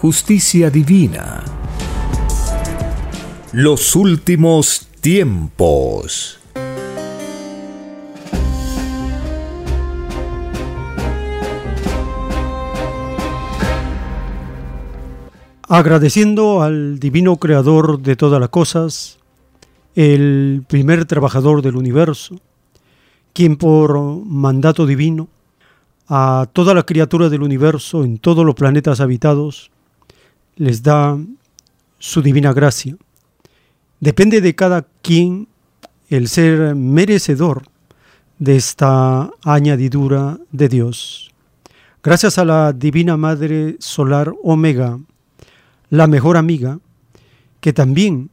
justicia divina. Los últimos tiempos. Agradeciendo al divino creador de todas las cosas, el primer trabajador del universo, quien por mandato divino a todas las criaturas del universo en todos los planetas habitados les da su divina gracia. Depende de cada quien el ser merecedor de esta añadidura de Dios. Gracias a la Divina Madre Solar Omega, la mejor amiga, que también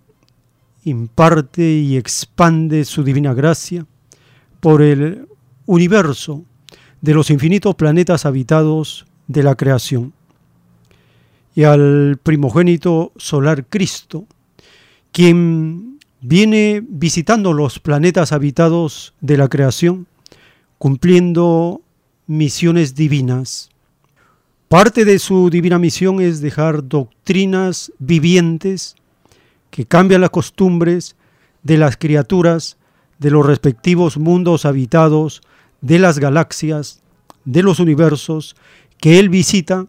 imparte y expande su divina gracia por el universo de los infinitos planetas habitados de la creación y al primogénito solar Cristo, quien viene visitando los planetas habitados de la creación, cumpliendo misiones divinas. Parte de su divina misión es dejar doctrinas vivientes que cambian las costumbres de las criaturas de los respectivos mundos habitados, de las galaxias, de los universos que Él visita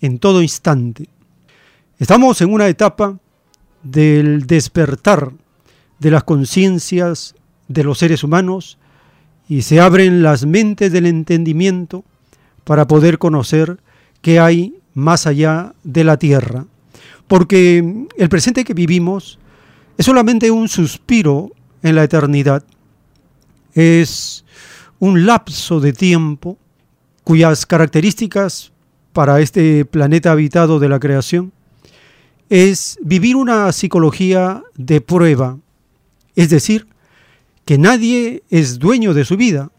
en todo instante. Estamos en una etapa del despertar de las conciencias de los seres humanos y se abren las mentes del entendimiento para poder conocer qué hay más allá de la tierra. Porque el presente que vivimos es solamente un suspiro en la eternidad. Es un lapso de tiempo cuyas características para este planeta habitado de la creación es vivir una psicología de prueba, es decir, que nadie es dueño de su vida.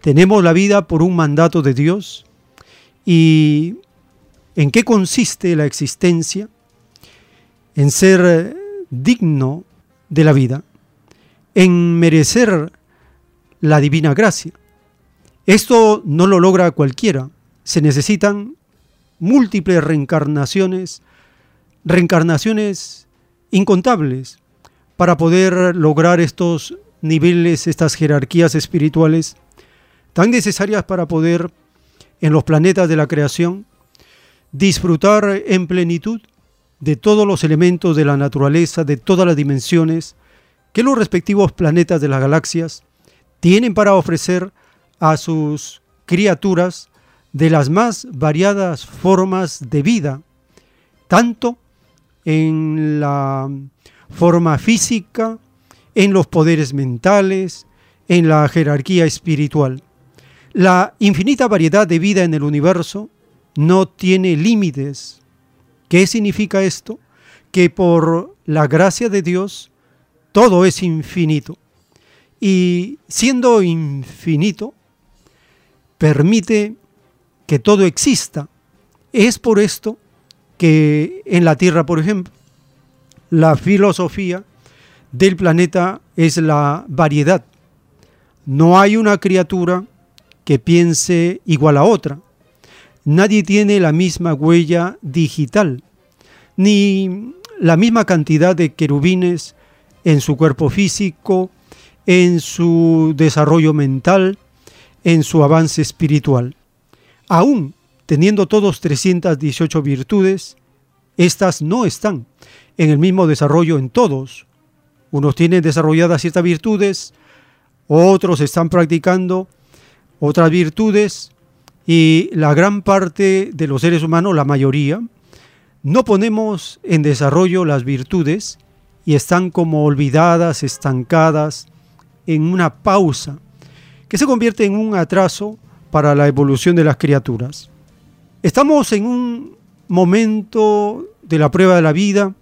Tenemos la vida por un mandato de Dios y ¿en qué consiste la existencia? En ser digno de la vida, en merecer la divina gracia. Esto no lo logra cualquiera se necesitan múltiples reencarnaciones, reencarnaciones incontables, para poder lograr estos niveles, estas jerarquías espirituales tan necesarias para poder en los planetas de la creación disfrutar en plenitud de todos los elementos de la naturaleza, de todas las dimensiones que los respectivos planetas de las galaxias tienen para ofrecer a sus criaturas de las más variadas formas de vida, tanto en la forma física, en los poderes mentales, en la jerarquía espiritual. La infinita variedad de vida en el universo no tiene límites. ¿Qué significa esto? Que por la gracia de Dios todo es infinito. Y siendo infinito, permite que todo exista. Es por esto que en la Tierra, por ejemplo, la filosofía del planeta es la variedad. No hay una criatura que piense igual a otra. Nadie tiene la misma huella digital, ni la misma cantidad de querubines en su cuerpo físico, en su desarrollo mental, en su avance espiritual aún teniendo todos 318 virtudes, estas no están en el mismo desarrollo en todos. Unos tienen desarrolladas ciertas virtudes, otros están practicando otras virtudes y la gran parte de los seres humanos, la mayoría, no ponemos en desarrollo las virtudes y están como olvidadas, estancadas, en una pausa que se convierte en un atraso para la evolución de las criaturas. Estamos en un momento de la prueba de la vida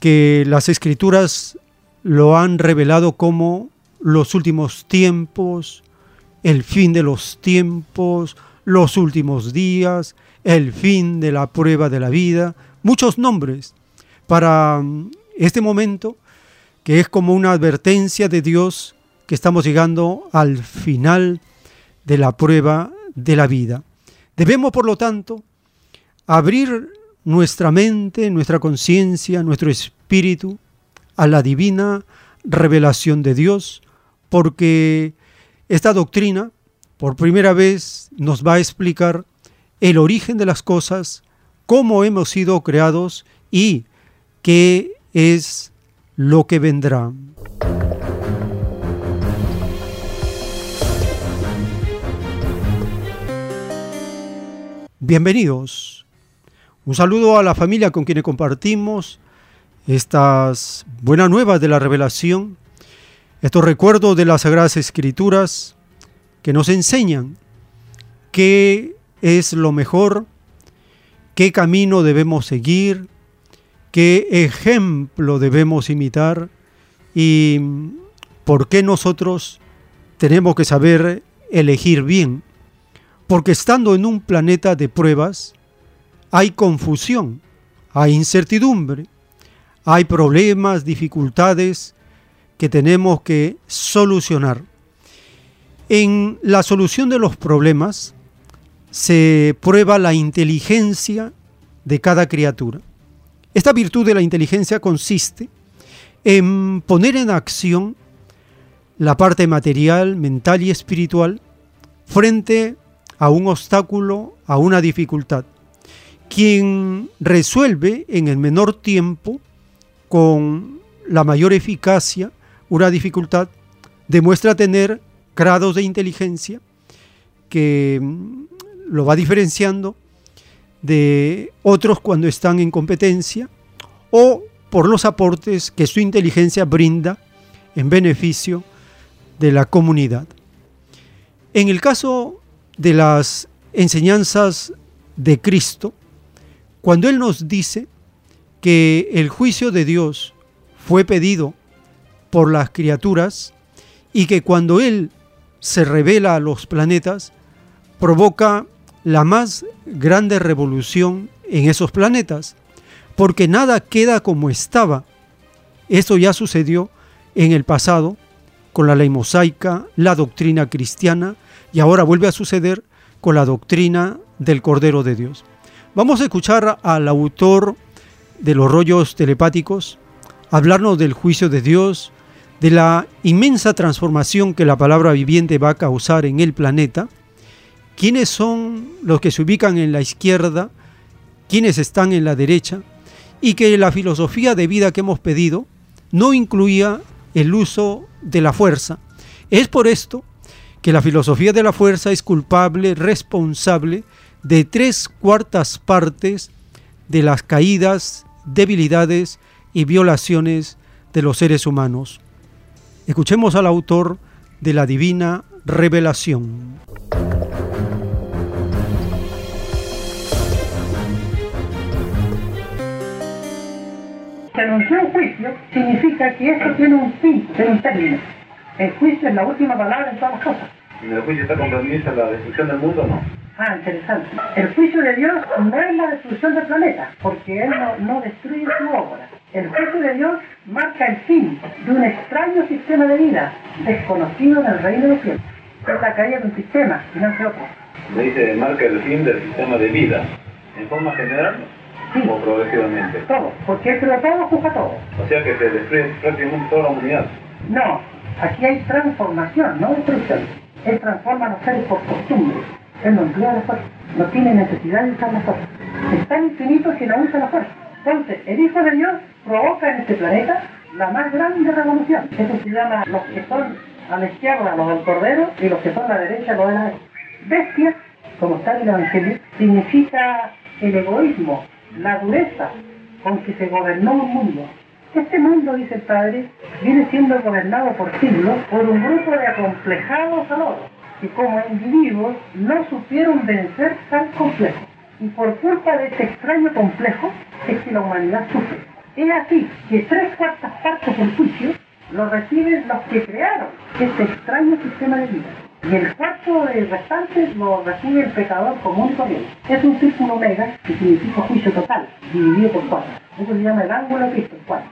que las escrituras lo han revelado como los últimos tiempos, el fin de los tiempos, los últimos días, el fin de la prueba de la vida, muchos nombres para mm, este momento que es como una advertencia de Dios que estamos llegando al final de la prueba de la vida. Debemos, por lo tanto, abrir nuestra mente, nuestra conciencia, nuestro espíritu a la divina revelación de Dios, porque esta doctrina por primera vez nos va a explicar el origen de las cosas, cómo hemos sido creados y qué es lo que vendrá. Bienvenidos. Un saludo a la familia con quienes compartimos estas buenas nuevas de la revelación, estos recuerdos de las Sagradas Escrituras que nos enseñan qué es lo mejor, qué camino debemos seguir, qué ejemplo debemos imitar y por qué nosotros tenemos que saber elegir bien. Porque estando en un planeta de pruebas, hay confusión, hay incertidumbre, hay problemas, dificultades que tenemos que solucionar. En la solución de los problemas se prueba la inteligencia de cada criatura. Esta virtud de la inteligencia consiste en poner en acción la parte material, mental y espiritual frente a un obstáculo, a una dificultad. Quien resuelve en el menor tiempo, con la mayor eficacia, una dificultad, demuestra tener grados de inteligencia que mm, lo va diferenciando de otros cuando están en competencia o por los aportes que su inteligencia brinda en beneficio de la comunidad. En el caso de las enseñanzas de Cristo, cuando Él nos dice que el juicio de Dios fue pedido por las criaturas y que cuando Él se revela a los planetas, provoca la más grande revolución en esos planetas, porque nada queda como estaba. Eso ya sucedió en el pasado con la ley mosaica, la doctrina cristiana, y ahora vuelve a suceder con la doctrina del Cordero de Dios. Vamos a escuchar al autor de los rollos telepáticos hablarnos del juicio de Dios, de la inmensa transformación que la palabra viviente va a causar en el planeta, quiénes son los que se ubican en la izquierda, quiénes están en la derecha, y que la filosofía de vida que hemos pedido no incluía el uso de la fuerza. Es por esto que la filosofía de la fuerza es culpable, responsable de tres cuartas partes de las caídas, debilidades y violaciones de los seres humanos. Escuchemos al autor de la divina revelación. Se anunció un juicio significa que esto tiene un fin, un término. El juicio es la última palabra en todas las cosas. ¿En el juicio está compromisa la destrucción del mundo o no? Ah, interesante. El juicio de Dios no es la destrucción del planeta, porque Él no, no destruye su obra. El juicio de Dios marca el fin de un extraño sistema de vida, desconocido en el reino de los cielos. Es la caída de un sistema y no de otro. Me dice, marca el fin del sistema de vida. ¿En forma general Sí. o progresivamente? Todo, porque Él creó todo, juzga todo. O sea que se destruye prácticamente toda la humanidad. No, aquí hay transformación, no destrucción. Él transforma a los seres por costumbre. Él no emplea la fuerza, no tiene necesidad de usar la fuerza. Es tan infinito que no usa la fuerza. Entonces, el Hijo de Dios provoca en este planeta la más grande revolución. Eso se llama los que son a la izquierda, los del Cordero, y los que son a la derecha, los de la Bestias, como está en el Evangelio, significa el egoísmo, la dureza con que se gobernó un mundo. Este mundo, dice el Padre, viene siendo gobernado por siglos por un grupo de acomplejados valores que como individuos no supieron vencer tal complejo. Y por culpa de este extraño complejo es que la humanidad sufre. Es así que tres cuartas partes del juicio lo reciben los que crearon este extraño sistema de vida. Y el cuarto de restantes lo recibe el pecador común y corriente. Es un círculo omega que significa juicio total, dividido por cuatro. Eso se llama el ángulo Cristo, cuatro,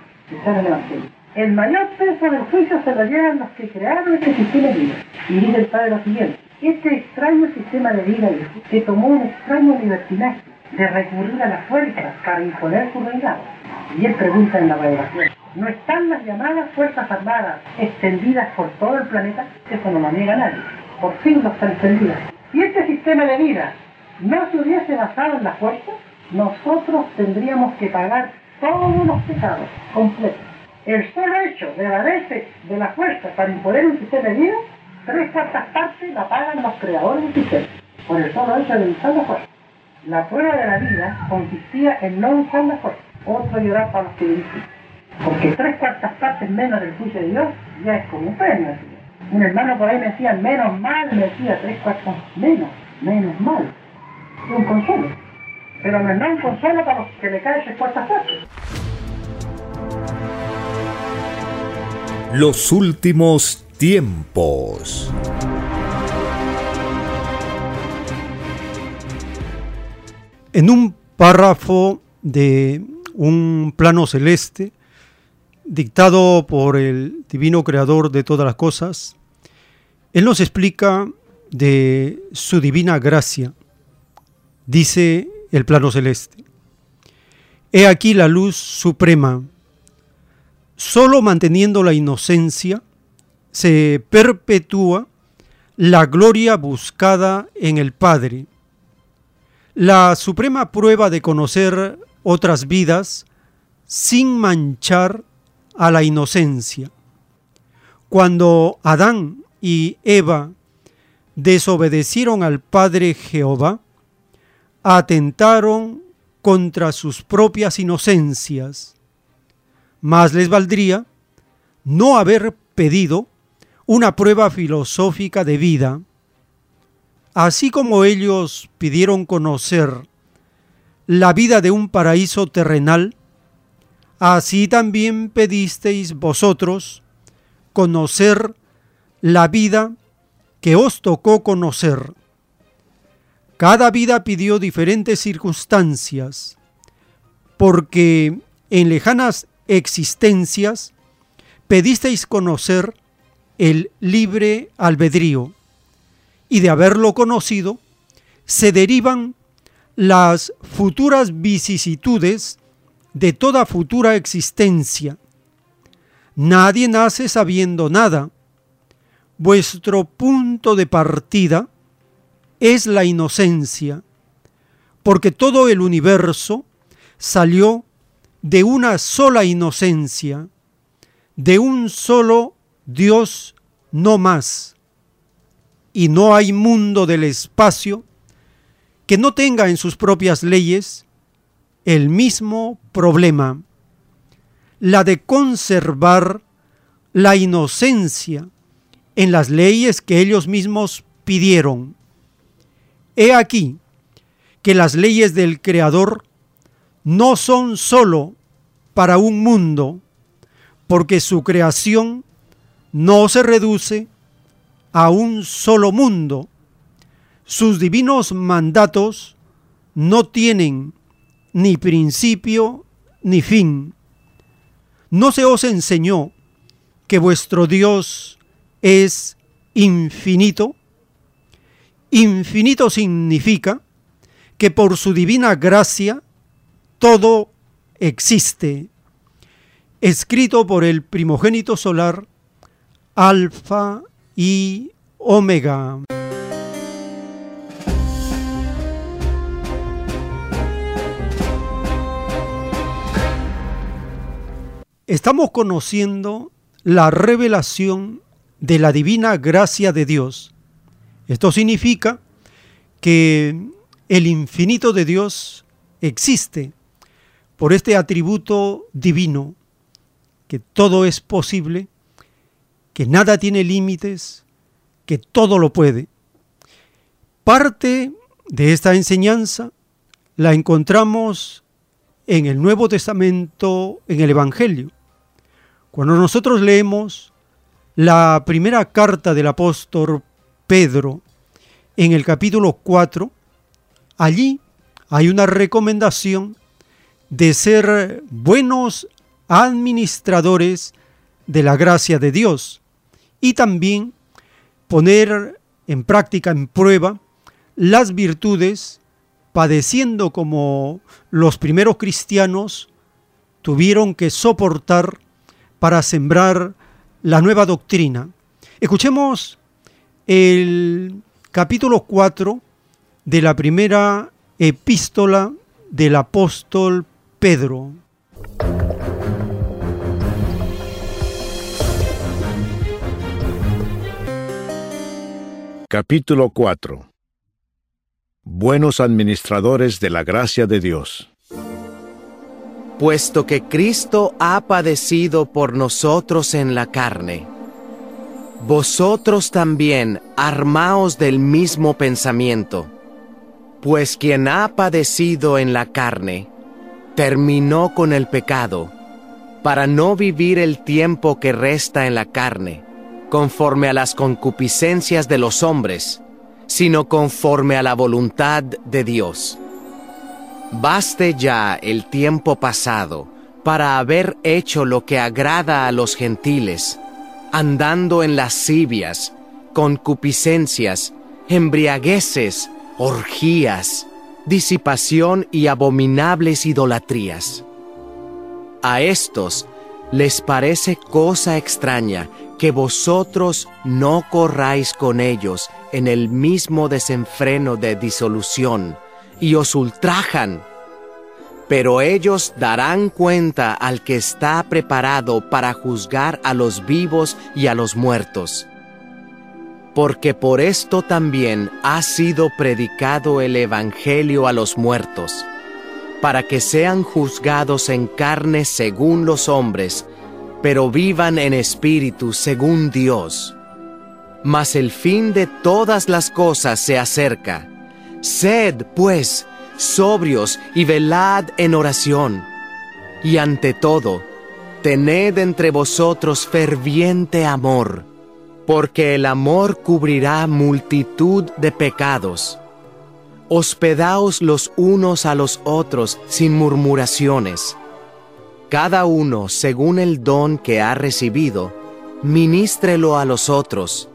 El mayor peso del juicio se lo llevan los que crearon este sistema de vida. Y dice el Padre lo siguiente. Este extraño sistema de vida que tomó un extraño libertinaje de recurrir a la fuerza para imponer su reinado. Y él pregunta en la revelación, ¿no están las llamadas Fuerzas Armadas extendidas por todo el planeta? Eso no lo niega nadie. Por siglos están extendidas. Si este sistema de vida no se hubiese basado en la fuerza, nosotros tendríamos que pagar todos los pecados completos. El solo hecho de valerse de la fuerza para imponer un sistema de vida, tres cuartas partes la pagan los creadores del sistema, por el solo hecho de usar la fuerza. La prueba de la vida consistía en no usar la fuerza. Otro llorar para los que dirigen. Porque tres cuartas partes menos del juicio de Dios ya es como un premio. Un hermano por ahí me decía, menos mal, me decía, tres cuartas menos, menos mal. Es un consuelo. Pero no es un consuelo para los que le cuartas partes. Los últimos tiempos. En un párrafo de un plano celeste, dictado por el divino creador de todas las cosas, Él nos explica de su divina gracia. Dice el plano celeste, He aquí la luz suprema, solo manteniendo la inocencia, se perpetúa la gloria buscada en el Padre. La suprema prueba de conocer otras vidas sin manchar a la inocencia. Cuando Adán y Eva desobedecieron al Padre Jehová, atentaron contra sus propias inocencias. Más les valdría no haber pedido una prueba filosófica de vida, así como ellos pidieron conocer la vida de un paraíso terrenal, así también pedisteis vosotros conocer la vida que os tocó conocer. Cada vida pidió diferentes circunstancias, porque en lejanas existencias pedisteis conocer el libre albedrío, y de haberlo conocido, se derivan las futuras vicisitudes de toda futura existencia. Nadie nace sabiendo nada. Vuestro punto de partida es la inocencia, porque todo el universo salió de una sola inocencia, de un solo Dios no más. Y no hay mundo del espacio que no tenga en sus propias leyes el mismo problema, la de conservar la inocencia en las leyes que ellos mismos pidieron. He aquí que las leyes del Creador no son sólo para un mundo, porque su creación no se reduce a un solo mundo. Sus divinos mandatos no tienen ni principio ni fin. ¿No se os enseñó que vuestro Dios es infinito? Infinito significa que por su divina gracia todo existe. Escrito por el primogénito solar, Alfa y Omega. Estamos conociendo la revelación de la divina gracia de Dios esto significa que el infinito de Dios existe por este atributo divino, que todo es posible, que nada tiene límites, que todo lo puede. Parte de esta enseñanza la encontramos en el Nuevo Testamento, en el Evangelio. Cuando nosotros leemos la primera carta del apóstol Pedro en el capítulo 4, allí hay una recomendación de ser buenos administradores de la gracia de Dios y también poner en práctica, en prueba, las virtudes, padeciendo como los primeros cristianos tuvieron que soportar para sembrar la nueva doctrina. Escuchemos el capítulo 4 de la primera epístola del apóstol Pedro. Capítulo 4 Buenos administradores de la gracia de Dios. Puesto que Cristo ha padecido por nosotros en la carne, vosotros también armaos del mismo pensamiento, pues quien ha padecido en la carne, terminó con el pecado, para no vivir el tiempo que resta en la carne, conforme a las concupiscencias de los hombres, sino conforme a la voluntad de Dios. Baste ya el tiempo pasado para haber hecho lo que agrada a los gentiles, andando en lascivias, concupiscencias, embriagueces, orgías, disipación y abominables idolatrías. A estos les parece cosa extraña que vosotros no corráis con ellos en el mismo desenfreno de disolución y os ultrajan. Pero ellos darán cuenta al que está preparado para juzgar a los vivos y a los muertos porque por esto también ha sido predicado el Evangelio a los muertos, para que sean juzgados en carne según los hombres, pero vivan en espíritu según Dios. Mas el fin de todas las cosas se acerca. Sed, pues, sobrios y velad en oración. Y ante todo, tened entre vosotros ferviente amor porque el amor cubrirá multitud de pecados. Hospedaos los unos a los otros sin murmuraciones. Cada uno, según el don que ha recibido, ministrelo a los otros,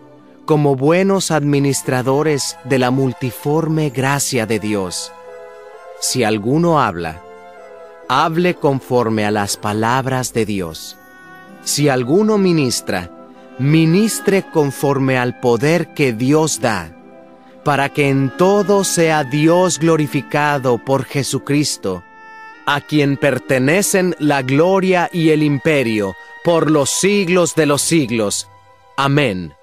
como buenos administradores de la multiforme gracia de Dios. Si alguno habla, hable conforme a las palabras de Dios. Si alguno ministra, ministre conforme al poder que Dios da, para que en todo sea Dios glorificado por Jesucristo, a quien pertenecen la gloria y el imperio por los siglos de los siglos. Amén.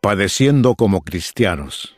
Padeciendo como cristianos.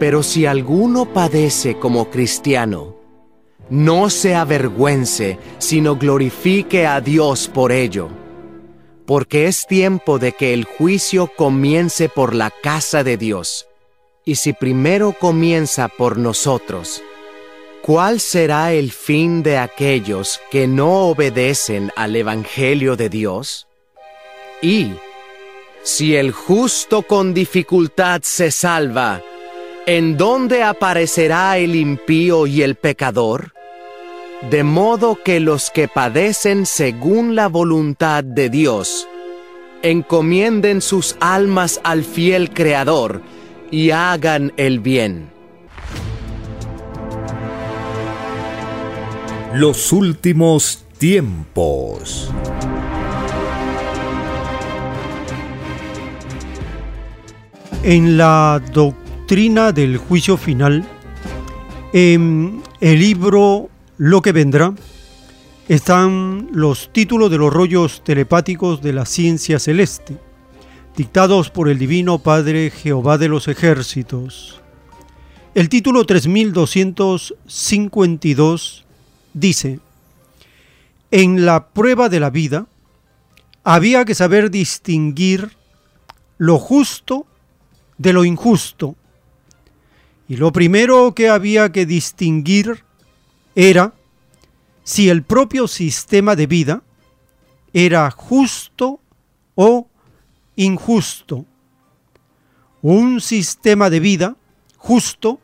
Pero si alguno padece como cristiano, no se avergüence, sino glorifique a Dios por ello. Porque es tiempo de que el juicio comience por la casa de Dios. Y si primero comienza por nosotros, ¿cuál será el fin de aquellos que no obedecen al Evangelio de Dios? Y, si el justo con dificultad se salva, ¿en dónde aparecerá el impío y el pecador? De modo que los que padecen según la voluntad de Dios, encomienden sus almas al fiel Creador y hagan el bien. Los últimos tiempos. En la doctrina del juicio final, en el libro Lo que vendrá, están los títulos de los rollos telepáticos de la ciencia celeste, dictados por el Divino Padre Jehová de los Ejércitos. El título 3252 dice, En la prueba de la vida había que saber distinguir lo justo de lo injusto. Y lo primero que había que distinguir era si el propio sistema de vida era justo o injusto. Un sistema de vida justo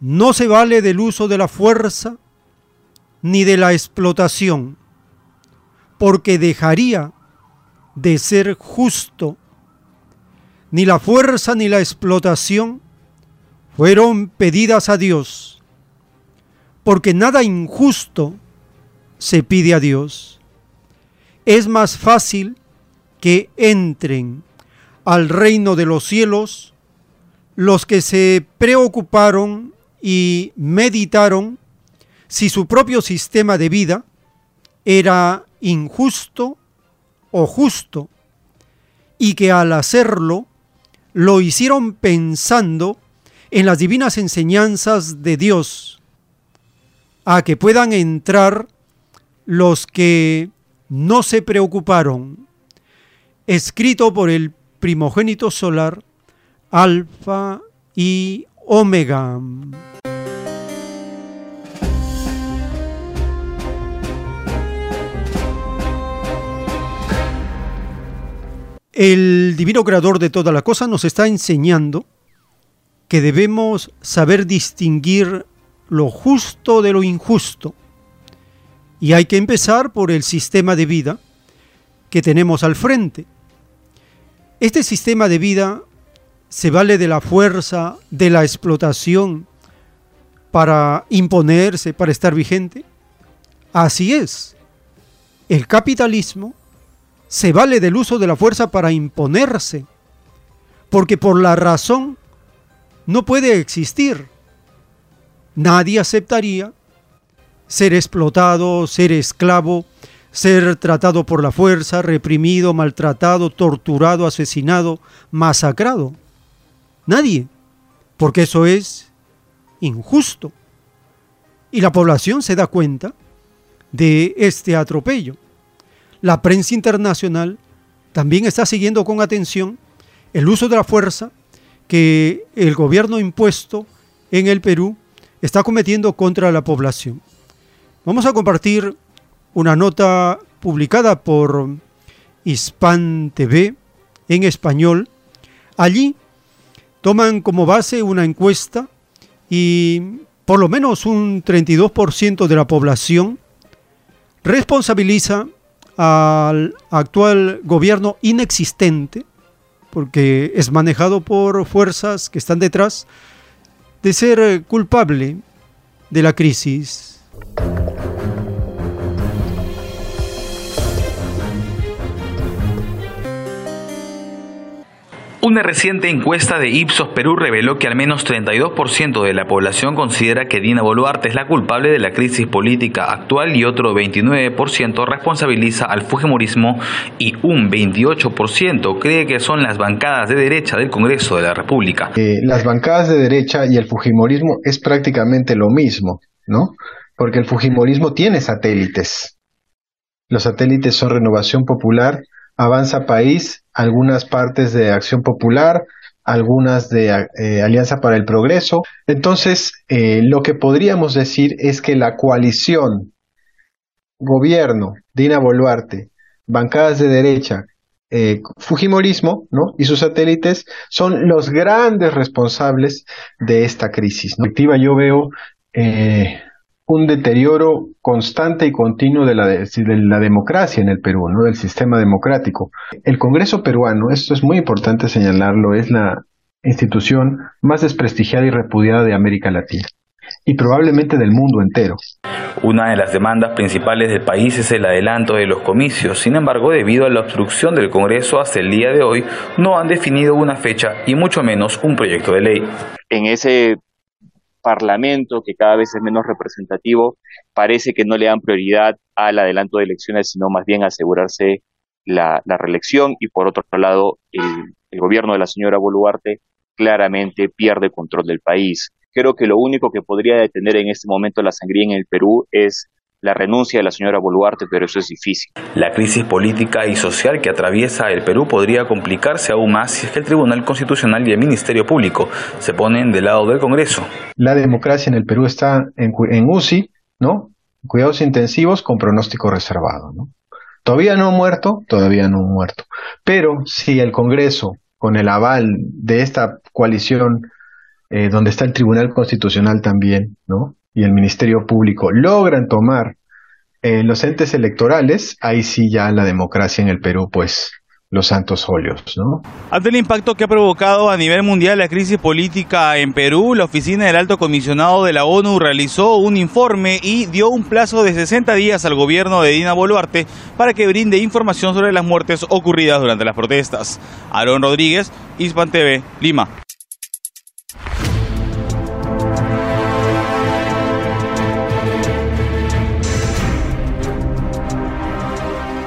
no se vale del uso de la fuerza ni de la explotación, porque dejaría de ser justo ni la fuerza ni la explotación fueron pedidas a Dios, porque nada injusto se pide a Dios. Es más fácil que entren al reino de los cielos los que se preocuparon y meditaron si su propio sistema de vida era injusto o justo, y que al hacerlo lo hicieron pensando en las divinas enseñanzas de Dios, a que puedan entrar los que no se preocuparon, escrito por el primogénito solar, Alfa y Omega. El divino creador de toda la cosa nos está enseñando que debemos saber distinguir lo justo de lo injusto. Y hay que empezar por el sistema de vida que tenemos al frente. Este sistema de vida se vale de la fuerza, de la explotación para imponerse, para estar vigente. Así es. El capitalismo se vale del uso de la fuerza para imponerse, porque por la razón no puede existir. Nadie aceptaría ser explotado, ser esclavo, ser tratado por la fuerza, reprimido, maltratado, torturado, asesinado, masacrado. Nadie, porque eso es injusto. Y la población se da cuenta de este atropello la prensa internacional también está siguiendo con atención el uso de la fuerza que el gobierno impuesto en el Perú está cometiendo contra la población. Vamos a compartir una nota publicada por Hispan TV en español. Allí toman como base una encuesta y por lo menos un 32% de la población responsabiliza al actual gobierno inexistente, porque es manejado por fuerzas que están detrás, de ser culpable de la crisis. Una reciente encuesta de Ipsos Perú reveló que al menos 32% de la población considera que Dina Boluarte es la culpable de la crisis política actual y otro 29% responsabiliza al Fujimorismo y un 28% cree que son las bancadas de derecha del Congreso de la República. Eh, las bancadas de derecha y el Fujimorismo es prácticamente lo mismo, ¿no? porque el Fujimorismo tiene satélites. Los satélites son Renovación Popular, Avanza País, algunas partes de Acción Popular, algunas de eh, Alianza para el Progreso. Entonces, eh, lo que podríamos decir es que la coalición, gobierno, Dina Boluarte, bancadas de derecha, eh, Fujimorismo ¿no? y sus satélites son los grandes responsables de esta crisis. ¿no? Yo veo un deterioro constante y continuo de la, de la, democracia en el Perú, ¿no? del sistema democrático. El Congreso peruano, esto es muy importante señalarlo, es la institución más desprestigiada y repudiada de América Latina y probablemente del mundo entero. Una de las demandas principales del país es el adelanto de los comicios. Sin embargo, debido a la obstrucción del Congreso hasta el día de hoy, no han definido una fecha y mucho menos un proyecto de ley. En ese Parlamento, que cada vez es menos representativo, parece que no le dan prioridad al adelanto de elecciones, sino más bien asegurarse la, reelección y por otro lado, el, el gobierno de la señora Boluarte claramente pierde control del país. Creo que lo único que podría detener en este momento la sangría en el Perú es la renuncia de la señora Boluarte, pero eso es difícil. La crisis política y social que atraviesa el Perú podría complicarse aún más si es que el Tribunal Constitucional y el Ministerio Público se ponen del lado del Congreso. La democracia en el Perú está en, UCI, ¿no? Cuidados intensivos con pronóstico reservado, ¿no? Todavía no muerto, todavía no muerto. Pero si el Congreso, con el aval de esta coalición, eh, donde está el Tribunal Constitucional también, ¿no? Y el Ministerio Público logran tomar eh, los entes electorales, ahí sí ya la democracia en el Perú, pues los santos óleos, ¿no? Ante el impacto que ha provocado a nivel mundial la crisis política en Perú, la oficina del Alto Comisionado de la ONU realizó un informe y dio un plazo de 60 días al gobierno de Dina Boluarte para que brinde información sobre las muertes ocurridas durante las protestas. Aaron Rodríguez, Hispan TV, Lima.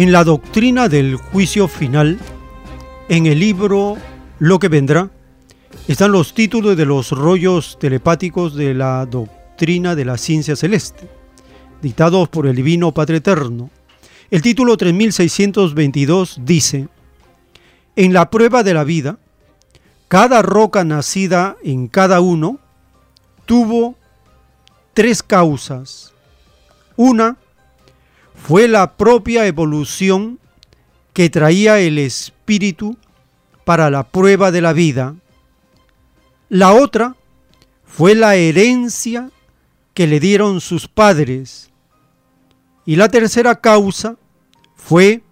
En la doctrina del juicio final, en el libro Lo que vendrá, están los títulos de los rollos telepáticos de la doctrina de la ciencia celeste, dictados por el Divino Padre Eterno. El título 3622 dice, En la prueba de la vida, cada roca nacida en cada uno tuvo tres causas. Una, fue la propia evolución que traía el espíritu para la prueba de la vida. La otra fue la herencia que le dieron sus padres. Y la tercera causa fue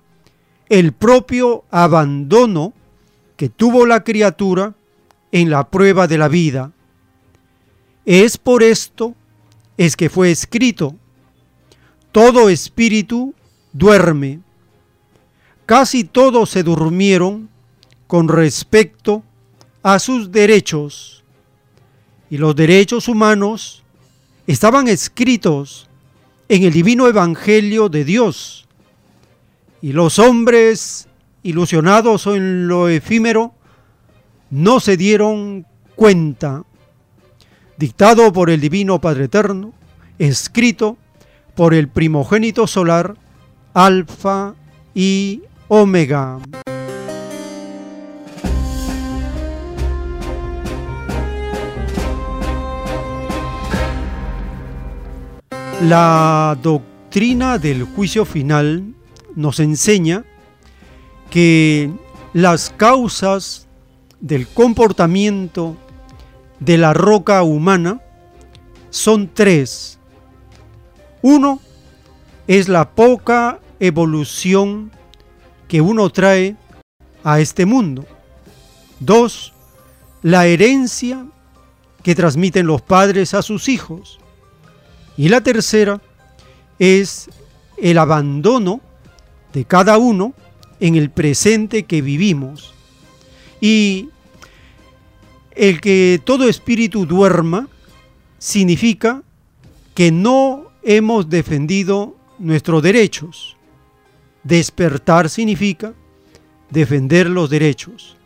el propio abandono que tuvo la criatura en la prueba de la vida. Es por esto es que fue escrito todo espíritu duerme. Casi todos se durmieron con respecto a sus derechos. Y los derechos humanos estaban escritos en el divino evangelio de Dios. Y los hombres ilusionados en lo efímero no se dieron cuenta. Dictado por el divino Padre Eterno, escrito por el primogénito solar, Alfa y Omega. La doctrina del juicio final nos enseña que las causas del comportamiento de la roca humana son tres. Uno es la poca evolución que uno trae a este mundo. Dos, la herencia que transmiten los padres a sus hijos. Y la tercera es el abandono de cada uno en el presente que vivimos. Y el que todo espíritu duerma significa que no hemos defendido nuestros derechos. Despertar significa defender los derechos.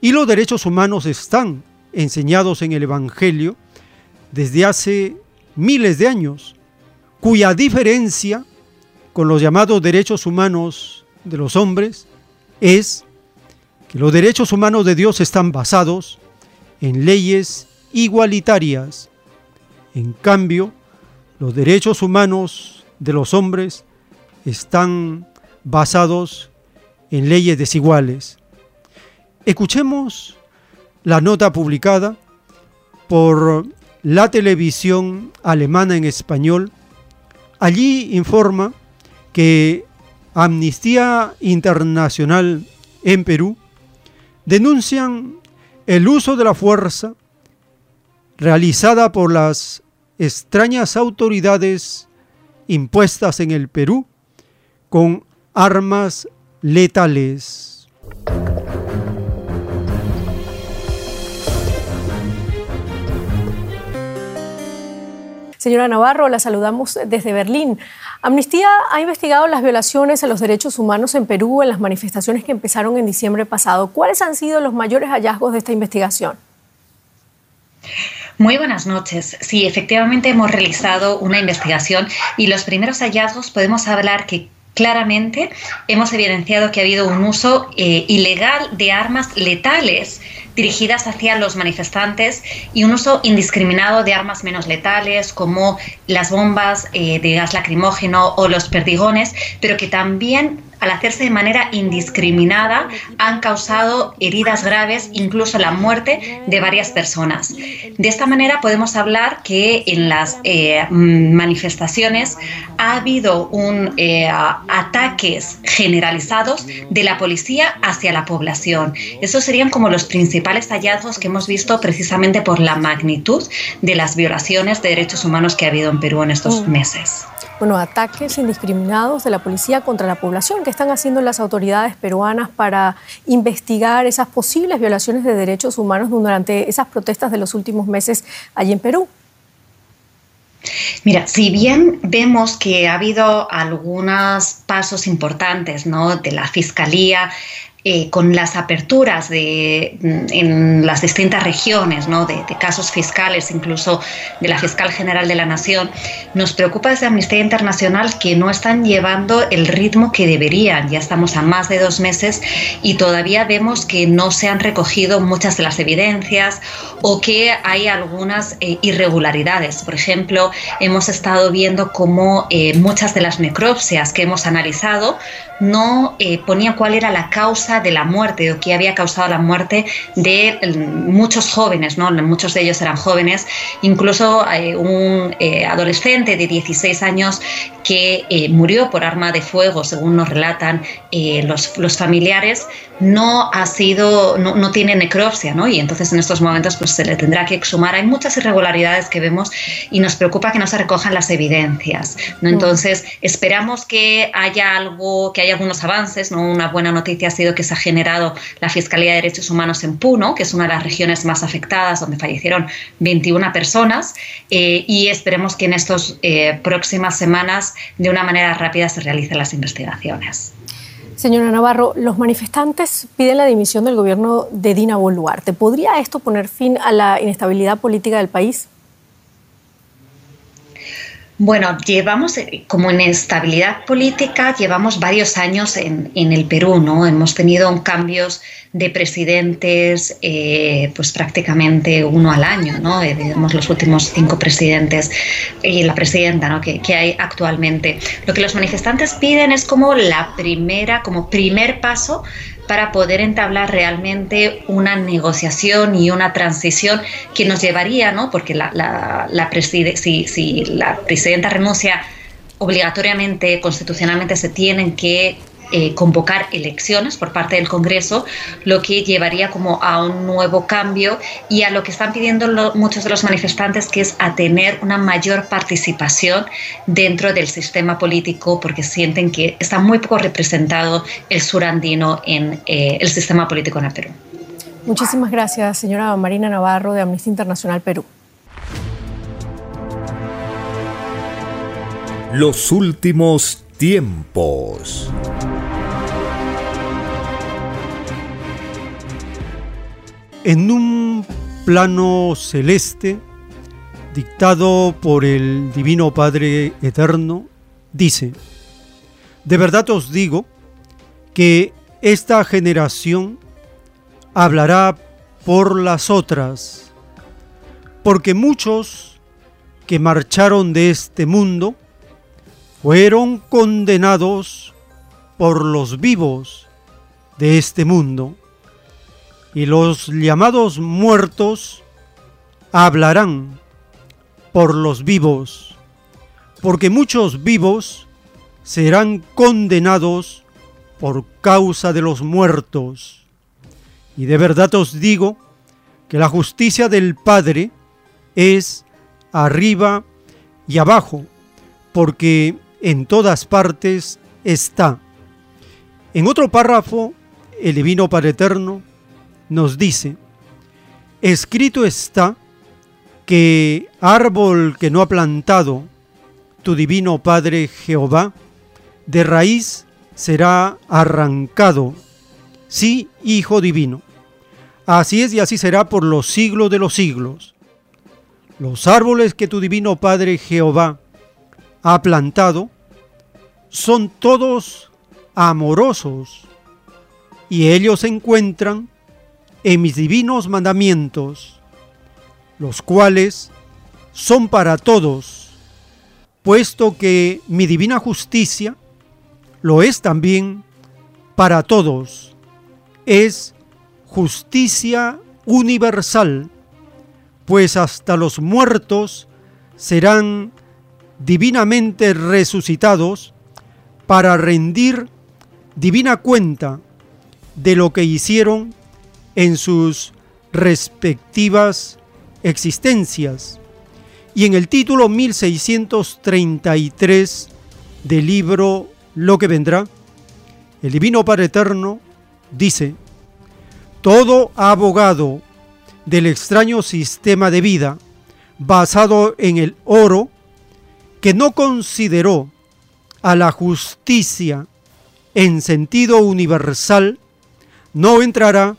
Y los derechos humanos están enseñados en el Evangelio desde hace miles de años, cuya diferencia con los llamados derechos humanos de los hombres es que los derechos humanos de Dios están basados en leyes igualitarias. En cambio, los derechos humanos de los hombres están basados en leyes desiguales. Escuchemos la nota publicada por la televisión alemana en español, allí informa que Amnistía Internacional en Perú denuncian el uso de la fuerza realizada por las extrañas autoridades impuestas en el Perú con armas letales. Señora Navarro, la saludamos desde Berlín. Amnistía ha investigado las violaciones a los derechos humanos en Perú en las manifestaciones que empezaron en diciembre pasado. ¿Cuáles han sido los mayores hallazgos de esta investigación? Muy buenas noches. Sí, efectivamente hemos realizado una investigación y los primeros hallazgos podemos hablar que claramente hemos evidenciado que ha habido un uso eh, ilegal de armas letales dirigidas hacia los manifestantes y un uso indiscriminado de armas menos letales como las bombas eh, de gas lacrimógeno o los perdigones, pero que también al hacerse de manera indiscriminada, han causado heridas graves, incluso la muerte de varias personas. De esta manera podemos hablar que en las eh, manifestaciones ha habido un, eh, ataques generalizados de la policía hacia la población. Esos serían como los principales hallazgos que hemos visto precisamente por la magnitud de las violaciones de derechos humanos que ha habido en Perú en estos mm. meses bueno, ataques indiscriminados de la policía contra la población. ¿Qué están haciendo las autoridades peruanas para investigar esas posibles violaciones de derechos humanos durante esas protestas de los últimos meses allí en Perú? Mira, si bien vemos que ha habido algunos pasos importantes ¿no? de la Fiscalía eh, con las aperturas de, mm, en las distintas regiones, ¿no? de, casos fiscales, incluso de la fiscal general de la Nación, nos preocupa desde Amnistía Internacional que no están llevando el ritmo que deberían. Ya estamos a más de dos meses y todavía vemos que no se han recogido muchas de las evidencias o que hay algunas eh, irregularidades. Por ejemplo, hemos estado viendo cómo eh, muchas de las necropsias que hemos analizado no eh, ponía cuál era la causa de la muerte o qué había causado la muerte de muchos jóvenes, ¿no? muchos de ellos eran jóvenes, incluso eh, un eh, adolescente de 16 años que murió por arma de fuego, según nos relatan los, los, familiares, no ha sido, no, no, tiene necropsia, ¿no? Y entonces en estos momentos pues se le tendrá que exhumar. Hay muchas irregularidades que vemos y nos preocupa que no se recojan las evidencias, ¿no? Entonces esperamos que haya algo, que hay algunos avances, ¿no? Una buena noticia ha sido que se ha generado la Fiscalía de Derechos Humanos en Puno, que es una de las regiones más afectadas, donde fallecieron 21 personas, eh, y esperemos que en estas eh, próximas semanas, de una manera rápida, se realicen las investigaciones. Señora Navarro, los manifestantes piden la dimisión del gobierno de Dina Boluarte. ¿Podría esto poner fin a la inestabilidad política del país? Bueno, llevamos eh, como en estabilidad política, llevamos varios años en, el Perú, ¿no? Hemos tenido cambios de presidentes, eh, pues prácticamente uno al año, ¿no? Eh, digamos los últimos cinco presidentes y la presidenta, ¿no? Que, que hay actualmente. Lo que los manifestantes piden es como la primera, como primer paso para poder entablar realmente una negociación y una transición que nos llevaría, ¿no? porque la, la, la si, si la presidenta renuncia obligatoriamente, constitucionalmente se tienen que eh, convocar elecciones por parte del Congreso, lo que llevaría como a un nuevo cambio y a lo que están pidiendo muchos de los manifestantes, que es a tener una mayor participación dentro del sistema político, porque sienten que está muy poco representado el surandino en eh, el sistema político en el Perú. Muchísimas gracias, señora Marina Navarro de Amnistía Internacional Perú. Los últimos tiempos. En un plano celeste, dictado por el Divino Padre Eterno, dice, de verdad os digo que esta generación hablará por las otras, porque muchos que marcharon de este mundo fueron condenados por los vivos de este mundo y los llamados muertos hablarán por los vivos, porque muchos vivos serán condenados por causa de los muertos. Y de verdad os digo que la justicia del Padre es arriba y abajo, porque en todas partes está. En otro párrafo, el Divino Padre Eterno nos dice, escrito está que árbol que no ha plantado tu divino Padre Jehová, de raíz será arrancado. Sí, Hijo Divino. Así es y así será por los siglos de los siglos. Los árboles que tu divino Padre Jehová ha plantado son todos amorosos y ellos encuentran en mis divinos mandamientos, los cuales son para todos, puesto que mi divina justicia lo es también para todos. Es justicia universal, pues hasta los muertos serán divinamente resucitados para rendir divina cuenta de lo que hicieron en sus respectivas existencias. Y en el título 1633 del libro Lo que vendrá, el Divino Padre Eterno dice, todo abogado del extraño sistema de vida basado en el oro que no consideró a la justicia en sentido universal, no entrará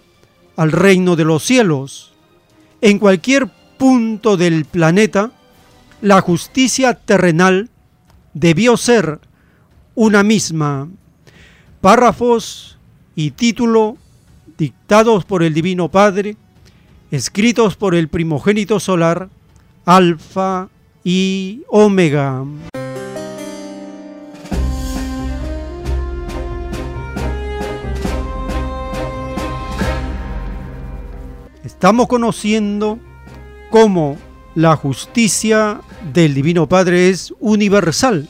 al reino de los cielos. En cualquier punto del planeta, la justicia terrenal debió ser una misma. Párrafos y título dictados por el Divino Padre, escritos por el primogénito solar, Alfa y Omega. Estamos conociendo cómo la justicia del Divino Padre es universal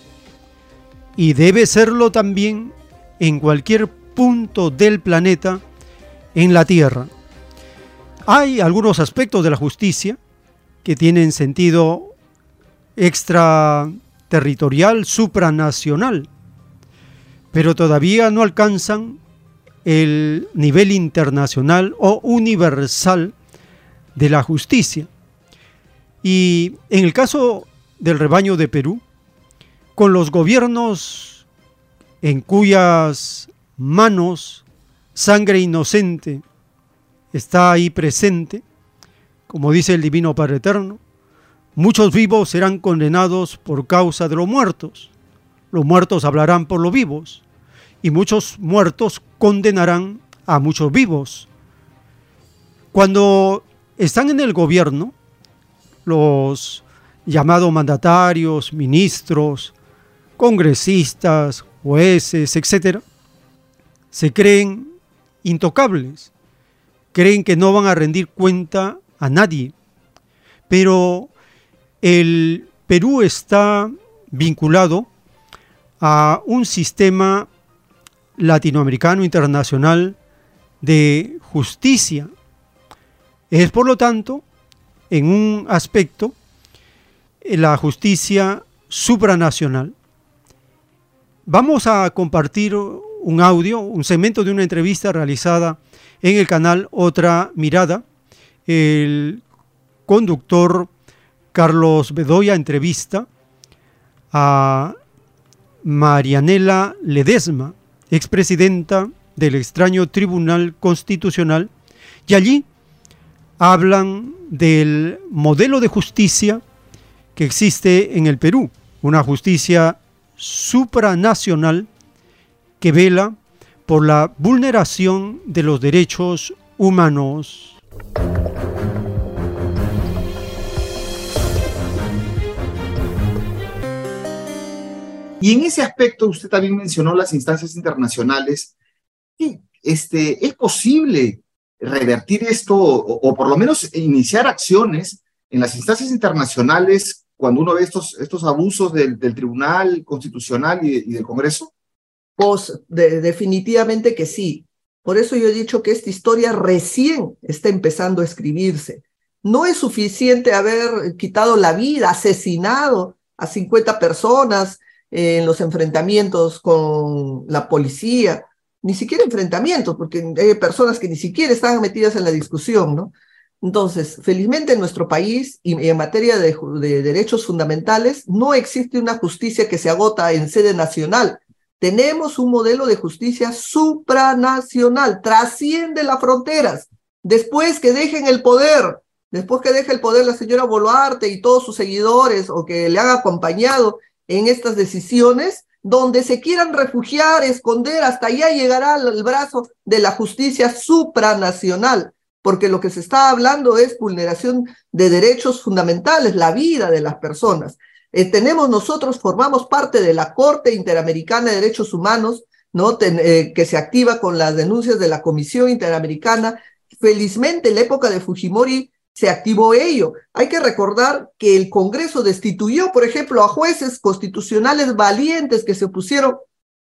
y debe serlo también en cualquier punto del planeta en la Tierra. Hay algunos aspectos de la justicia que tienen sentido extraterritorial, supranacional, pero todavía no alcanzan el nivel internacional o universal de la justicia. Y en el caso del rebaño de Perú, con los gobiernos en cuyas manos sangre inocente está ahí presente, como dice el Divino Padre Eterno, muchos vivos serán condenados por causa de los muertos, los muertos hablarán por los vivos, y muchos muertos condenarán a muchos vivos. Cuando están en el gobierno, los llamados mandatarios, ministros, congresistas, jueces, etc., se creen intocables, creen que no van a rendir cuenta a nadie. Pero el Perú está vinculado a un sistema latinoamericano internacional de justicia. Es por lo tanto, en un aspecto, la justicia supranacional. Vamos a compartir un audio, un segmento de una entrevista realizada en el canal Otra Mirada. El conductor Carlos Bedoya entrevista a Marianela Ledesma, expresidenta del extraño Tribunal Constitucional, y allí hablan del modelo de justicia que existe en el Perú, una justicia supranacional que vela por la vulneración de los derechos humanos. Y en ese aspecto usted también mencionó las instancias internacionales. Este, ¿Es posible revertir esto o, por lo menos iniciar acciones en las instancias internacionales cuando uno ve estos, estos abusos del, Tribunal Constitucional y, del Congreso? Pues definitivamente que sí. Por eso yo he dicho que esta historia recién está empezando a escribirse. No es suficiente haber quitado la vida, asesinado a 50 personas, en los enfrentamientos con la policía, ni siquiera enfrentamientos, porque hay personas que ni siquiera están metidas en la discusión, ¿no? Entonces, felizmente en nuestro país y en materia de, de, derechos fundamentales no existe una justicia que se agota en sede nacional. Tenemos un modelo de justicia supranacional, trasciende las fronteras. Después que dejen el poder, después que deje el poder la señora Boluarte y todos sus seguidores o que le han acompañado en estas decisiones, donde se quieran refugiar, esconder, hasta allá llegará el brazo de la justicia supranacional, porque lo que se está hablando es vulneración de derechos fundamentales, la vida de las personas. Eh, tenemos nosotros, formamos parte de la Corte Interamericana de Derechos Humanos, ¿no? Eh, que se activa con las denuncias de la Comisión Interamericana. Felizmente, en la época de Fujimori, se activó ello. Hay que recordar que el Congreso destituyó, por ejemplo, a jueces constitucionales valientes que se opusieron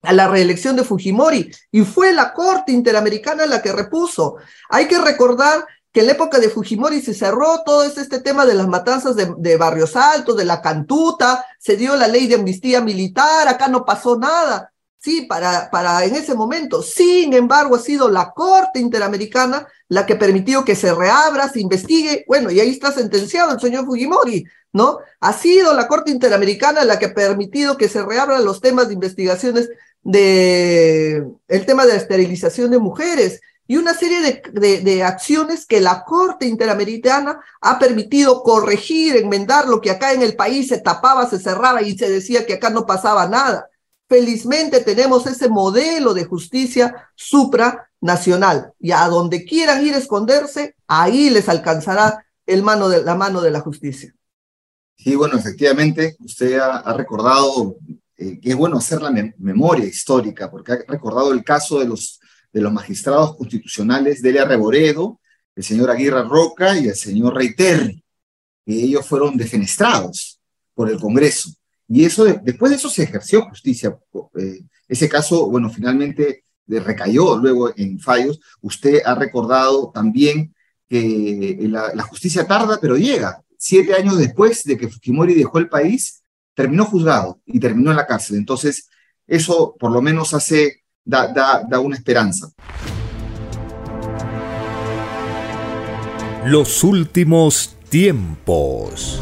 a la reelección de Fujimori y fue la Corte Interamericana la que repuso. Hay que recordar que en la época de Fujimori se cerró todo este tema de las matanzas de, de, Barrios Altos, de la Cantuta, se dio la ley de amnistía militar, acá no pasó nada. Sí, para, para en ese momento. Sin embargo, ha sido la Corte Interamericana la que permitió que se reabra, se investigue. Bueno, y ahí está sentenciado el señor Fujimori, ¿no? Ha sido la Corte Interamericana la que ha permitido que se reabran los temas de investigaciones de el tema de la esterilización de mujeres y una serie de, de, acciones que la Corte Interamericana ha permitido corregir, enmendar lo que acá en el país se tapaba, se cerraba y se decía que acá no pasaba nada. Felizmente tenemos ese modelo de justicia supranacional y a donde quieran ir a esconderse, ahí les alcanzará la mano de la justicia. Sí, bueno, efectivamente, usted ha, recordado eh, que es bueno hacer la memoria histórica, porque ha recordado el caso de los, de los magistrados constitucionales Delia Reboredo, el señor Aguirre Roca y el señor Reiterri, que ellos fueron defenestrados por el Congreso. Y eso, después de eso se ejerció justicia. Eh, ese caso, bueno, finalmente recayó luego en fallos. Usted ha recordado también que la, justicia tarda, pero llega. Siete años después de que Fujimori dejó el país, terminó juzgado y terminó en la cárcel. Entonces, eso por lo menos hace da, da, da una esperanza. Los últimos tiempos.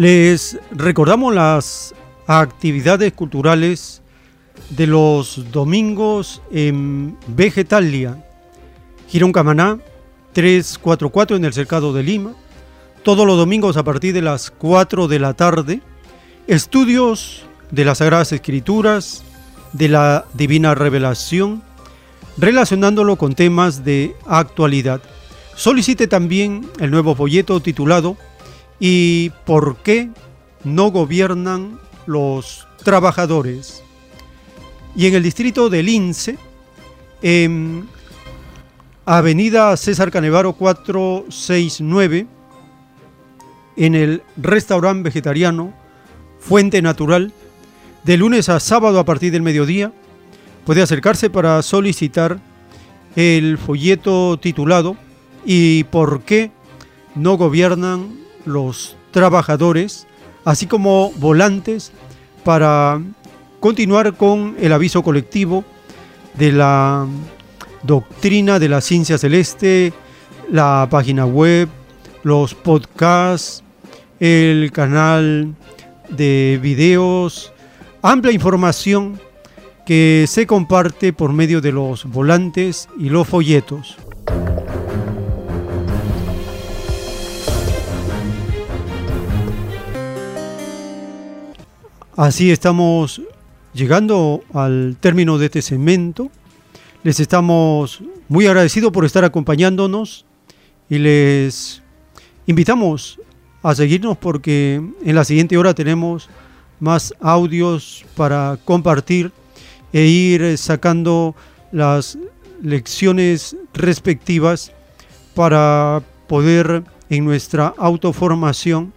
Les recordamos las actividades culturales de los domingos en Vegetalia, Girón Camaná, 344 en el Cercado de Lima, todos los domingos a partir de las 4 de la tarde, estudios de las Sagradas Escrituras, de la Divina Revelación, relacionándolo con temas de actualidad. Solicite también el nuevo folleto titulado ¿Y por qué no gobiernan los trabajadores? Y en el distrito del Lince, en Avenida César Canevaro 469, en el restaurante vegetariano Fuente Natural, de lunes a sábado a partir del mediodía, puede acercarse para solicitar el folleto titulado ¿Y por qué no gobiernan los trabajadores? así como volantes para continuar con el aviso colectivo de la doctrina de la ciencia celeste, la página web, los podcasts, el canal de videos, amplia información que se comparte por medio de los volantes y los folletos. Así estamos llegando al término de este segmento. Les estamos muy agradecidos por estar acompañándonos y les invitamos a seguirnos porque en la siguiente hora tenemos más audios para compartir e ir sacando las lecciones respectivas para poder en nuestra autoformación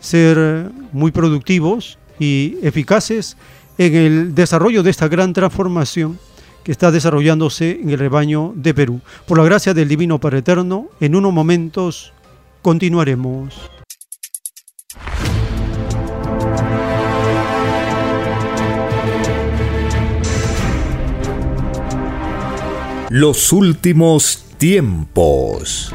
ser muy productivos y eficaces en el desarrollo de esta gran transformación que está desarrollándose en el rebaño de Perú. Por la gracia del Divino Padre Eterno, en unos momentos continuaremos. Los últimos tiempos.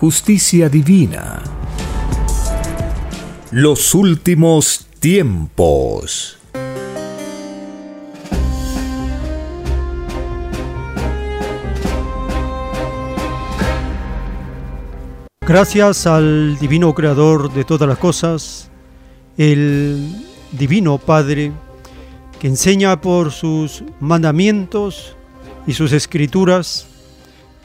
justicia divina. Los últimos tiempos. Gracias al Divino Creador de todas las cosas, el Divino Padre, que enseña por sus mandamientos y sus escrituras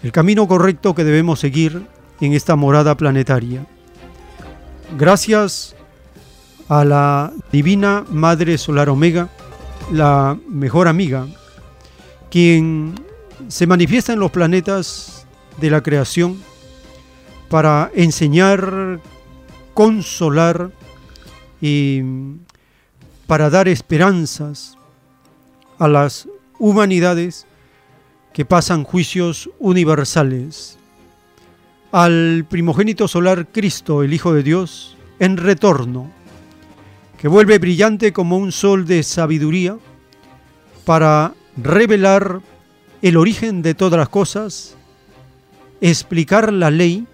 el camino correcto que debemos seguir en esta morada planetaria. Gracias a la Divina Madre Solar Omega, la mejor amiga, quien se manifiesta en los planetas de la creación para enseñar, consolar y para dar esperanzas a las humanidades que pasan juicios universales al primogénito solar Cristo, el Hijo de Dios, en retorno, que vuelve brillante como un sol de sabiduría para revelar el origen de todas las cosas, explicar la ley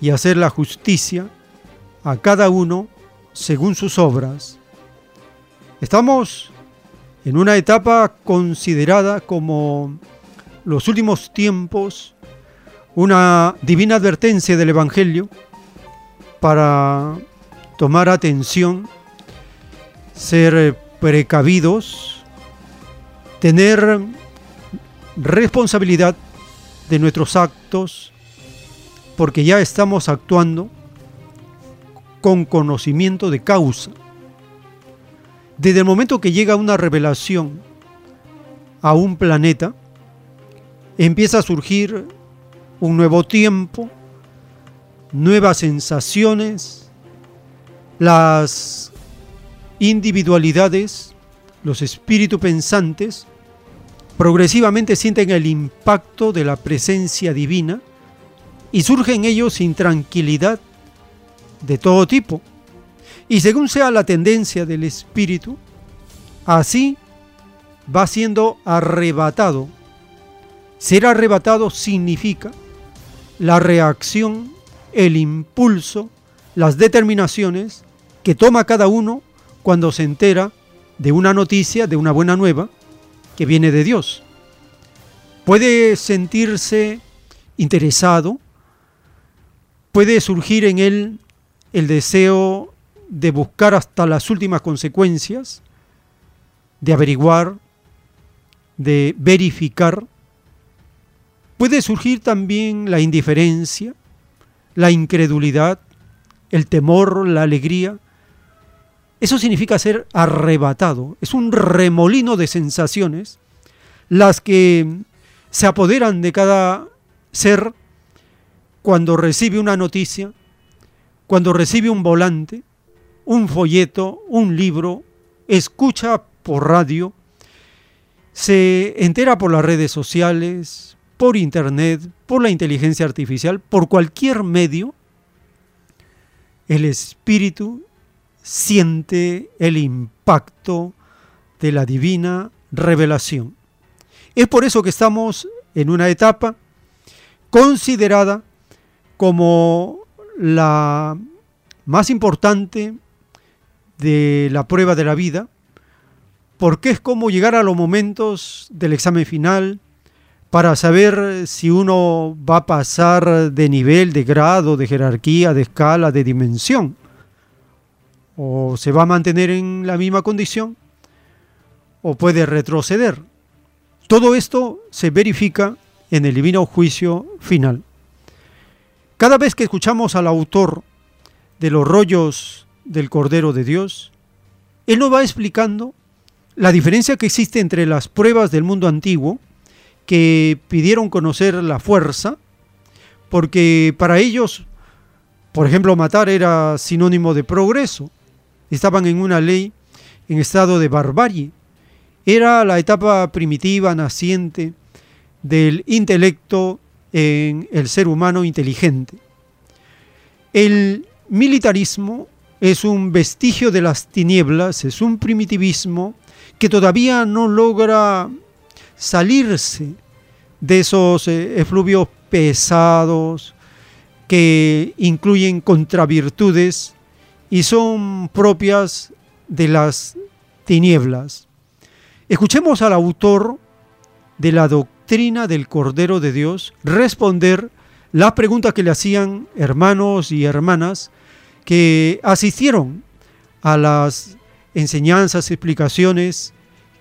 y hacer la justicia a cada uno según sus obras. Estamos en una etapa considerada como los últimos tiempos una divina advertencia del Evangelio para tomar atención, ser precavidos, tener responsabilidad de nuestros actos, porque ya estamos actuando con conocimiento de causa. Desde el momento que llega una revelación a un planeta, empieza a surgir un nuevo tiempo, nuevas sensaciones, las individualidades, los espíritus pensantes, progresivamente sienten el impacto de la presencia divina y surge en ellos intranquilidad de todo tipo. Y según sea la tendencia del espíritu, así va siendo arrebatado. Ser arrebatado significa la reacción, el impulso, las determinaciones que toma cada uno cuando se entera de una noticia, de una buena nueva que viene de Dios. Puede sentirse interesado, puede surgir en él el deseo de buscar hasta las últimas consecuencias, de averiguar, de verificar, Puede surgir también la indiferencia, la incredulidad, el temor, la alegría. Eso significa ser arrebatado. Es un remolino de sensaciones las que se apoderan de cada ser cuando recibe una noticia, cuando recibe un volante, un folleto, un libro, escucha por radio, se entera por las redes sociales, por Internet, por la inteligencia artificial, por cualquier medio, el espíritu siente el impacto de la divina revelación. Es por eso que estamos en una etapa considerada como la más importante de la prueba de la vida, porque es como llegar a los momentos del examen final para saber si uno va a pasar de nivel, de grado, de jerarquía, de escala, de dimensión, o se va a mantener en la misma condición, o puede retroceder. Todo esto se verifica en el divino juicio final. Cada vez que escuchamos al autor de los rollos del Cordero de Dios, él nos va explicando la diferencia que existe entre las pruebas del mundo antiguo, que pidieron conocer la fuerza, porque para ellos, por ejemplo, matar era sinónimo de progreso. Estaban en una ley en estado de barbarie. Era la etapa primitiva, naciente del intelecto en el ser humano inteligente. El militarismo es un vestigio de las tinieblas, es un primitivismo que todavía no logra salirse de esos eh, efluvios pesados que incluyen contravirtudes y son propias de las tinieblas. Escuchemos al autor de la doctrina del Cordero de Dios responder las preguntas que le hacían hermanos y hermanas que asistieron a las enseñanzas, explicaciones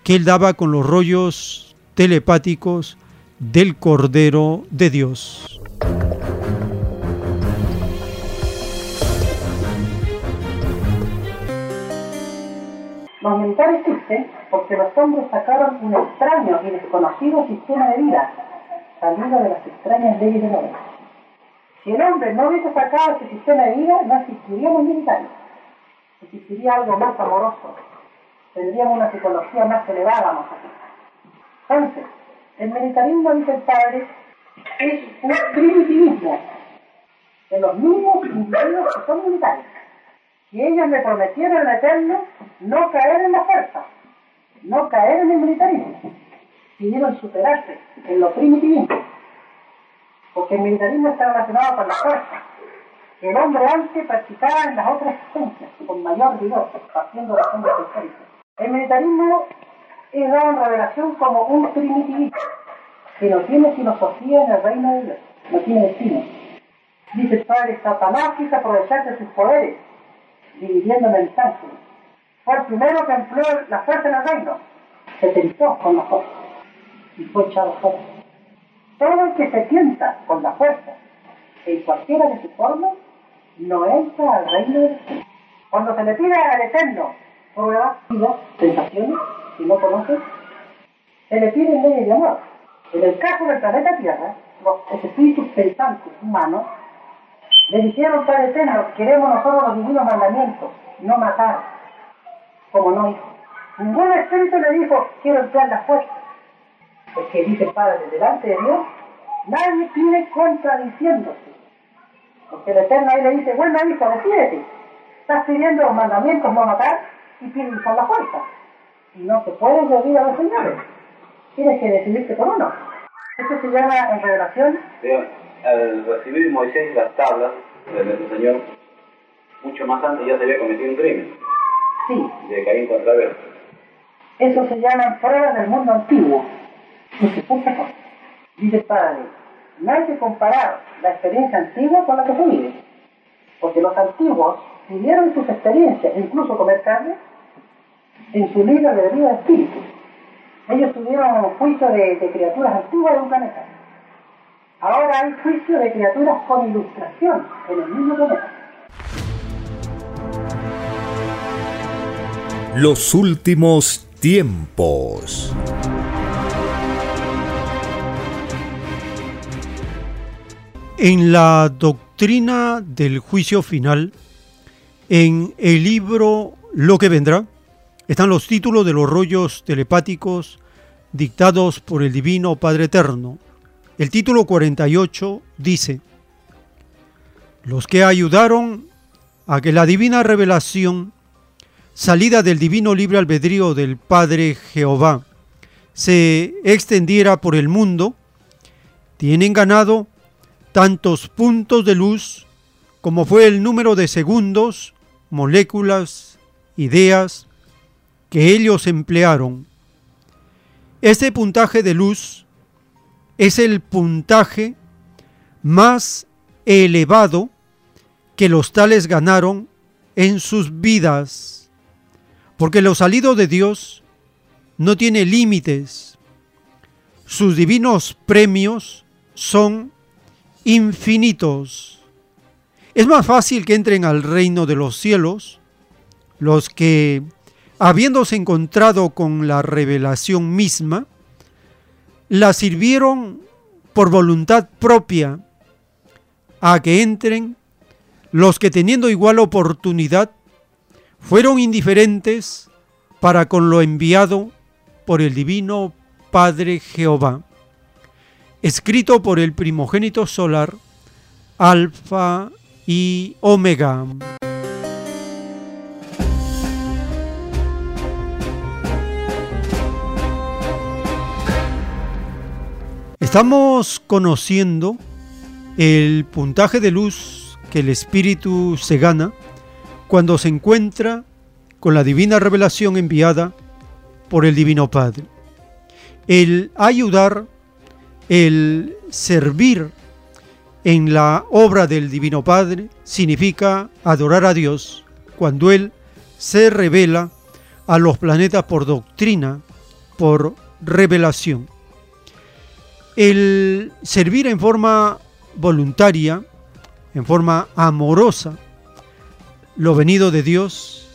que él daba con los rollos telepáticos del Cordero de Dios. Los militares existen porque los hombres sacaron un extraño y desconocido sistema de vida, salido de las extrañas leyes del hombre. Si el hombre no hubiese sacado ese sistema de vida, no existiríamos militares. Existiría algo más amoroso. Tendríamos una psicología más elevada, más aquí. Entonces, el militarismo, dice el padre, es un primitivismo de los mismos individuos que son militares. Y ellos me prometieron en eterno no caer en la fuerza, no caer en el militarismo. Pidieron superarse en lo primitivismo. Porque el militarismo está relacionado con la fuerza. El hombre antes practicaba en las otras esencias, con mayor rigor, partiendo de la fuente histórica. El militarismo es dado en revelación como un primitivismo, que no tiene filosofía en el reino de Dios, no tiene destino. Dice padre, Satanás quiso aprovecharse de sus poderes, dividiendo en ángeles. Fue el primero que empleó la fuerza en el reino, se tentó con la fuerza y fue echado fuera. Todo el que se tienta con la fuerza, en cualquiera de sus formas, no entra al reino de Dios. Cuando se le pide al Eterno pruebas, sensaciones, si no conoces, se le piden leyes de amor. En el caso del planeta Tierra, los espíritus pensantes humanos le dijeron Padre Eterno, queremos nosotros los divinos mandamientos, no matar, como no hijo. Ningún espíritu le dijo, quiero emplear la fuerza. Porque dice el Padre, delante de Dios, nadie pide contradiciéndose. Porque el Eterno ahí le dice, bueno hijo, decídete. Estás pidiendo los mandamientos, no matar, y pides usar la fuerza. No se puede servir a los señores. Tienes que decidirte por uno. Esto se llama en revelación. Al recibir Moisés las tablas del Señor, mucho más antes ya se había cometido un crimen. Sí. De Caín contra Abel. Eso se llama pruebas del mundo antiguo. Dice Padre, no hay que comparar la experiencia antigua con la que se vive. Porque los antiguos vivieron sus experiencias, incluso comer carne, en su libro de vida de espíritu. Ellos tuvieron juicio de, de criaturas antiguas de un planeta. Ahora hay juicio de criaturas con ilustración en el mismo planeta. Los últimos tiempos. En la doctrina del juicio final, en el libro Lo que vendrá, están los títulos de los rollos telepáticos dictados por el Divino Padre Eterno. El título 48 dice, los que ayudaron a que la divina revelación, salida del divino libre albedrío del Padre Jehová, se extendiera por el mundo, tienen ganado tantos puntos de luz como fue el número de segundos, moléculas, ideas que ellos emplearon. Este puntaje de luz es el puntaje más elevado que los tales ganaron en sus vidas, porque lo salido de Dios no tiene límites. Sus divinos premios son infinitos. Es más fácil que entren al reino de los cielos los que, habiéndose encontrado con la revelación misma, la sirvieron por voluntad propia a que entren los que teniendo igual oportunidad fueron indiferentes para con lo enviado por el divino Padre Jehová, escrito por el primogénito solar, Alfa y Omega. Estamos conociendo el puntaje de luz que el espíritu se gana cuando se encuentra con la divina revelación enviada por el Divino Padre. El ayudar, el servir en la obra del Divino Padre significa adorar a Dios cuando Él se revela a los planetas por doctrina, por revelación. El servir en forma voluntaria, en forma amorosa, lo venido de Dios,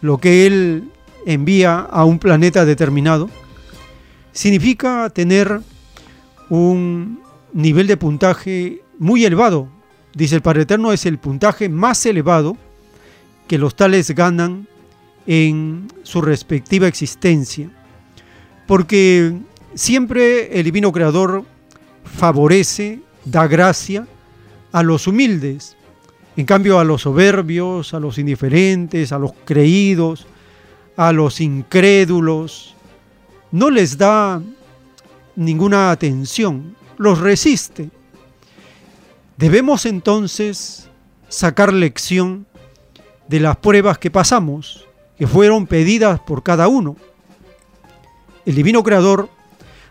lo que Él envía a un planeta determinado, significa tener un nivel de puntaje muy elevado. Dice el Padre Eterno, es el puntaje más elevado que los tales ganan en su respectiva existencia. Porque siempre el Divino Creador favorece, da gracia a los humildes. En cambio, a los soberbios, a los indiferentes, a los creídos, a los incrédulos, no les da ninguna atención, los resiste. Debemos entonces sacar lección de las pruebas que pasamos, que fueron pedidas por cada uno. El Divino Creador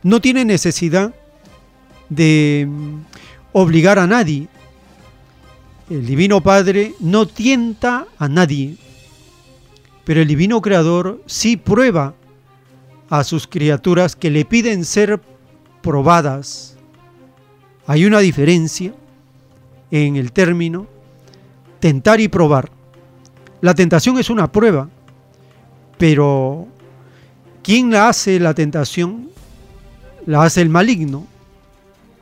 no tiene necesidad de obligar a nadie. El Divino Padre no tienta a nadie, pero el Divino Creador sí prueba a sus criaturas que le piden ser probadas. Hay una diferencia en el término tentar y probar. La tentación es una prueba, pero ¿quién la hace la tentación? La hace el maligno,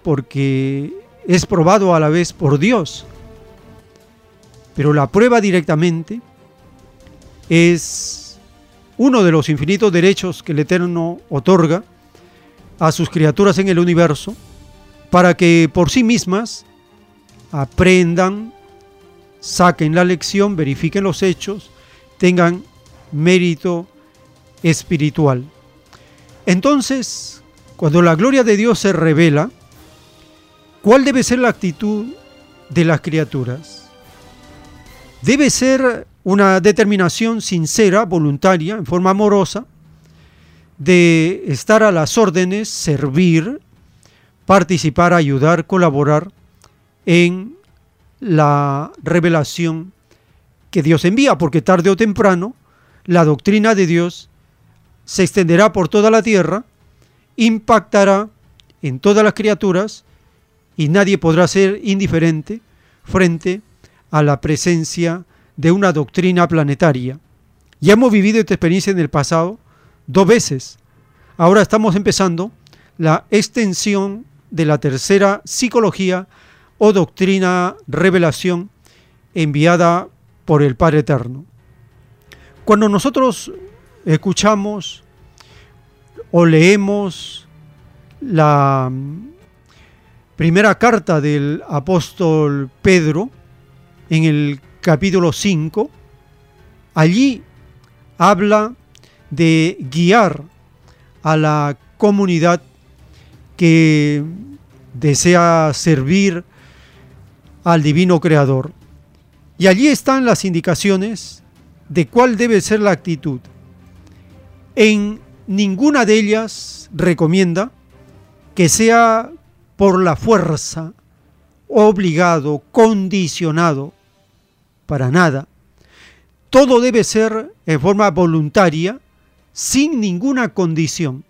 porque es probado a la vez por Dios. Pero la prueba directamente es uno de los infinitos derechos que el Eterno otorga a sus criaturas en el universo para que por sí mismas aprendan, saquen la lección, verifiquen los hechos, tengan mérito espiritual. Entonces, cuando la gloria de Dios se revela, ¿Cuál debe ser la actitud de las criaturas? Debe ser una determinación sincera, voluntaria, en forma amorosa, de estar a las órdenes, servir, participar, ayudar, colaborar en la revelación que Dios envía, porque tarde o temprano la doctrina de Dios se extenderá por toda la tierra, impactará en todas las criaturas y nadie podrá ser indiferente frente a la presencia de una doctrina planetaria. Ya hemos vivido esta experiencia en el pasado dos veces. Ahora estamos empezando la extensión de la tercera psicología o doctrina revelación enviada por el Padre Eterno. Cuando nosotros escuchamos o leemos la primera carta del apóstol Pedro, en el capítulo 5, allí habla de guiar a la comunidad que desea servir al divino creador. Y allí están las indicaciones de cuál debe ser la actitud. En ninguna de ellas recomienda que sea por la fuerza, obligado, condicionado, para nada. Todo debe ser en forma voluntaria, sin ninguna condición.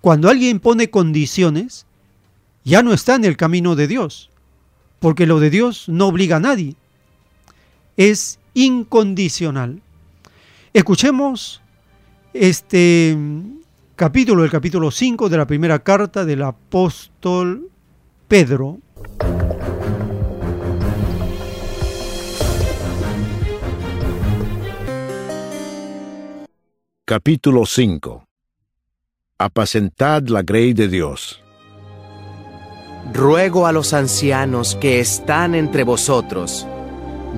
Cuando alguien pone condiciones, ya no está en el camino de Dios, porque lo de Dios no obliga a nadie, es incondicional. Escuchemos este capítulo, el capítulo 5 de la primera carta del apóstol Pedro. Capítulo 5 Apacentad la grey de Dios. Ruego a los ancianos que están entre vosotros,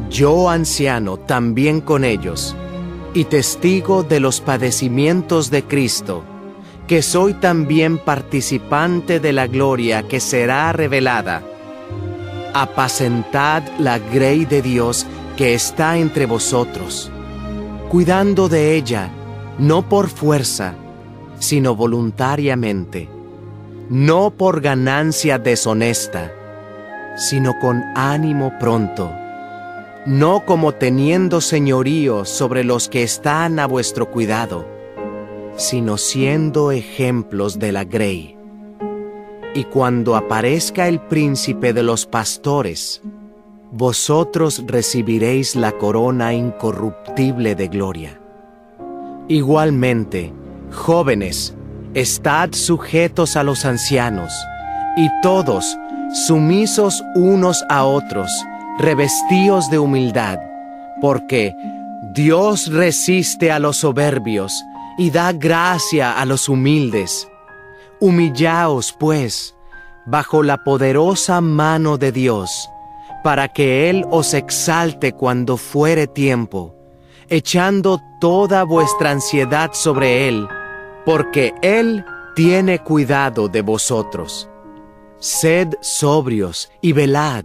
yo anciano también con ellos, y testigo de los padecimientos de Cristo, que soy también participante de la gloria que será revelada. Apacentad la grey de Dios que está entre vosotros, cuidando de ella, no por fuerza, sino voluntariamente, no por ganancia deshonesta, sino con ánimo pronto, no como teniendo señorío sobre los que están a vuestro cuidado, sino siendo ejemplos de la grey. Y cuando aparezca el príncipe de los pastores, vosotros recibiréis la corona incorruptible de gloria. Igualmente, jóvenes, estad sujetos a los ancianos, y todos, sumisos unos a otros, revestíos de humildad, porque Dios resiste a los soberbios y da gracia a los humildes. Humillaos, pues, bajo la poderosa mano de Dios, para que Él os exalte cuando fuere tiempo echando toda vuestra ansiedad sobre Él, porque Él tiene cuidado de vosotros. Sed sobrios y velad,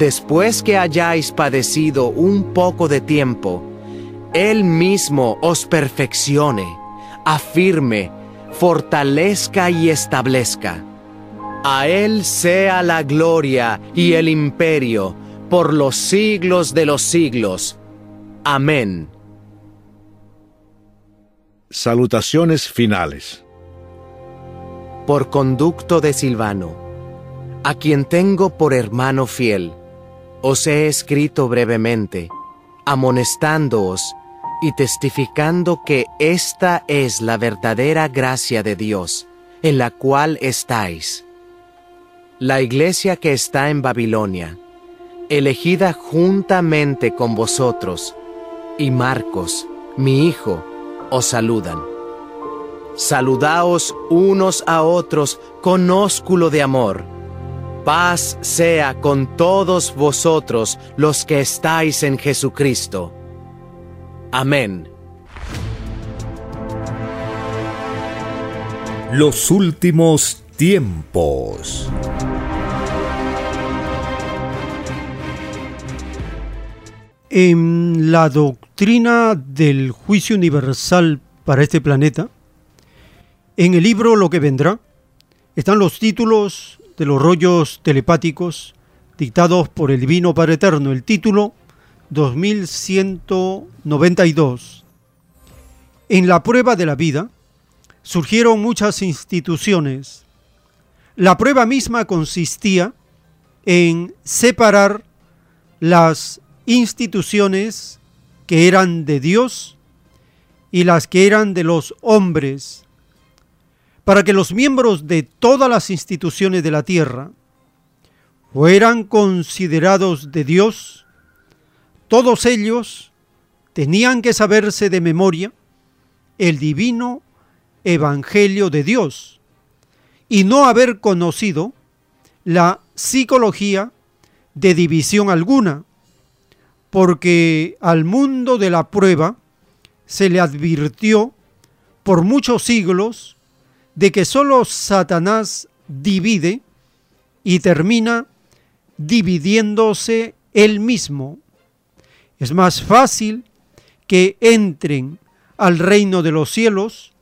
después que hayáis padecido un poco de tiempo, Él mismo os perfeccione, afirme, fortalezca y establezca. A Él sea la gloria y el imperio por los siglos de los siglos. Amén. Salutaciones finales. Por conducto de Silvano, a quien tengo por hermano fiel, os he escrito brevemente, amonestándoos y testificando que esta es la verdadera gracia de Dios, en la cual estáis la iglesia que está en Babilonia, elegida juntamente con vosotros, y Marcos, mi hijo, os saludan. Saludaos unos a otros con ósculo de amor. Paz sea con todos vosotros los que estáis en Jesucristo. Amén. Los últimos tiempos. En la doctrina del juicio universal para este planeta, en el libro Lo que vendrá, están los títulos de los rollos telepáticos dictados por el Divino Padre Eterno. El título 2192. En la prueba de la vida surgieron muchas instituciones. La prueba misma consistía en separar las instituciones que eran de Dios y las que eran de los hombres, para que los miembros de todas las instituciones de la tierra fueran considerados de Dios, todos ellos tenían que saberse de memoria el divino Evangelio de Dios y no haber conocido la psicología de división alguna, porque al mundo de la prueba se le advirtió por muchos siglos de que sólo Satanás divide y termina dividiéndose él mismo. Es más fácil que entren al reino de los cielos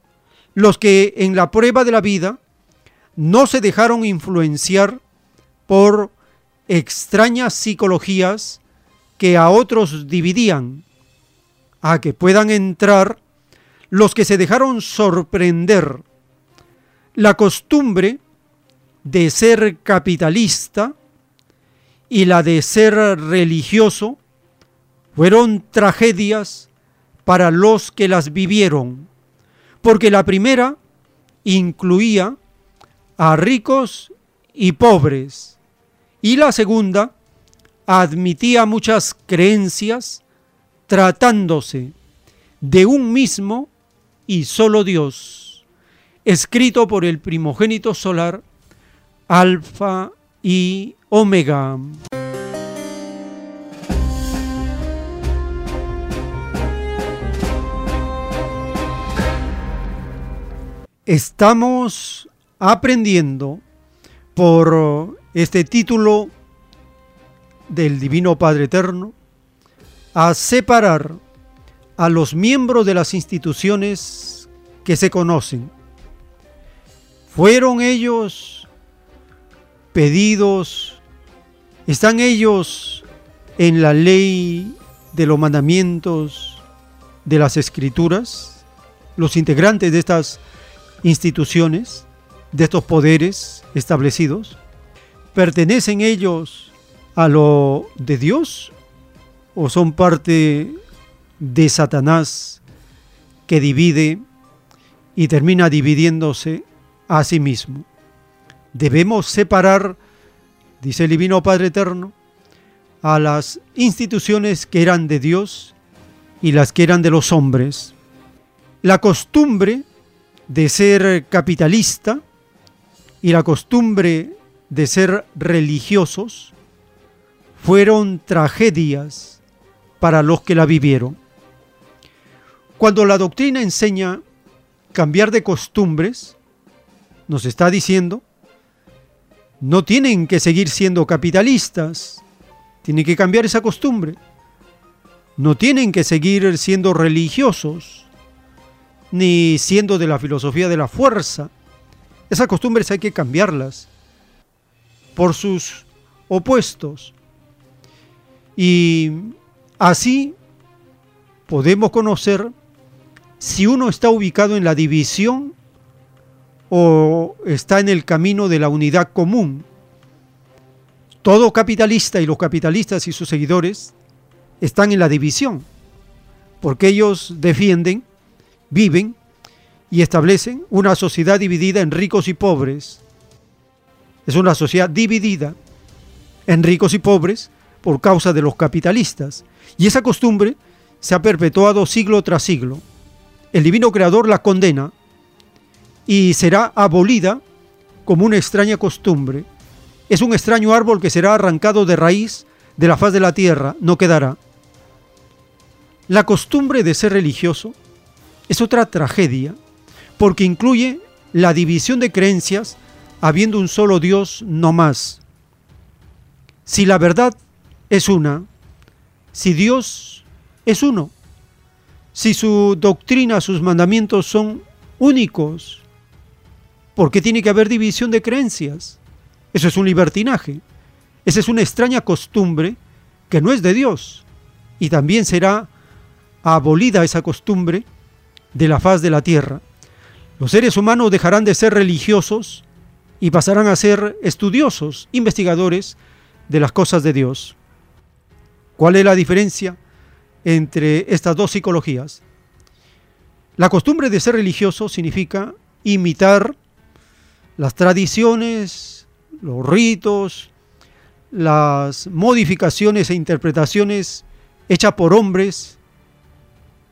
los que en la prueba de la vida no se dejaron influenciar por extrañas psicologías que a otros dividían, a que puedan entrar los que se dejaron sorprender. La costumbre de ser capitalista y la de ser religioso fueron tragedias para los que las vivieron, porque la primera incluía a ricos y pobres, y la segunda admitía muchas creencias tratándose de un mismo y solo Dios, escrito por el primogénito solar, Alfa y Omega. Estamos aprendiendo por este título del Divino Padre Eterno a separar a los miembros de las instituciones que se conocen. ¿Fueron ellos pedidos? ¿Están ellos en la ley de los mandamientos de las escrituras? Los integrantes de estas instituciones, de estos poderes establecidos, ¿pertenecen ellos a lo de Dios o son parte de Satanás que divide y termina dividiéndose a sí mismo? Debemos separar, dice el Divino Padre Eterno, a las instituciones que eran de Dios y las que eran de los hombres. La costumbre de ser capitalista y la costumbre de ser religiosos fueron tragedias para los que la vivieron. Cuando la doctrina enseña cambiar de costumbres, nos está diciendo, no tienen que seguir siendo capitalistas, tienen que cambiar esa costumbre. No tienen que seguir siendo religiosos, ni siendo de la filosofía de la fuerza. Esas costumbres hay que cambiarlas por sus opuestos. Y así podemos conocer si uno está ubicado en la división o está en el camino de la unidad común. Todo capitalista y los capitalistas y sus seguidores están en la división, porque ellos defienden viven y establecen una sociedad dividida en ricos y pobres. Es una sociedad dividida en ricos y pobres por causa de los capitalistas. Y esa costumbre se ha perpetuado siglo tras siglo. El divino creador la condena y será abolida como una extraña costumbre. Es un extraño árbol que será arrancado de raíz de la faz de la tierra, no quedará. La costumbre de ser religioso es otra tragedia porque incluye la división de creencias habiendo un solo Dios no más. Si la verdad es una, si Dios es uno, si su doctrina, sus mandamientos son únicos, ¿por qué tiene que haber división de creencias? Eso es un libertinaje. Esa es una extraña costumbre que no es de Dios. Y también será abolida esa costumbre de la faz de la tierra. Los seres humanos dejarán de ser religiosos y pasarán a ser estudiosos, investigadores de las cosas de Dios. ¿Cuál es la diferencia entre estas dos psicologías? La costumbre de ser religioso significa imitar las tradiciones, los ritos, las modificaciones e interpretaciones hechas por hombres,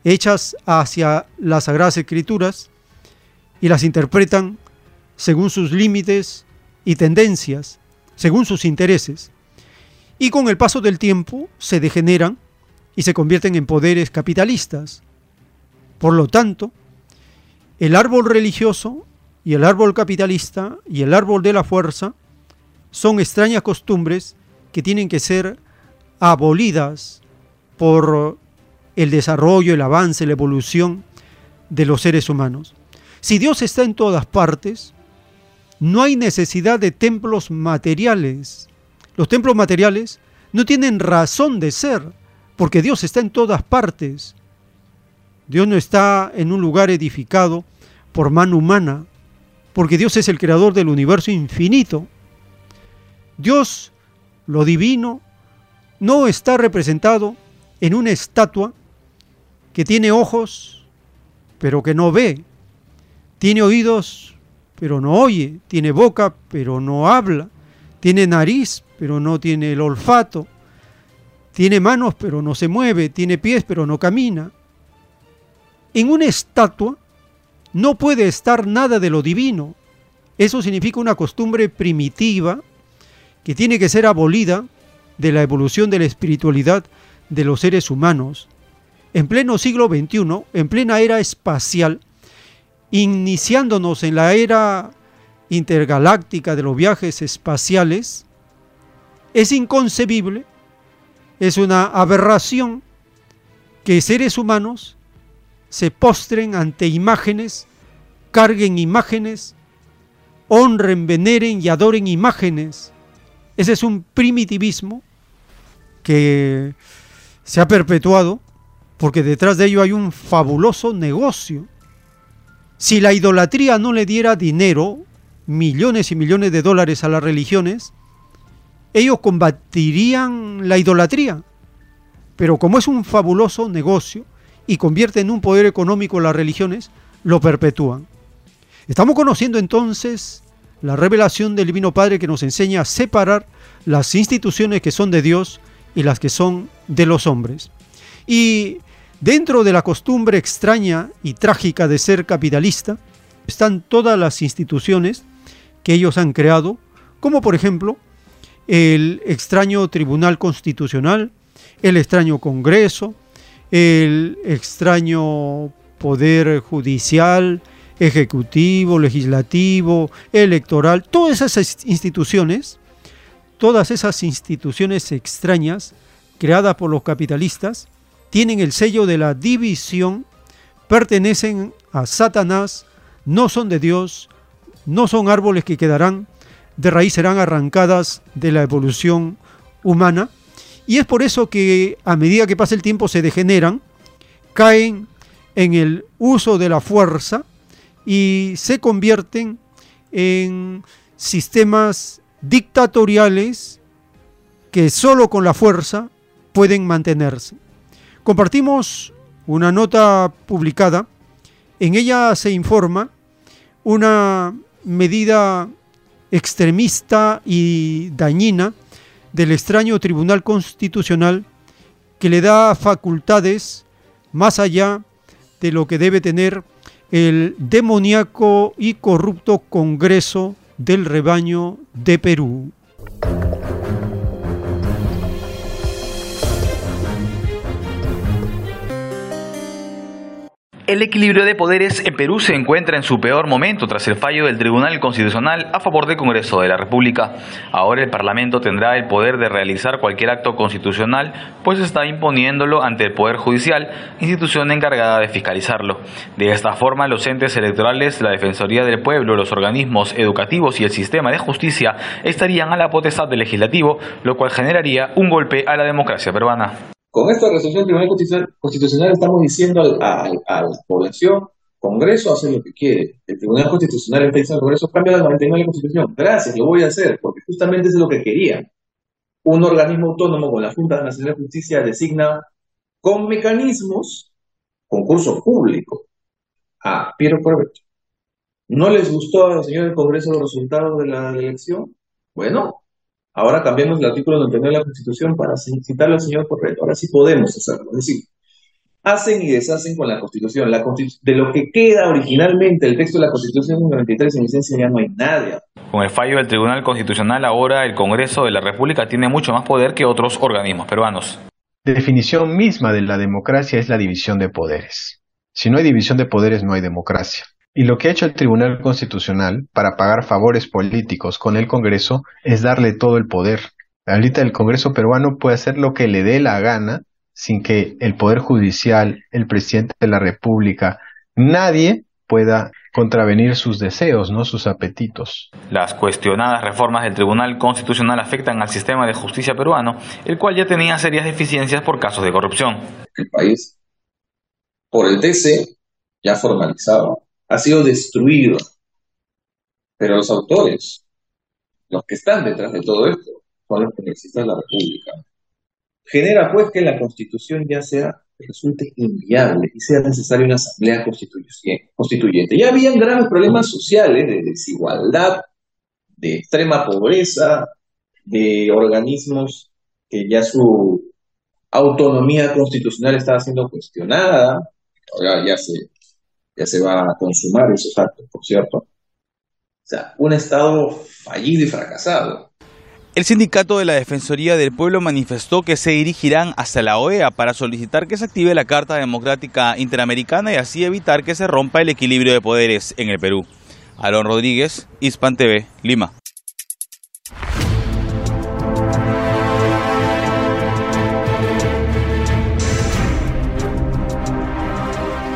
hechas hacia las Sagradas Escrituras, y las interpretan según sus límites y tendencias, según sus intereses. Y con el paso del tiempo se degeneran y se convierten en poderes capitalistas. Por lo tanto, el árbol religioso y el árbol capitalista y el árbol de la fuerza son extrañas costumbres que tienen que ser abolidas por el desarrollo, el avance, la evolución de los seres humanos. Si Dios está en todas partes, no hay necesidad de templos materiales. Los templos materiales no tienen razón de ser, porque Dios está en todas partes. Dios no está en un lugar edificado por mano humana, porque Dios es el creador del universo infinito. Dios, lo divino, no está representado en una estatua que tiene ojos, pero que no ve, tiene oídos, pero no oye, tiene boca, pero no habla, tiene nariz, pero no tiene el olfato, tiene manos, pero no se mueve, tiene pies, pero no camina. En una estatua no puede estar nada de lo divino. Eso significa una costumbre primitiva que tiene que ser abolida de la evolución de la espiritualidad de los seres humanos. En pleno siglo XXI, en plena era espacial, iniciándonos en la era intergaláctica de los viajes espaciales, es inconcebible, es una aberración que seres humanos se postren ante imágenes, carguen imágenes, honren, veneren y adoren imágenes. Ese es un primitivismo que se ha perpetuado porque detrás de ello hay un fabuloso negocio. Si la idolatría no le diera dinero, millones y millones de dólares a las religiones, ellos combatirían la idolatría. Pero como es un fabuloso negocio, y convierte en un poder económico las religiones, lo perpetúan. Estamos conociendo entonces la revelación del Divino Padre que nos enseña a separar las instituciones que son de Dios y las que son de los hombres. Y dentro de la costumbre extraña y trágica de ser capitalista, están todas las instituciones que ellos han creado, como por ejemplo el extraño Tribunal Constitucional, el extraño Congreso, el extraño poder judicial, ejecutivo, legislativo, electoral, todas esas instituciones, todas esas instituciones extrañas creadas por los capitalistas, tienen el sello de la división, pertenecen a Satanás, no son de Dios, no son árboles que quedarán, de raíz serán arrancadas de la evolución humana, y es por eso que a medida que pasa el tiempo se degeneran, caen en el uso de la fuerza y se convierten en sistemas dictatoriales que solo con la fuerza pueden mantenerse. Compartimos una nota publicada, en ella se informa una medida extremista y dañina del extraño Tribunal Constitucional que le da facultades más allá de lo que debe tener el demoníaco y corrupto Congreso del Rebaño de Perú. El equilibrio de poderes en Perú se encuentra en su peor momento tras el fallo del Tribunal Constitucional a favor del Congreso de la República. Ahora el Parlamento tendrá el poder de realizar cualquier acto constitucional, pues está imponiéndolo ante el Poder Judicial, institución encargada de fiscalizarlo. De esta forma, los entes electorales, la Defensoría del Pueblo, los organismos educativos y el sistema de justicia estarían a la potestad del legislativo, lo cual generaría un golpe a la democracia peruana. Con esta resolución del Tribunal Constitucional estamos diciendo a, la población, Congreso hace lo que quiere. El Tribunal Constitucional está diciendo al Congreso cambia la 99 de la Constitución. Gracias, lo voy a hacer, porque justamente eso es lo que querían. un organismo autónomo con la Junta Nacional de Justicia designa con mecanismos, concurso público, a Piero Corbeto. ¿No les gustó al señor del Congreso los resultados de la elección? Bueno, ahora cambiamos el artículo 99 de la Constitución para citarle al señor Corbeto. Ahora sí podemos hacerlo. Es decir, hacen y deshacen con la Constitución. La de lo que queda originalmente el texto de la Constitución 93 en licencia ya no hay nada. Con el fallo del Tribunal Constitucional ahora el Congreso de la República tiene mucho más poder que otros organismos peruanos. Definición misma de la democracia es la división de poderes. Si no hay división de poderes no hay democracia. Y lo que ha hecho el Tribunal Constitucional para pagar favores políticos con el Congreso es darle todo el poder. Ahorita el Congreso peruano puede hacer lo que le dé la gana sin que el Poder Judicial, el presidente de la República, nadie pueda contravenir sus deseos, no sus apetitos. Las cuestionadas reformas del Tribunal Constitucional afectan al sistema de justicia peruano, el cual ya tenía serias deficiencias por casos de corrupción. El país, por el TC, ya formalizado, ha sido destruido. Pero los autores, los que están detrás de todo esto, son los congresistas de la República. Genera pues que la constitución ya sea resulte inviable y sea necesaria una asamblea constituyente. Ya habían graves problemas sociales de desigualdad, de extrema pobreza, de organismos que ya su autonomía constitucional estaba siendo cuestionada, ahora ya se ya se va a consumar esos actos, por cierto. O sea, un Estado fallido y fracasado. El sindicato de la Defensoría del Pueblo manifestó que se dirigirán hasta la OEA para solicitar que se active la Carta Democrática Interamericana y así evitar que se rompa el equilibrio de poderes en el Perú. Alon Rodríguez, Hispan TV, Lima.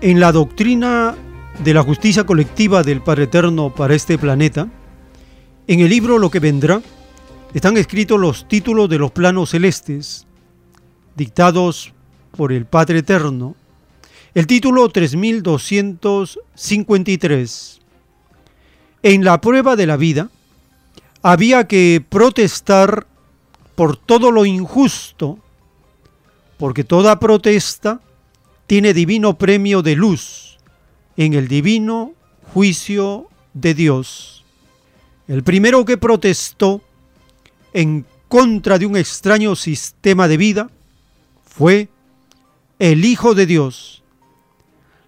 En la doctrina de la justicia colectiva del Padre Eterno para este planeta, en el libro Lo que vendrá, están escritos los títulos de los planos celestes, dictados por el Padre Eterno. El título 3253. En la prueba de la vida, había que protestar por todo lo injusto, porque toda protesta tiene divino premio de luz en el divino juicio de Dios. El primero que protestó en contra de un extraño sistema de vida fue el Hijo de Dios.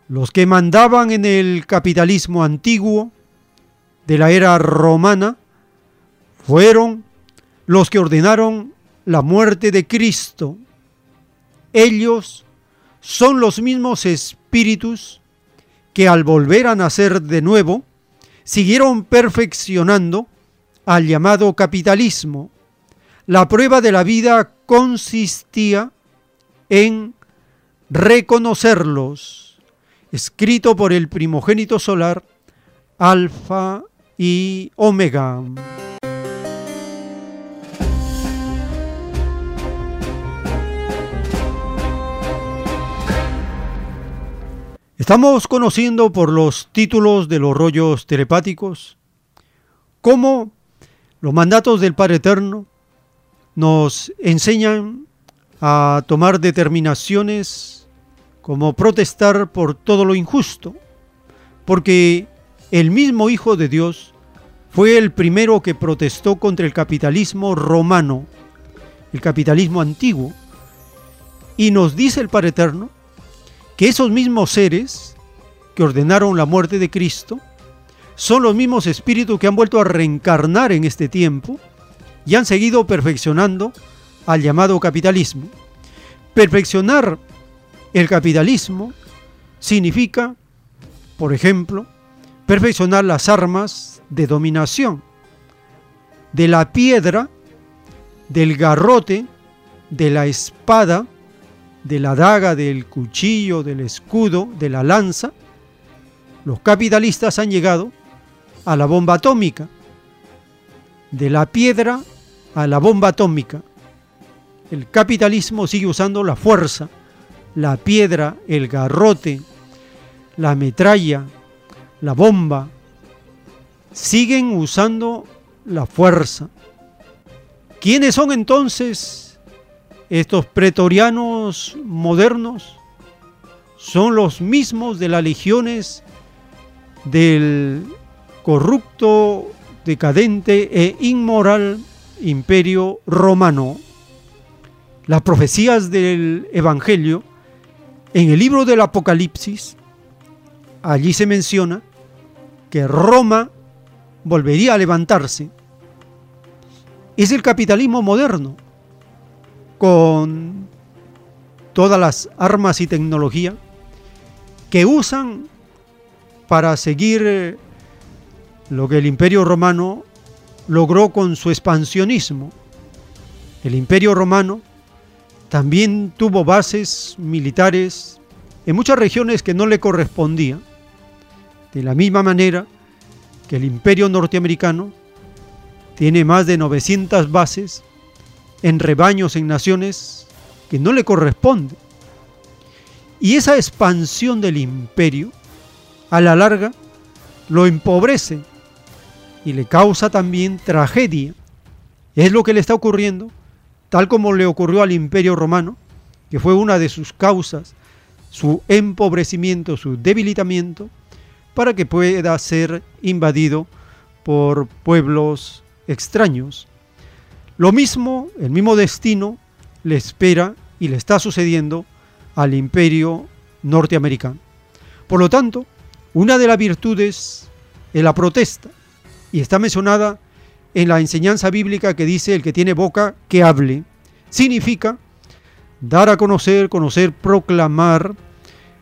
Los que mandaban en el capitalismo antiguo de la era romana fueron los que ordenaron la muerte de Cristo. Ellos son los mismos espíritus que al volver a nacer de nuevo, siguieron perfeccionando al llamado capitalismo. La prueba de la vida consistía en reconocerlos, escrito por el primogénito solar, Alfa y Omega. Estamos conociendo por los títulos de los rollos telepáticos cómo los mandatos del Padre Eterno nos enseñan a tomar determinaciones como protestar por todo lo injusto, porque el mismo Hijo de Dios fue el primero que protestó contra el capitalismo romano, el capitalismo antiguo, y nos dice el Padre Eterno que esos mismos seres que ordenaron la muerte de Cristo son los mismos espíritus que han vuelto a reencarnar en este tiempo y han seguido perfeccionando al llamado capitalismo. Perfeccionar el capitalismo significa, por ejemplo, perfeccionar las armas de dominación, de la piedra, del garrote, de la espada, de la daga, del cuchillo, del escudo, de la lanza, los capitalistas han llegado a la bomba atómica, de la piedra a la bomba atómica. El capitalismo sigue usando la fuerza, la piedra, el garrote, la metralla, la bomba. Siguen usando la fuerza. ¿Quiénes son entonces estos pretorianos modernos? Son los mismos de las legiones del corrupto, decadente e inmoral imperio romano. Las profecías del Evangelio, en el libro del Apocalipsis, allí se menciona que Roma volvería a levantarse. Es el capitalismo moderno, con todas las armas y tecnología que usan para seguir lo que el imperio romano logró con su expansionismo. El imperio romano también tuvo bases militares en muchas regiones que no le correspondían, de la misma manera que el imperio norteamericano tiene más de 900 bases en rebaños en naciones que no le corresponden. Y esa expansión del imperio, a la larga, lo empobrece y le causa también tragedia. Es lo que le está ocurriendo, tal como le ocurrió al imperio romano, que fue una de sus causas, su empobrecimiento, su debilitamiento, para que pueda ser invadido por pueblos extraños. Lo mismo, el mismo destino le espera y le está sucediendo al imperio norteamericano. Por lo tanto, una de las virtudes es la protesta y está mencionada en la enseñanza bíblica que dice el que tiene boca que hable. Significa dar a conocer, conocer, proclamar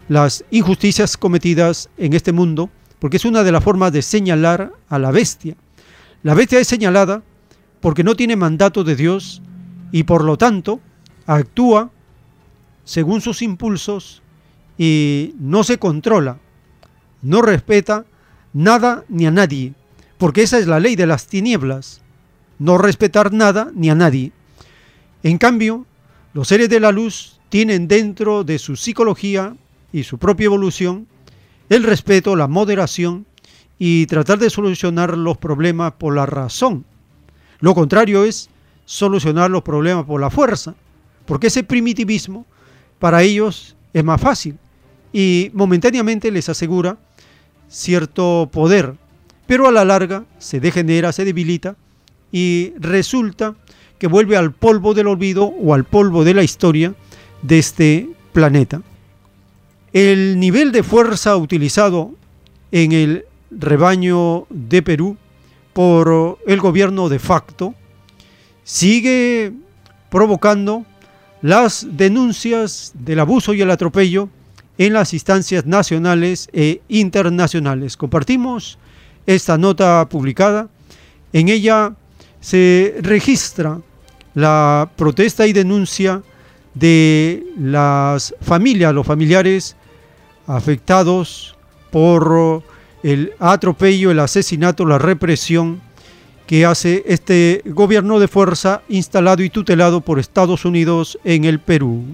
las injusticias cometidas en este mundo, porque es una de las formas de señalar a la bestia. La bestia es señalada porque no tiene mandato de Dios y por lo tanto actúa según sus impulsos y no se controla, no respeta nada ni a nadie porque esa es la ley de las tinieblas, no respetar nada ni a nadie. En cambio, los seres de la luz tienen dentro de su psicología y su propia evolución el respeto, la moderación y tratar de solucionar los problemas por la razón. Lo contrario es solucionar los problemas por la fuerza, porque ese primitivismo para ellos es más fácil y momentáneamente les asegura cierto poder pero a la larga se degenera, se debilita y resulta que vuelve al polvo del olvido o al polvo de la historia de este planeta. El nivel de fuerza utilizado en el rebaño de Perú por el gobierno de facto sigue provocando las denuncias del abuso y el atropello en las instancias nacionales e internacionales. Compartimos esta nota publicada. En ella se registra la protesta y denuncia de las familias, los familiares afectados por el atropello, el asesinato, la represión que hace este gobierno de fuerza instalado y tutelado por Estados Unidos en el Perú.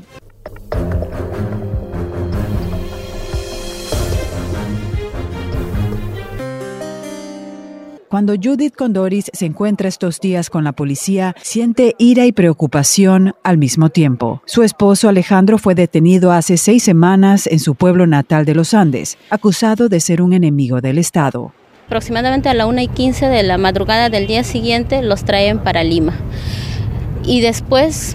Cuando Judith Condoris se encuentra estos días con la policía, siente ira y preocupación al mismo tiempo. Su esposo Alejandro fue detenido hace seis semanas en su pueblo natal de los Andes, acusado de ser un enemigo del Estado. Aproximadamente a la 1 y 15 de la madrugada del día siguiente los traen para Lima. Y después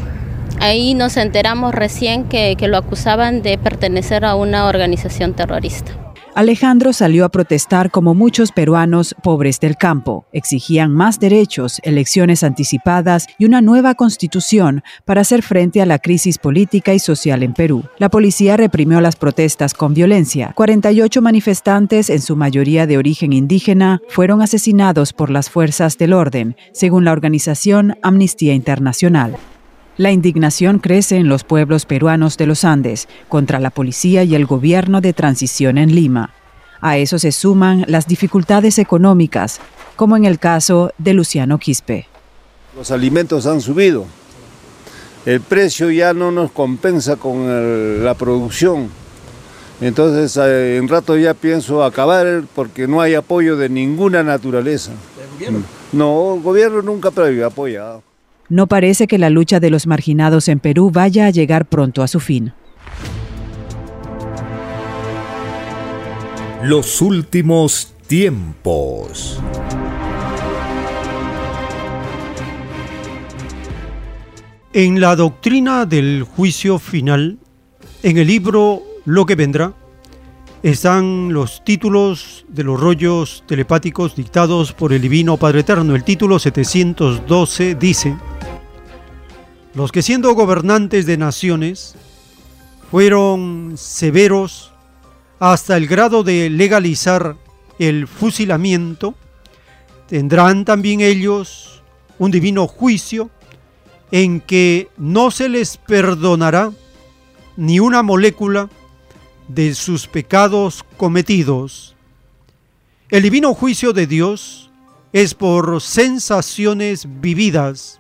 ahí nos enteramos recién que, que lo acusaban de pertenecer a una organización terrorista. Alejandro salió a protestar como muchos peruanos pobres del campo. Exigían más derechos, elecciones anticipadas y una nueva constitución para hacer frente a la crisis política y social en Perú. La policía reprimió las protestas con violencia. 48 manifestantes, en su mayoría de origen indígena, fueron asesinados por las fuerzas del orden, según la organización Amnistía Internacional. La indignación crece en los pueblos peruanos de los Andes contra la policía y el gobierno de transición en Lima. A eso se suman las dificultades económicas, como en el caso de Luciano Quispe. Los alimentos han subido. El precio ya no nos compensa con el, la producción. Entonces, eh, en rato ya pienso acabar porque no hay apoyo de ninguna naturaleza. ¿El gobierno? No, el gobierno nunca ha apoyado. No parece que la lucha de los marginados en Perú vaya a llegar pronto a su fin. Los últimos tiempos. En la doctrina del juicio final, en el libro Lo que vendrá, están los títulos de los rollos telepáticos dictados por el Divino Padre Eterno. El título 712 dice, los que siendo gobernantes de naciones fueron severos hasta el grado de legalizar el fusilamiento, tendrán también ellos un divino juicio en que no se les perdonará ni una molécula de sus pecados cometidos. El divino juicio de Dios es por sensaciones vividas.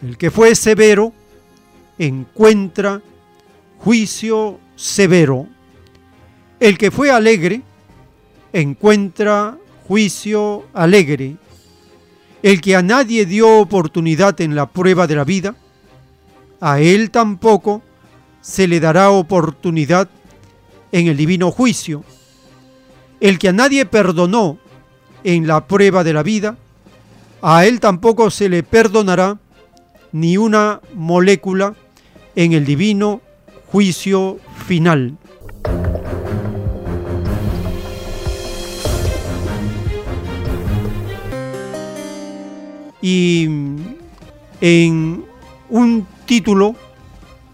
El que fue severo encuentra juicio severo. El que fue alegre encuentra juicio alegre. El que a nadie dio oportunidad en la prueba de la vida, a él tampoco se le dará oportunidad en el divino juicio. El que a nadie perdonó en la prueba de la vida, a él tampoco se le perdonará ni una molécula en el divino juicio final. Y en un título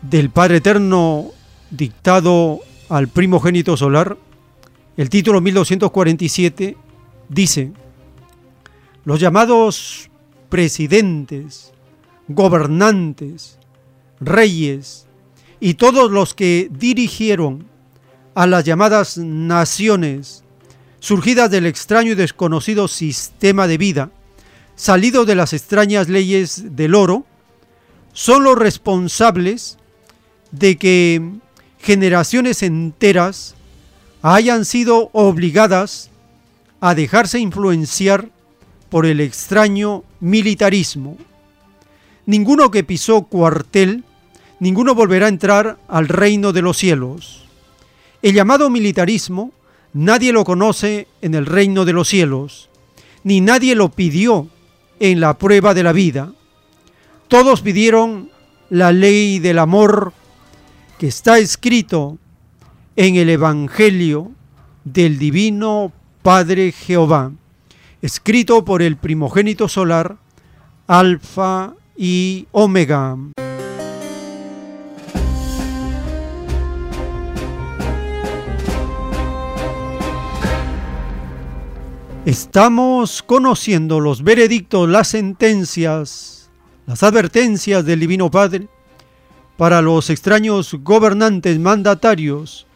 del Padre Eterno dictado al primogénito solar, el título 1247 dice, los llamados presidentes, gobernantes, reyes y todos los que dirigieron a las llamadas naciones surgidas del extraño y desconocido sistema de vida, salido de las extrañas leyes del oro, son los responsables de que generaciones enteras hayan sido obligadas a dejarse influenciar por el extraño militarismo. Ninguno que pisó cuartel, ninguno volverá a entrar al reino de los cielos. El llamado militarismo nadie lo conoce en el reino de los cielos, ni nadie lo pidió en la prueba de la vida. Todos pidieron la ley del amor que está escrito en el Evangelio del Divino Padre Jehová, escrito por el primogénito solar, Alfa y Omega. Estamos conociendo los veredictos, las sentencias, las advertencias del Divino Padre para los extraños gobernantes mandatarios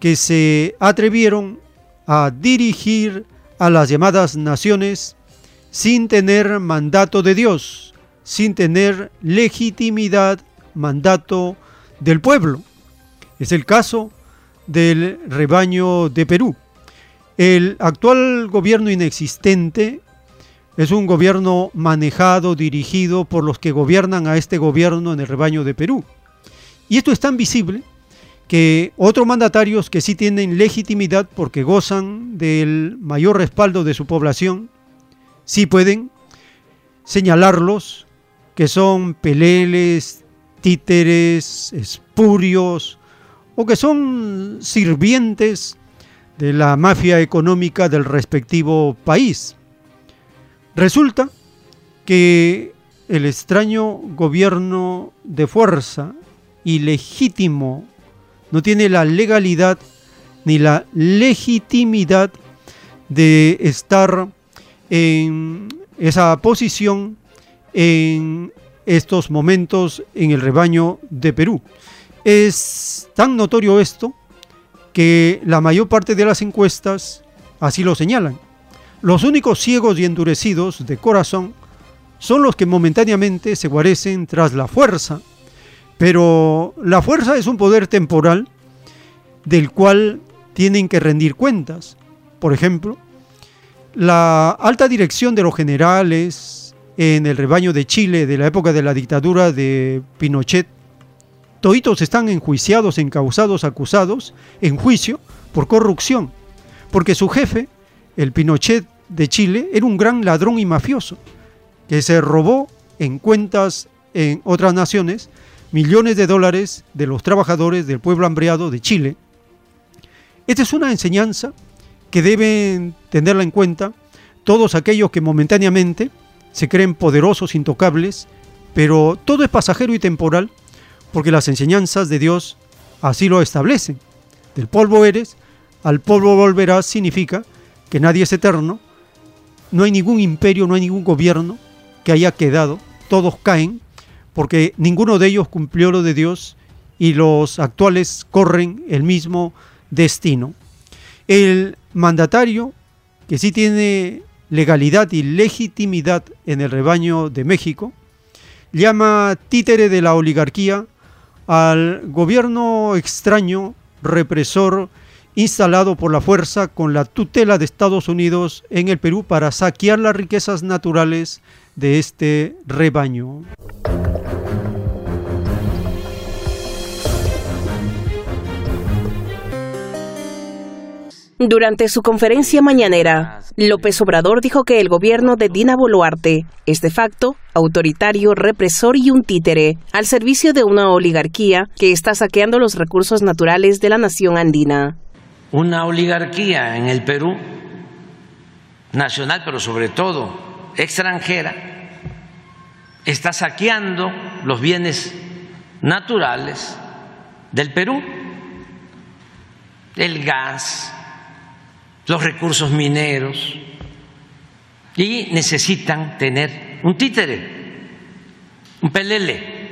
que se atrevieron a dirigir a las llamadas naciones sin tener mandato de Dios, sin tener legitimidad, mandato del pueblo. Es el caso del rebaño de Perú. El actual gobierno inexistente es un gobierno manejado, dirigido por los que gobiernan a este gobierno en el rebaño de Perú. Y esto es tan visible que otros mandatarios que sí tienen legitimidad porque gozan del mayor respaldo de su población, sí pueden señalarlos que son peleles, títeres, espurios o que son sirvientes de la mafia económica del respectivo país. Resulta que el extraño gobierno de fuerza ilegítimo no tiene la legalidad ni la legitimidad de estar en esa posición en estos momentos en el rebaño de Perú. Es tan notorio esto que la mayor parte de las encuestas así lo señalan. Los únicos ciegos y endurecidos de corazón son los que momentáneamente se guarecen tras la fuerza, pero la fuerza es un poder temporal del cual tienen que rendir cuentas. Por ejemplo, la alta dirección de los generales en el rebaño de Chile de la época de la dictadura de Pinochet, toditos están enjuiciados, encausados, acusados en juicio por corrupción, porque su jefe, el Pinochet de Chile era un gran ladrón y mafioso que se robó en cuentas en otras naciones millones de dólares de los trabajadores del pueblo hambriado de Chile. Esta es una enseñanza que deben tenerla en cuenta todos aquellos que momentáneamente se creen poderosos, intocables, pero todo es pasajero y temporal porque las enseñanzas de Dios así lo establecen. Del polvo eres, al polvo volverás significa que nadie es eterno, no hay ningún imperio, no hay ningún gobierno que haya quedado, todos caen, porque ninguno de ellos cumplió lo de Dios y los actuales corren el mismo destino. El mandatario, que sí tiene legalidad y legitimidad en el rebaño de México, llama títere de la oligarquía al gobierno extraño, represor, instalado por la fuerza con la tutela de Estados Unidos en el Perú para saquear las riquezas naturales de este rebaño. Durante su conferencia mañanera, López Obrador dijo que el gobierno de Dina Boluarte es de facto autoritario, represor y un títere al servicio de una oligarquía que está saqueando los recursos naturales de la nación andina. Una oligarquía en el Perú, nacional, pero sobre todo extranjera, está saqueando los bienes naturales del Perú, el gas, los recursos mineros, y necesitan tener un títere, un pelele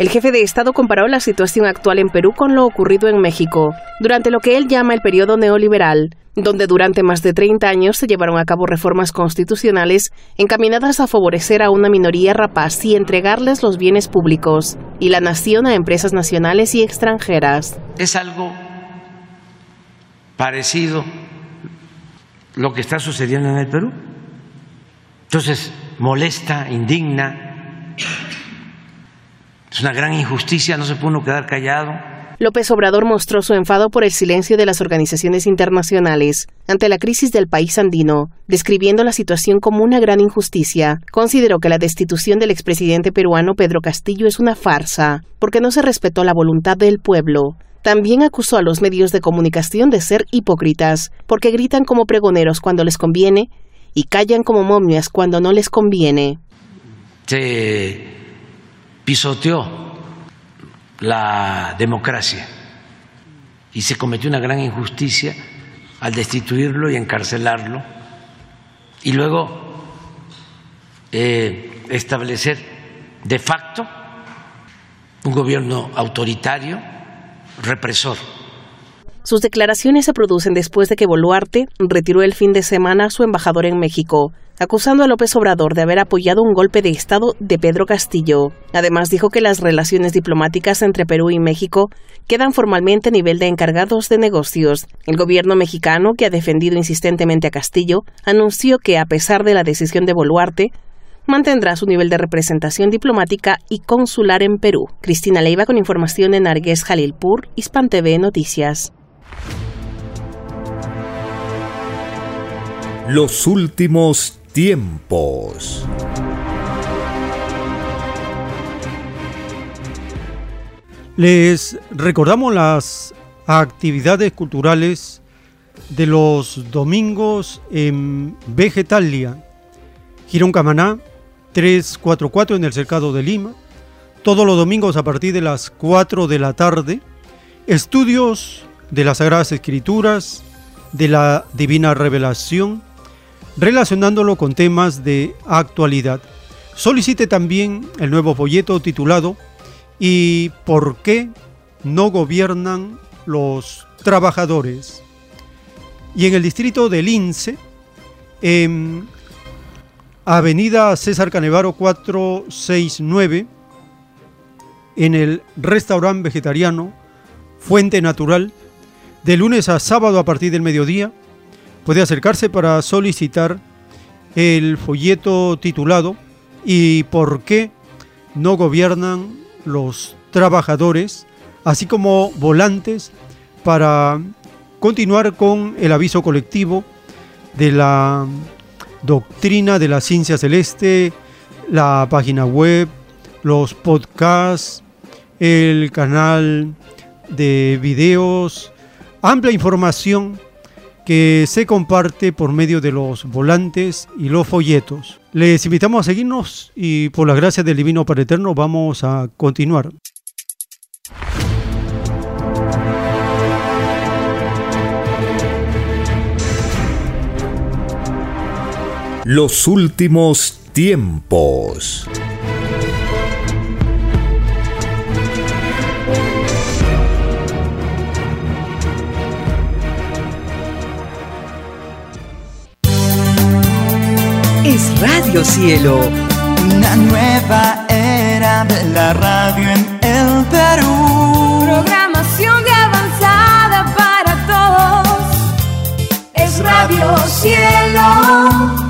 el jefe de Estado comparó la situación actual en Perú con lo ocurrido en México, durante lo que él llama el periodo neoliberal, donde durante más de 30 años se llevaron a cabo reformas constitucionales encaminadas a favorecer a una minoría rapaz y entregarles los bienes públicos y la nación a empresas nacionales y extranjeras. Es algo parecido lo que está sucediendo en el Perú. Entonces, molesta, indigna, es una gran injusticia, no se puede uno quedar callado. López Obrador mostró su enfado por el silencio de las organizaciones internacionales ante la crisis del país andino, describiendo la situación como una gran injusticia. Consideró que la destitución del expresidente peruano Pedro Castillo es una farsa, porque no se respetó la voluntad del pueblo. También acusó a los medios de comunicación de ser hipócritas, porque gritan como pregoneros cuando les conviene y callan como momias cuando no les conviene. Pisoteó la democracia y se cometió una gran injusticia al destituirlo y encarcelarlo y luego eh, establecer de facto un gobierno autoritario, represor. Sus declaraciones se producen después de que Boluarte retiró el fin de semana a su embajador en México, acusando a López Obrador de haber apoyado un golpe de Estado de Pedro Castillo. Además dijo que las relaciones diplomáticas entre Perú y México quedan formalmente a nivel de encargados de negocios. El gobierno mexicano, que ha defendido insistentemente a Castillo, anunció que, a pesar de la decisión de Boluarte, mantendrá su nivel de representación diplomática y consular en Perú. Cristina Leiva con información en Argués Jalilpur, Hispan TV Noticias. Los últimos tiempos. Les recordamos las actividades culturales de los domingos en Vegetalia, Girón Camaná, 344 en el Cercado de Lima, todos los domingos a partir de las 4 de la tarde, estudios de las Sagradas Escrituras, de la Divina Revelación, relacionándolo con temas de actualidad. Solicite también el nuevo folleto titulado ¿Y por qué no gobiernan los trabajadores? Y en el distrito del Lince, en Avenida César Canevaro 469, en el restaurante vegetariano Fuente Natural, de lunes a sábado a partir del mediodía, puede acercarse para solicitar el folleto titulado ¿Y por qué no gobiernan los trabajadores? así como volantes para continuar con el aviso colectivo de la doctrina de la ciencia celeste, la página web, los podcasts, el canal de videos, amplia información que se comparte por medio de los volantes y los folletos. Les invitamos a seguirnos y por la gracia del Divino Padre Eterno vamos a continuar. Los últimos tiempos. Es Radio Cielo, una nueva era de la radio en el Perú. Programación de avanzada para todos. Es Radio Cielo.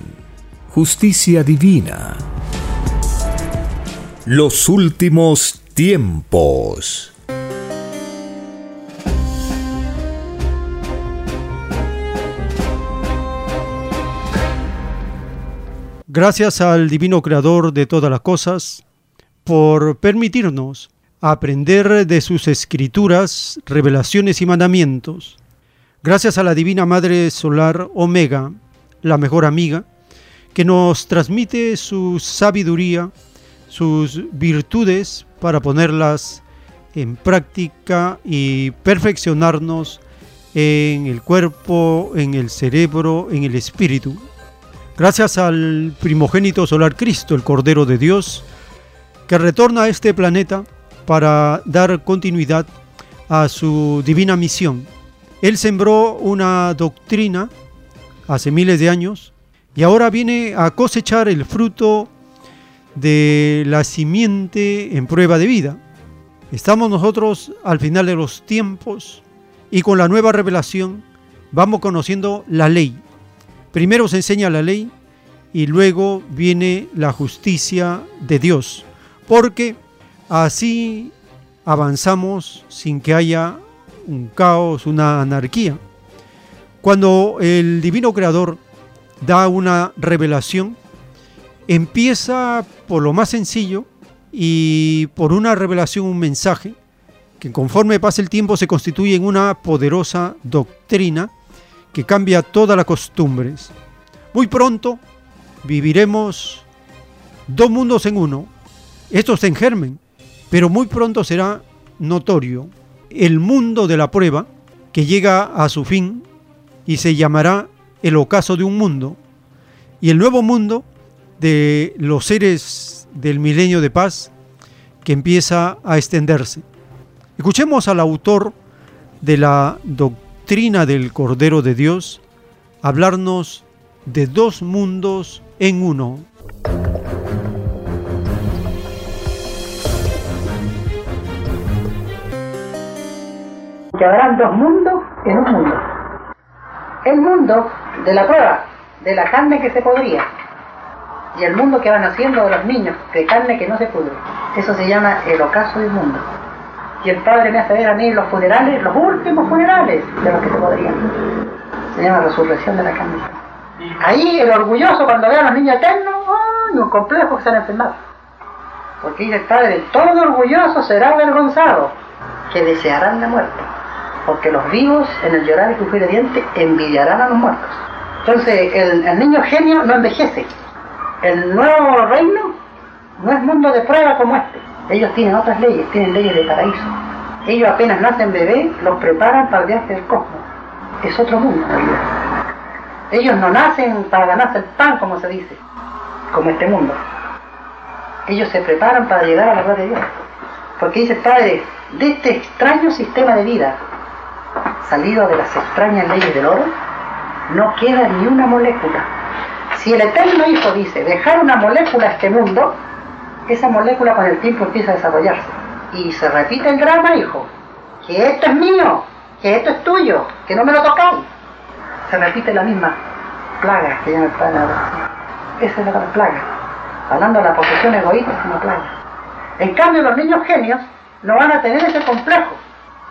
justicia divina. Los últimos tiempos. Gracias al Divino Creador de todas las cosas por permitirnos aprender de sus escrituras, revelaciones y mandamientos. Gracias a la Divina Madre Solar Omega, la mejor amiga, que nos transmite su sabiduría, sus virtudes para ponerlas en práctica y perfeccionarnos en el cuerpo, en el cerebro, en el espíritu. Gracias al primogénito solar Cristo, el Cordero de Dios, que retorna a este planeta para dar continuidad a su divina misión. Él sembró una doctrina hace miles de años y ahora viene a cosechar el fruto de la simiente en prueba de vida. Estamos nosotros al final de los tiempos y con la nueva revelación vamos conociendo la ley. Primero se enseña la ley y luego viene la justicia de Dios, porque así avanzamos sin que haya un caos, una anarquía. Cuando el divino creador da una revelación, empieza por lo más sencillo y por una revelación, un mensaje, que conforme pasa el tiempo se constituye en una poderosa doctrina que cambia todas las costumbres. Muy pronto viviremos dos mundos en uno. Esto está en germen, pero muy pronto será notorio el mundo de la prueba que llega a su fin y se llamará el ocaso de un mundo. Y el nuevo mundo de los seres del milenio de paz que empieza a extenderse. Escuchemos al autor de la doctrina del Cordero de Dios hablarnos de dos mundos en uno. Que habrán dos mundos en un mundo. El mundo de la prueba, de la carne que se podría, y el mundo que van haciendo de los niños, de carne que no se pudre. Eso se llama el ocaso del mundo. Y el Padre me hace ver a mí los funerales, los últimos funerales de los que se podrían. Se llama resurrección de la carne. Ahí el orgulloso cuando ve a los niños eternos, ¡ay! un complejo que se han enfermado. Porque dice el Padre, todo orgulloso será avergonzado, que desearán la muerte. Porque los vivos en el llorar y crujir de dientes envidiarán a los muertos. Entonces el, niño genio no envejece, el nuevo reino no es mundo de prueba como este. Ellos tienen otras leyes, tienen leyes de paraíso. Ellos apenas nacen bebés, los preparan para el viaje del cosmos. Es otro mundo. Ellos no nacen para ganarse el pan, como se dice, como este mundo. Ellos se preparan para llegar a la gloria de Dios. Porque dice Padre, de este extraño sistema de vida, salido de las extrañas leyes del oro, no queda ni una molécula si el Eterno Hijo dice dejar una molécula a este mundo, esa molécula con el tiempo empieza a desarrollarse. Y se repite el drama, hijo, que esto es mío, que esto es tuyo, que no me lo tocáis. Se repite la misma plaga que llama el Padre Esa es la plaga. Hablando de la posesión egoísta, es una plaga. En cambio, los niños genios no van a tener ese complejo,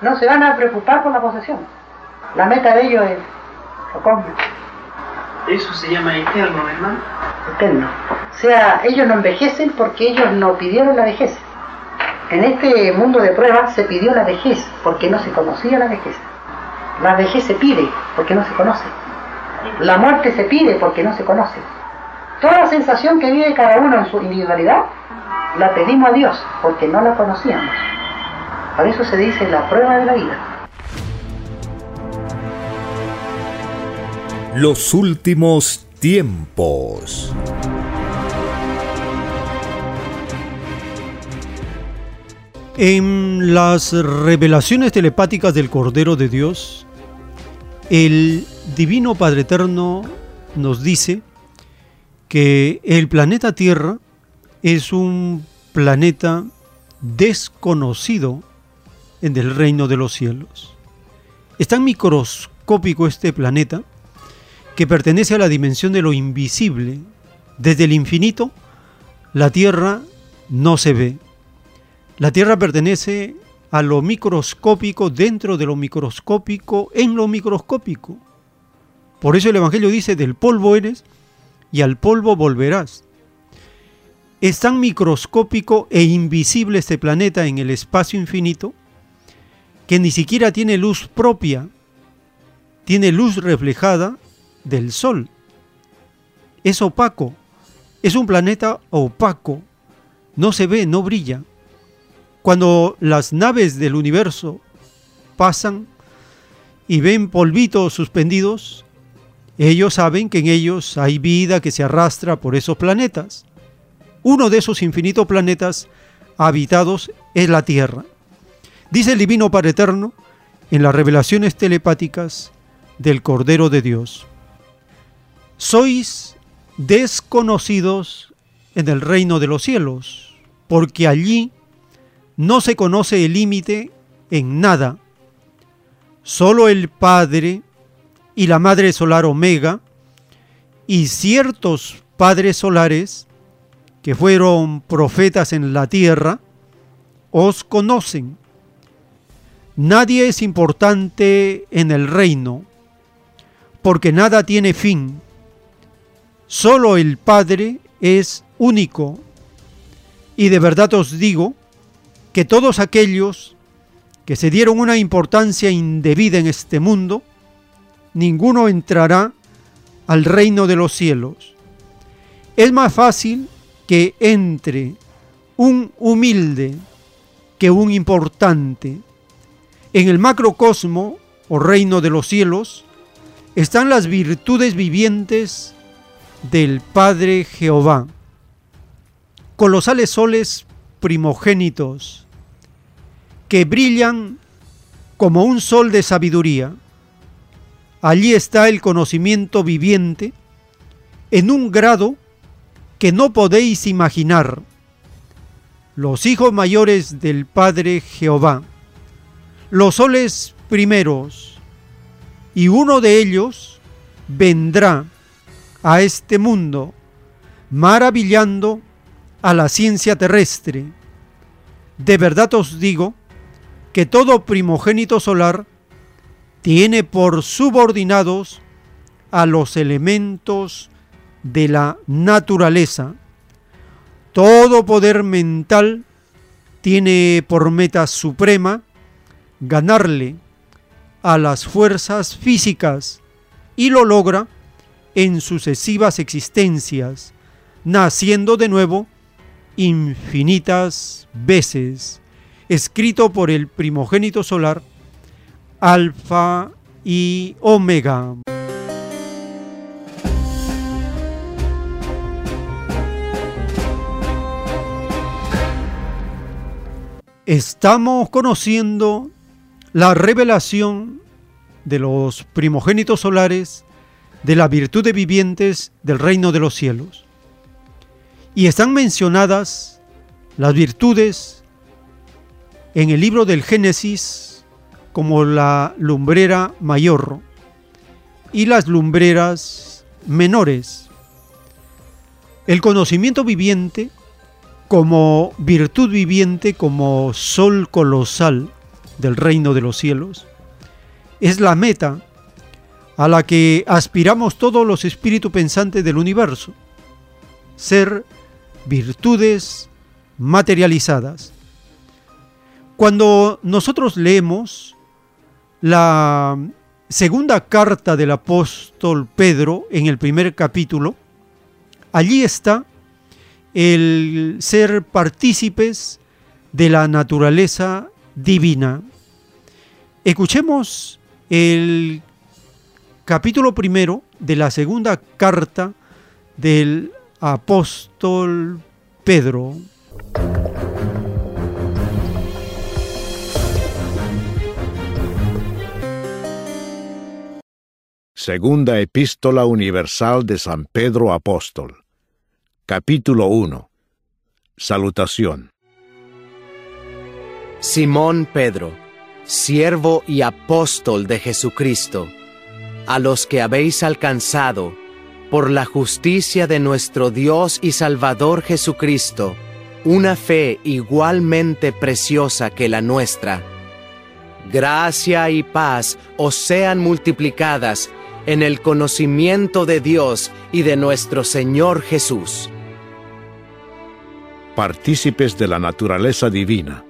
no se van a preocupar por la posesión. La meta de ellos es lo. Eso se llama eterno, hermano. Eterno. O sea, ellos no envejecen porque ellos no pidieron la vejez. En este mundo de pruebas se pidió la vejez porque no se conocía la vejez. La vejez se pide porque no se conoce. La muerte se pide porque no se conoce. Toda la sensación que vive cada uno en su individualidad la pedimos a Dios porque no la conocíamos. Por eso se dice la prueba de la vida. Los últimos tiempos. En las revelaciones telepáticas del Cordero de Dios, el Divino Padre Eterno nos dice que el planeta Tierra es un planeta desconocido en el reino de los cielos. En microscopio microscópico este planeta, que pertenece a la dimensión de lo invisible. Desde el infinito, la Tierra no se ve. La Tierra pertenece a lo microscópico dentro de lo microscópico en lo microscópico. Por eso el Evangelio dice, del polvo eres y al polvo volverás. Es tan microscópico e invisible este planeta en el espacio infinito que ni siquiera tiene luz propia, tiene luz reflejada del Sol. Es opaco, es un planeta opaco, no se ve, no brilla. Cuando las naves del universo pasan y ven polvitos suspendidos, ellos saben que en ellos hay vida que se arrastra por esos planetas. Uno de esos infinitos planetas habitados es la Tierra. Dice el Divino Padre Eterno en las revelaciones telepáticas del Cordero de Dios. Sois desconocidos en el reino de los cielos, porque allí no se conoce el límite en nada. Solo el Padre y la Madre Solar Omega y ciertos padres solares que fueron profetas en la tierra, os conocen. Nadie es importante en el reino, porque nada tiene fin. Solo el Padre es único. Y de verdad os digo que todos aquellos que se dieron una importancia indebida en este mundo, ninguno entrará al reino de los cielos. Es más fácil que entre un humilde que un importante. En el macrocosmo o reino de los cielos están las virtudes vivientes del Padre Jehová. Colosales soles primogénitos que brillan como un sol de sabiduría Allí está el conocimiento viviente en un grado que no podéis imaginar. Los hijos mayores del Padre Jehová, los soles primeros, y uno de ellos vendrá a este mundo, maravillando a la ciencia terrestre. De verdad os digo que todo primogénito solar tiene por subordinados a los elementos de la naturaleza. Todo poder mental tiene por meta suprema ganarle a las fuerzas físicas y lo logra en sucesivas existencias, naciendo de nuevo infinitas veces, escrito por el primogénito solar Alfa y Omega. Estamos conociendo la revelación de los primogénitos solares de la virtud de vivientes del reino de los cielos. Y están mencionadas las virtudes en el libro del Génesis como la lumbrera mayor y las lumbreras menores. El conocimiento viviente como virtud viviente, como sol colosal del reino de los cielos, es la meta a la que aspiramos todos los espíritus pensantes del universo, ser virtudes materializadas. Cuando nosotros leemos la segunda carta del apóstol Pedro en el primer capítulo, allí está el ser partícipes de la naturaleza divina. Escuchemos el capítulo primero de la segunda carta del apóstol Pedro. Segunda Epístola Universal de San Pedro Apóstol. Capítulo 1. Salutación. Simón Pedro, siervo y apóstol de Jesucristo, a los que habéis alcanzado, por la justicia de nuestro Dios y Salvador Jesucristo, una fe igualmente preciosa que la nuestra. Gracia y paz os sean multiplicadas en el conocimiento de Dios y de nuestro Señor Jesús. Partícipes de la naturaleza divina.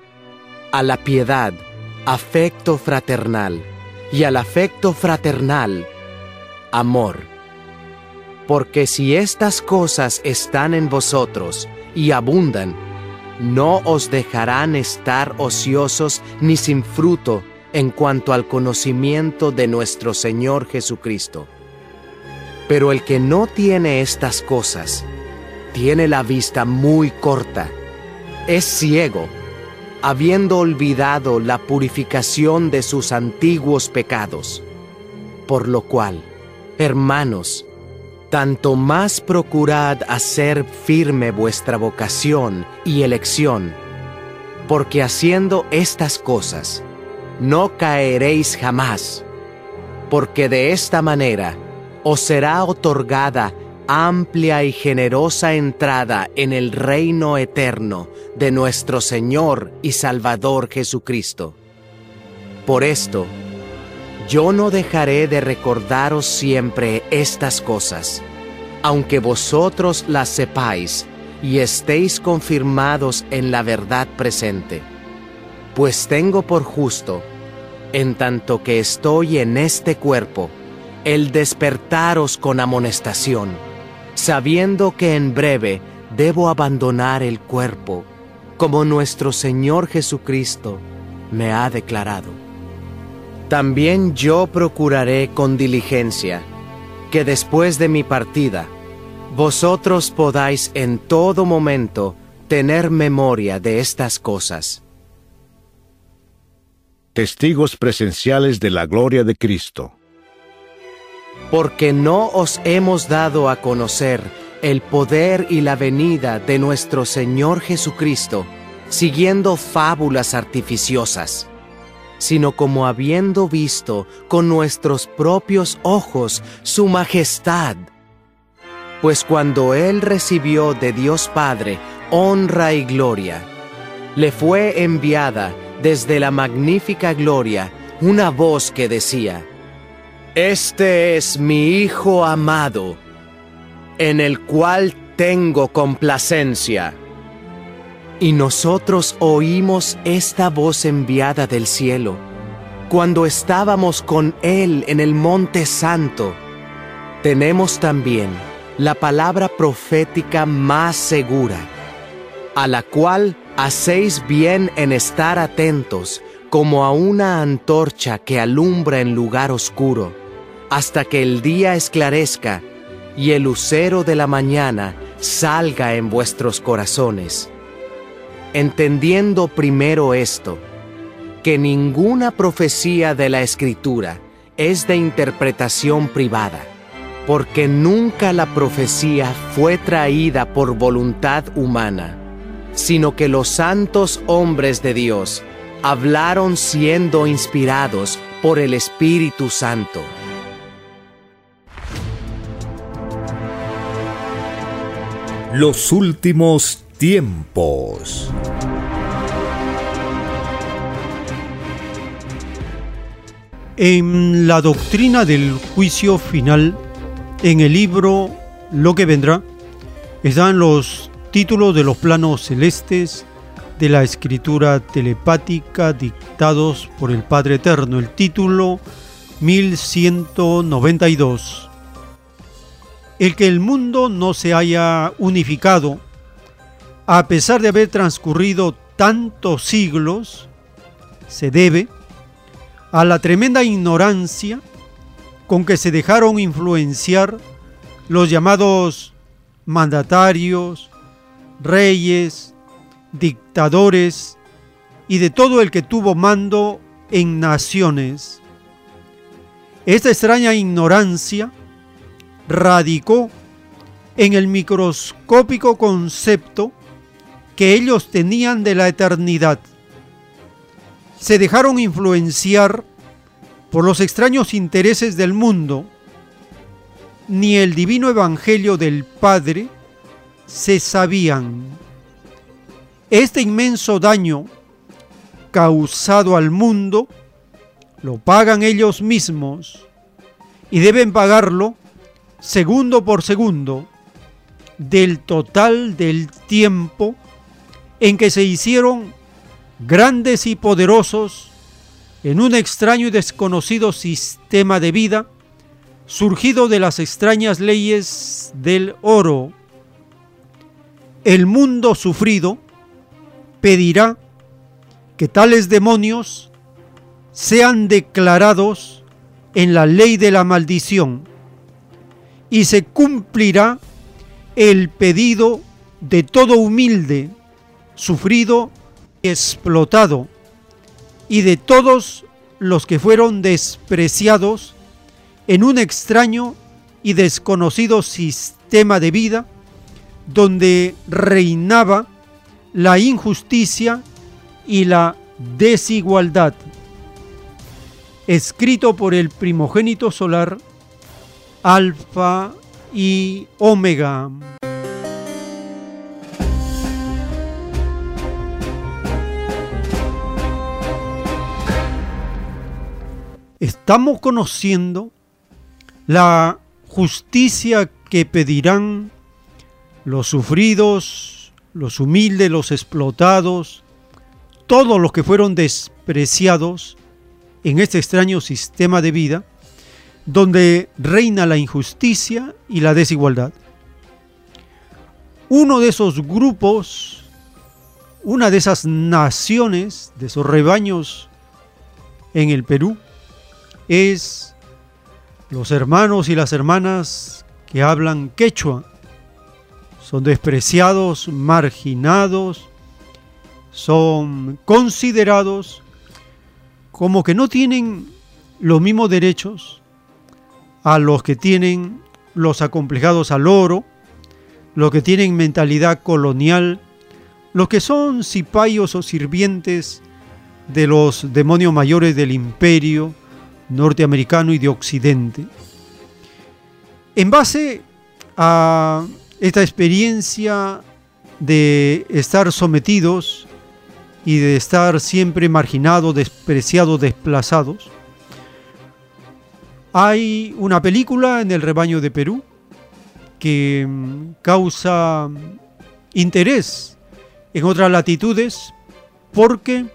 a la piedad afecto fraternal y al afecto fraternal amor. Porque si estas cosas están en vosotros y abundan, no os dejarán estar ociosos ni sin fruto en cuanto al conocimiento de nuestro Señor Jesucristo. Pero el que no tiene estas cosas, tiene la vista muy corta, es ciego, habiendo olvidado la purificación de sus antiguos pecados. Por lo cual, Hermanos, tanto más procurad hacer firme vuestra vocación y elección, porque haciendo estas cosas, no caeréis jamás, porque de esta manera os será otorgada amplia y generosa entrada en el reino eterno de nuestro Señor y Salvador Jesucristo. Por esto, yo no dejaré de recordaros siempre estas cosas, aunque vosotros las sepáis y estéis confirmados en la verdad presente. Pues tengo por justo, en tanto que estoy en este cuerpo, el despertaros con amonestación, sabiendo que en breve debo abandonar el cuerpo, como nuestro Señor Jesucristo me ha declarado. También yo procuraré con diligencia que después de mi partida, vosotros podáis en todo momento tener memoria de estas cosas. Testigos presenciales de la gloria de Cristo. Porque no os hemos dado a conocer el poder y la venida de nuestro Señor Jesucristo, siguiendo fábulas artificiosas sino como habiendo visto con nuestros propios ojos su majestad. Pues cuando Él recibió de Dios Padre honra y gloria, le fue enviada desde la magnífica gloria una voz que decía, Este es mi Hijo amado, en el cual tengo complacencia. Y nosotros oímos esta voz enviada del cielo, cuando estábamos con Él en el monte santo. Tenemos también la palabra profética más segura, a la cual hacéis bien en estar atentos como a una antorcha que alumbra en lugar oscuro, hasta que el día esclarezca y el lucero de la mañana salga en vuestros corazones entendiendo primero esto, que ninguna profecía de la Escritura es de interpretación privada, porque nunca la profecía fue traída por voluntad humana, sino que los santos hombres de Dios hablaron siendo inspirados por el Espíritu Santo. Los últimos tiempos. En la doctrina del juicio final, en el libro Lo que vendrá, están los títulos de los planos celestes de la escritura telepática dictados por el Padre Eterno. El título 1192. El que el mundo no se haya unificado, a pesar de haber transcurrido tantos siglos, se debe a la tremenda ignorancia con que se dejaron influenciar los llamados mandatarios, reyes, dictadores y de todo el que tuvo mando en naciones. Esta extraña ignorancia radicó en el microscópico concepto que ellos tenían de la eternidad se dejaron influenciar por los extraños intereses del mundo, ni el divino evangelio del Padre se sabían. Este inmenso daño causado al mundo lo pagan ellos mismos y deben pagarlo segundo por segundo del total del tiempo en que se hicieron grandes y poderosos, en un extraño y desconocido sistema de vida, surgido de las extrañas leyes del oro. El mundo sufrido pedirá que tales demonios sean declarados en la ley de la maldición y se cumplirá el pedido de todo humilde, sufrido explotado y de todos los que fueron despreciados en un extraño y desconocido sistema de vida donde reinaba la injusticia y la desigualdad. Escrito por el primogénito solar, Alfa y Omega. estamos conociendo la justicia que pedirán los sufridos, los humildes, los explotados, todos los que fueron despreciados en este extraño sistema de vida donde reina la injusticia y la desigualdad. Uno de esos grupos, una de esas naciones, de esos rebaños en el Perú, es los hermanos y las hermanas que hablan quechua. Son despreciados, marginados, son considerados como que no tienen los mismos derechos a los que tienen los acomplejados al oro, los que tienen mentalidad colonial, los que son cipayos o sirvientes de los demonios mayores del imperio, norteamericano y de Occidente. En base a esta experiencia de estar sometidos y de estar siempre marginados, despreciados, desplazados, hay una película en el rebaño de Perú que mm, causa interés en otras latitudes porque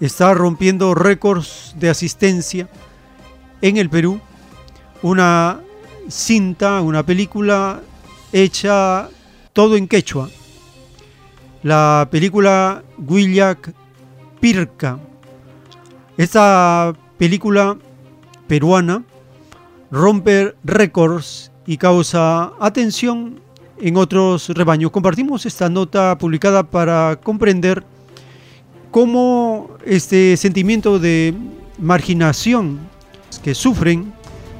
está rompiendo récords de asistencia en el Perú. Una cinta, una película hecha todo en quechua. La película Guillac Pirca. Esta película peruana rompe récords y causa atención en otros rebaños. Compartimos esta nota publicada para comprender cómo este sentimiento de marginación que sufren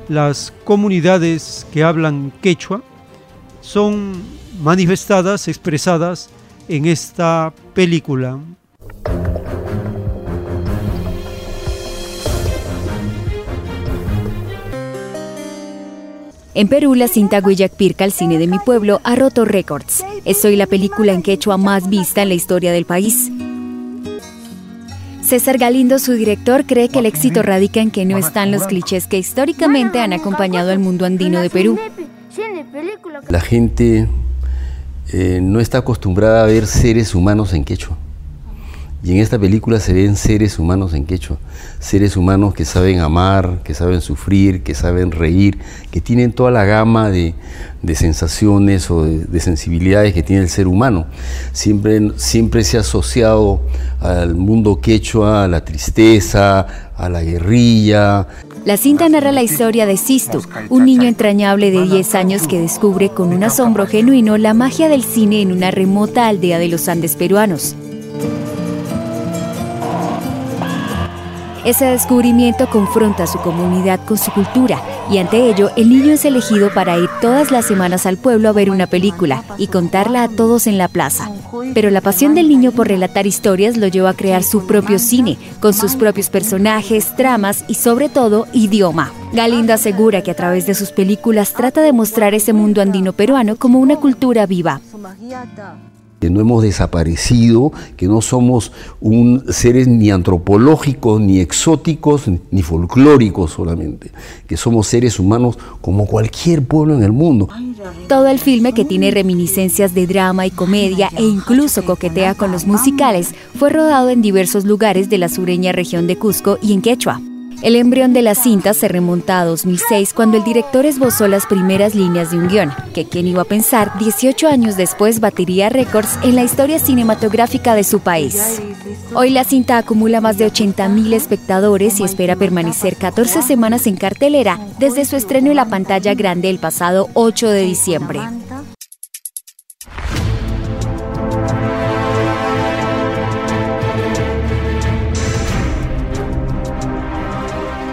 las comunidades que hablan quechua son manifestadas, expresadas en esta película. En Perú, la cinta Guillac Pirca, el cine de mi pueblo, ha roto récords. Es hoy la película en quechua más vista en la historia del país César Galindo, su director, cree que el éxito radica en que no están los clichés que históricamente han acompañado al mundo andino de Perú. La gente eh, no está acostumbrada a ver seres humanos en quechua. Y en esta película se ven seres humanos en quechua, seres humanos que saben amar, que saben sufrir, que saben reír, que tienen toda la gama de, sensaciones o de, sensibilidades que tiene el ser humano. Siempre, siempre se ha asociado al mundo quechua, a la tristeza, a la guerrilla. La cinta narra la historia de Sisto, un niño entrañable de 10 años que descubre con un asombro genuino la magia del cine en una remota aldea de los Andes peruanos. Ese descubrimiento confronta a su comunidad con su cultura y ante ello el niño es elegido para ir todas las semanas al pueblo a ver una película y contarla a todos en la plaza. Pero la pasión del niño por relatar historias lo llevó a crear su propio cine, con sus propios personajes, tramas y sobre todo idioma. Galindo asegura que a través de sus películas trata de mostrar ese mundo andino peruano como una cultura viva que no hemos desaparecido, que no somos un, seres ni antropológicos, ni exóticos, ni folclóricos solamente, que somos seres humanos como cualquier pueblo en el mundo. Todo el filme, que tiene reminiscencias de drama y comedia e incluso coquetea con los musicales, fue rodado en diversos lugares de la sureña región de Cusco y en Quechua. El embrión de la cinta se remonta a 2006 cuando el director esbozó las primeras líneas de un guion, que quien iba a pensar 18 años después batiría récords en la historia cinematográfica de su país. Hoy la cinta acumula más de 80.000 espectadores y espera permanecer 14 semanas en cartelera desde su estreno en la pantalla grande el pasado 8 de diciembre.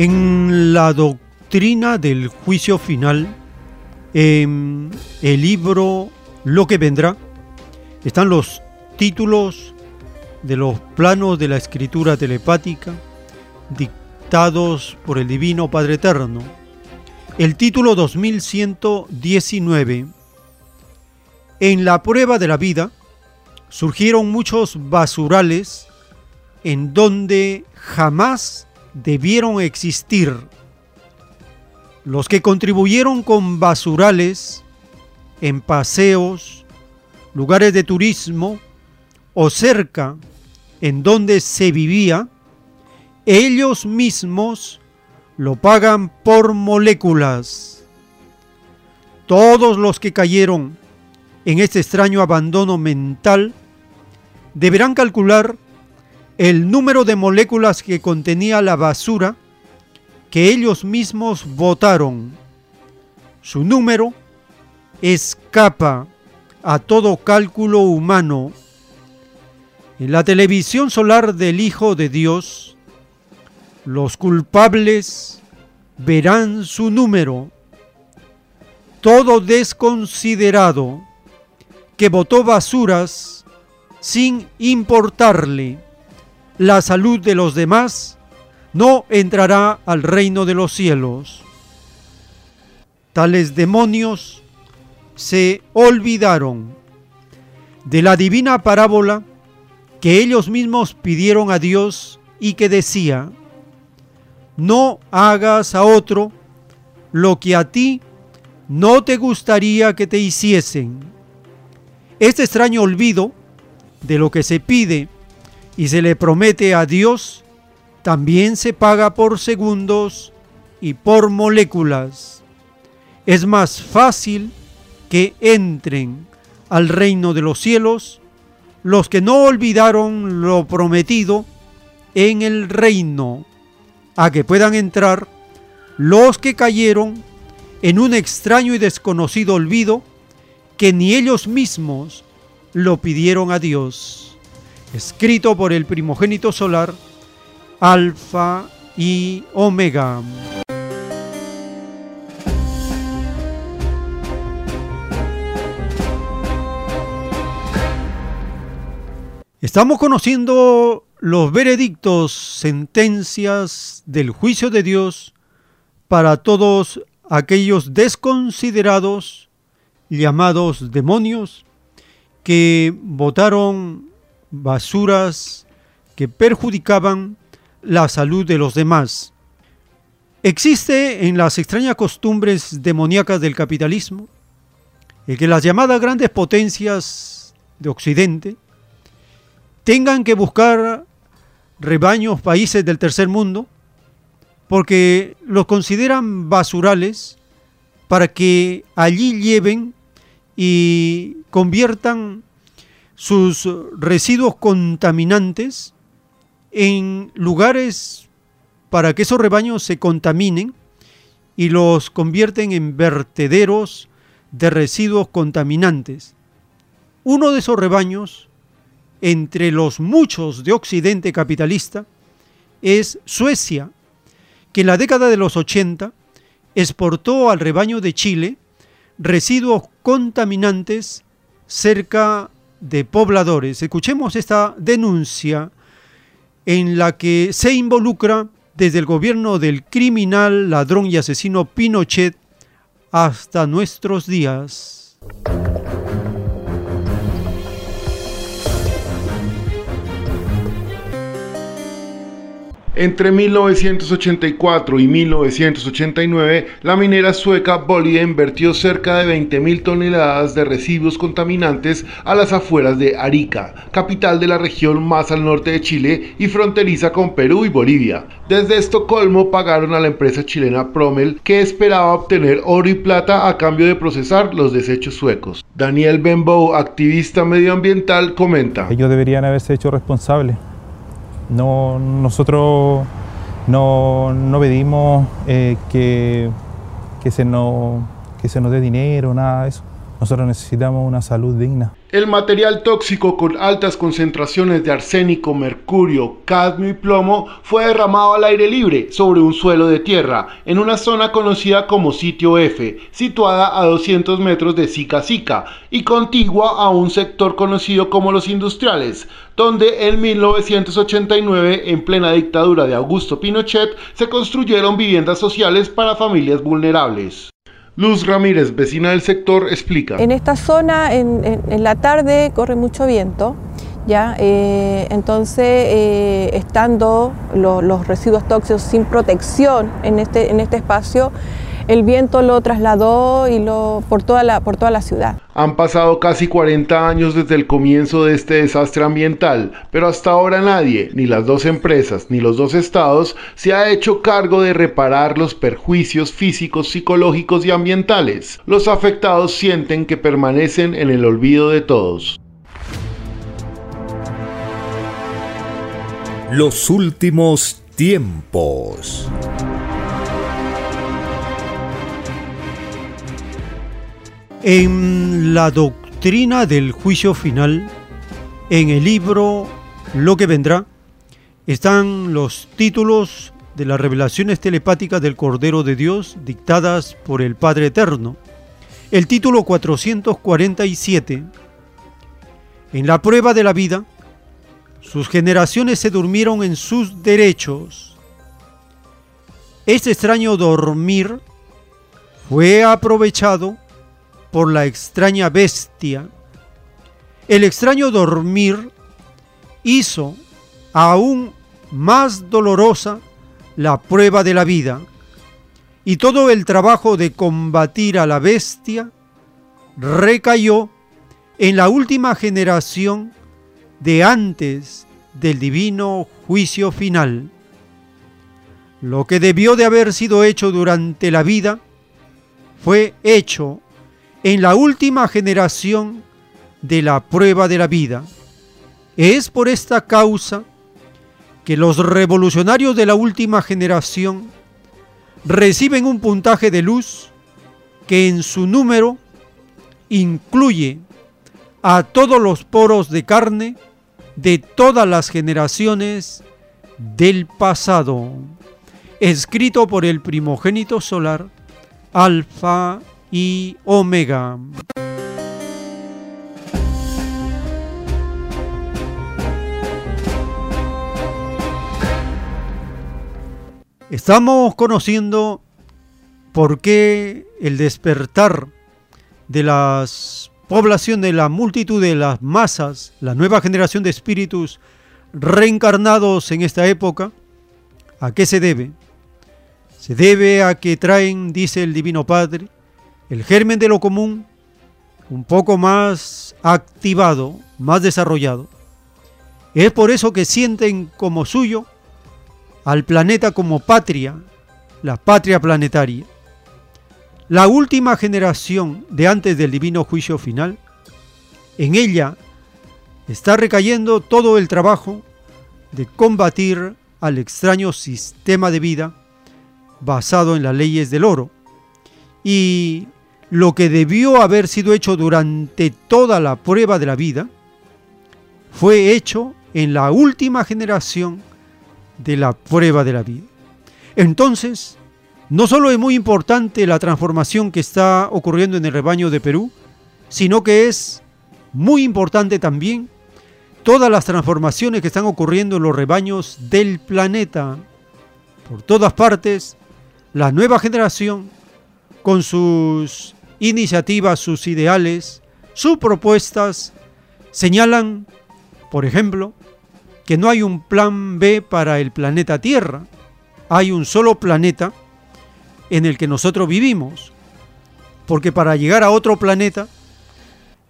En la doctrina del juicio final, en el libro Lo que vendrá, están los títulos de los planos de la escritura telepática dictados por el Divino Padre Eterno. El título 2119. En la prueba de la vida surgieron muchos basurales en donde jamás debieron existir. Los que contribuyeron con basurales en paseos, lugares de turismo o cerca en donde se vivía, ellos mismos lo pagan por moléculas. Todos los que cayeron en este extraño abandono mental deberán calcular el número de moléculas que contenía la basura que ellos mismos votaron. Su número escapa a todo cálculo humano. En la televisión solar del Hijo de Dios, los culpables verán su número. Todo desconsiderado que votó basuras sin importarle la salud de los demás no entrará al reino de los cielos. Tales demonios se olvidaron de la divina parábola que ellos mismos pidieron a Dios y que decía, no hagas a otro lo que a ti no te gustaría que te hiciesen. Este extraño olvido de lo que se pide y se le promete a Dios también se paga por segundos y por moléculas. Es más fácil que entren al reino de los cielos los que no olvidaron lo prometido en el reino, a que puedan entrar los que cayeron en un extraño y desconocido olvido que ni ellos mismos lo pidieron a Dios. Escrito por el primogénito solar, Alfa y Omega. Estamos conociendo los veredictos, sentencias del juicio de Dios para todos aquellos desconsiderados llamados demonios que votaron basuras que perjudicaban la salud de los demás. Existe en las extrañas costumbres demoníacas del capitalismo el que las llamadas grandes potencias de Occidente tengan que buscar rebaños, países del tercer mundo, porque los consideran basurales para que allí lleven y conviertan sus residuos contaminantes en lugares para que esos rebaños se contaminen y los convierten en vertederos de residuos contaminantes. Uno de esos rebaños entre los muchos de Occidente capitalista es Suecia, que en la década de los 80 exportó al rebaño de Chile residuos contaminantes cerca de pobladores. Escuchemos esta denuncia en la que se involucra desde el gobierno del criminal, ladrón y asesino Pinochet hasta nuestros días. Entre 1984 y 1989, la minera sueca Boliden vertió cerca de 20.000 toneladas de residuos contaminantes a las afueras de Arica, capital de la región más al norte de Chile y fronteriza con Perú y Bolivia. Desde Estocolmo pagaron a la empresa chilena Promel, que esperaba obtener oro y plata a cambio de procesar los desechos suecos. Daniel Benbow, activista medioambiental, comenta. Ellos deberían haberse hecho responsables no, nosotros no, no pedimos eh, que, que, se nos, que se nos dé dinero, nada de eso. Nosotros necesitamos una salud digna. El material tóxico con altas concentraciones de arsénico, mercurio, cadmio y plomo fue derramado al aire libre sobre un suelo de tierra en una zona conocida como Sitio F, situada a 200 metros de Sica Sica y contigua a un sector conocido como Los Industriales, donde en 1989, en plena dictadura de Augusto Pinochet, se construyeron viviendas sociales para familias vulnerables. Luz Ramírez, vecina del sector, explica. En esta zona, en, la tarde, corre mucho viento. ¿ya? Eh, entonces, eh, estando los residuos tóxicos sin protección en este, en este espacio, el viento lo trasladó y lo, por, toda la, por toda la ciudad. Han pasado casi 40 años desde el comienzo de este desastre ambiental, pero hasta ahora nadie, ni las dos empresas, ni los dos estados, se ha hecho cargo de reparar los perjuicios físicos, psicológicos y ambientales. Los afectados sienten que permanecen en el olvido de todos. Los últimos tiempos. En la doctrina del juicio final, en el libro Lo que vendrá, están los títulos de las revelaciones telepáticas del Cordero de Dios dictadas por el Padre Eterno. El título 447. En la prueba de la vida, sus generaciones se durmieron en sus derechos, Este extraño dormir fue aprovechado por la extraña bestia. El extraño dormir hizo aún más dolorosa la prueba de la vida y todo el trabajo de combatir a la bestia recayó en la última generación de antes del divino juicio final. Lo que debió de haber sido hecho durante la vida fue hecho en la última generación de la prueba de la vida. Es por esta causa que los revolucionarios de la última generación reciben un puntaje de luz que en su número incluye a todos los poros de carne de todas las generaciones del pasado, escrito por el primogénito solar, Alfa y Omega. Estamos conociendo por qué el despertar de las población de la multitud de las masas, la nueva generación de espíritus reencarnados en esta época, ¿a qué se debe? Se debe a que traen, dice el Divino Padre, el germen de lo común un poco más activado, más desarrollado. Es por eso que sienten como suyo al planeta como patria, la patria planetaria. La última generación de antes del divino juicio final, en ella está recayendo todo el trabajo de combatir al extraño sistema de vida basado en las leyes del oro. Y lo que debió haber sido hecho durante toda la prueba de la vida, fue hecho en la última generación de la prueba de la vida. Entonces, no solo es muy importante la transformación que está ocurriendo en el rebaño de Perú, sino que es muy importante también todas las transformaciones que están ocurriendo en los rebaños del planeta. Por todas partes, la nueva generación, con sus iniciativas, sus ideales, sus propuestas, señalan, por ejemplo, que no hay un plan B para el planeta Tierra. Hay un solo planeta en el que nosotros vivimos. Porque para llegar a otro planeta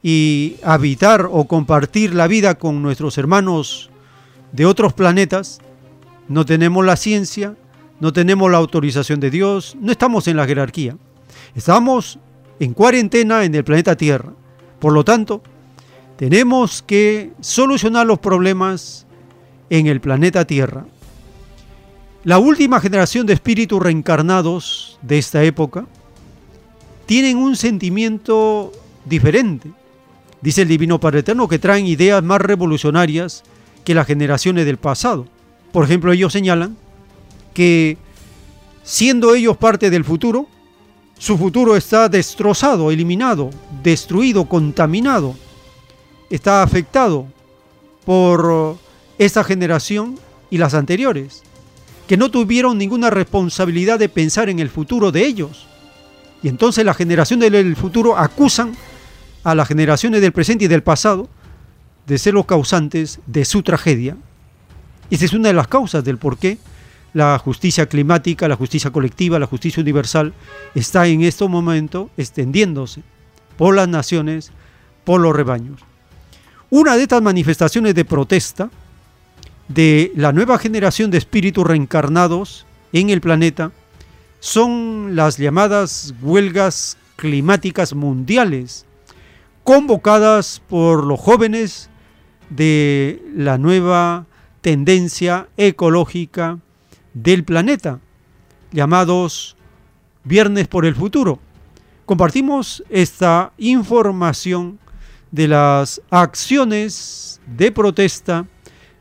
y habitar o compartir la vida con nuestros hermanos de otros planetas, no tenemos la ciencia, no tenemos la autorización de Dios, no estamos en la jerarquía. Estamos en cuarentena en el planeta Tierra. Por lo tanto, tenemos que solucionar los problemas en el planeta Tierra. La última generación de espíritus reencarnados de esta época tienen un sentimiento diferente. Dice el Divino Padre Eterno que traen ideas más revolucionarias que las generaciones del pasado. Por ejemplo, ellos señalan que siendo ellos parte del futuro, su futuro está destrozado, eliminado, destruido, contaminado. Está afectado por esa generación y las anteriores que no tuvieron ninguna responsabilidad de pensar en el futuro de ellos. Y entonces la generación del futuro acusan a las generaciones del presente y del pasado de ser los causantes de su tragedia. Y esa es una de las causas del por qué la justicia climática, la justicia colectiva, la justicia universal está en este momento extendiéndose por las naciones, por los rebaños. Una de estas manifestaciones de protesta de la nueva generación de espíritus reencarnados en el planeta son las llamadas huelgas climáticas mundiales, convocadas por los jóvenes de la nueva tendencia ecológica del planeta, llamados Viernes por el Futuro. Compartimos esta información de las acciones de protesta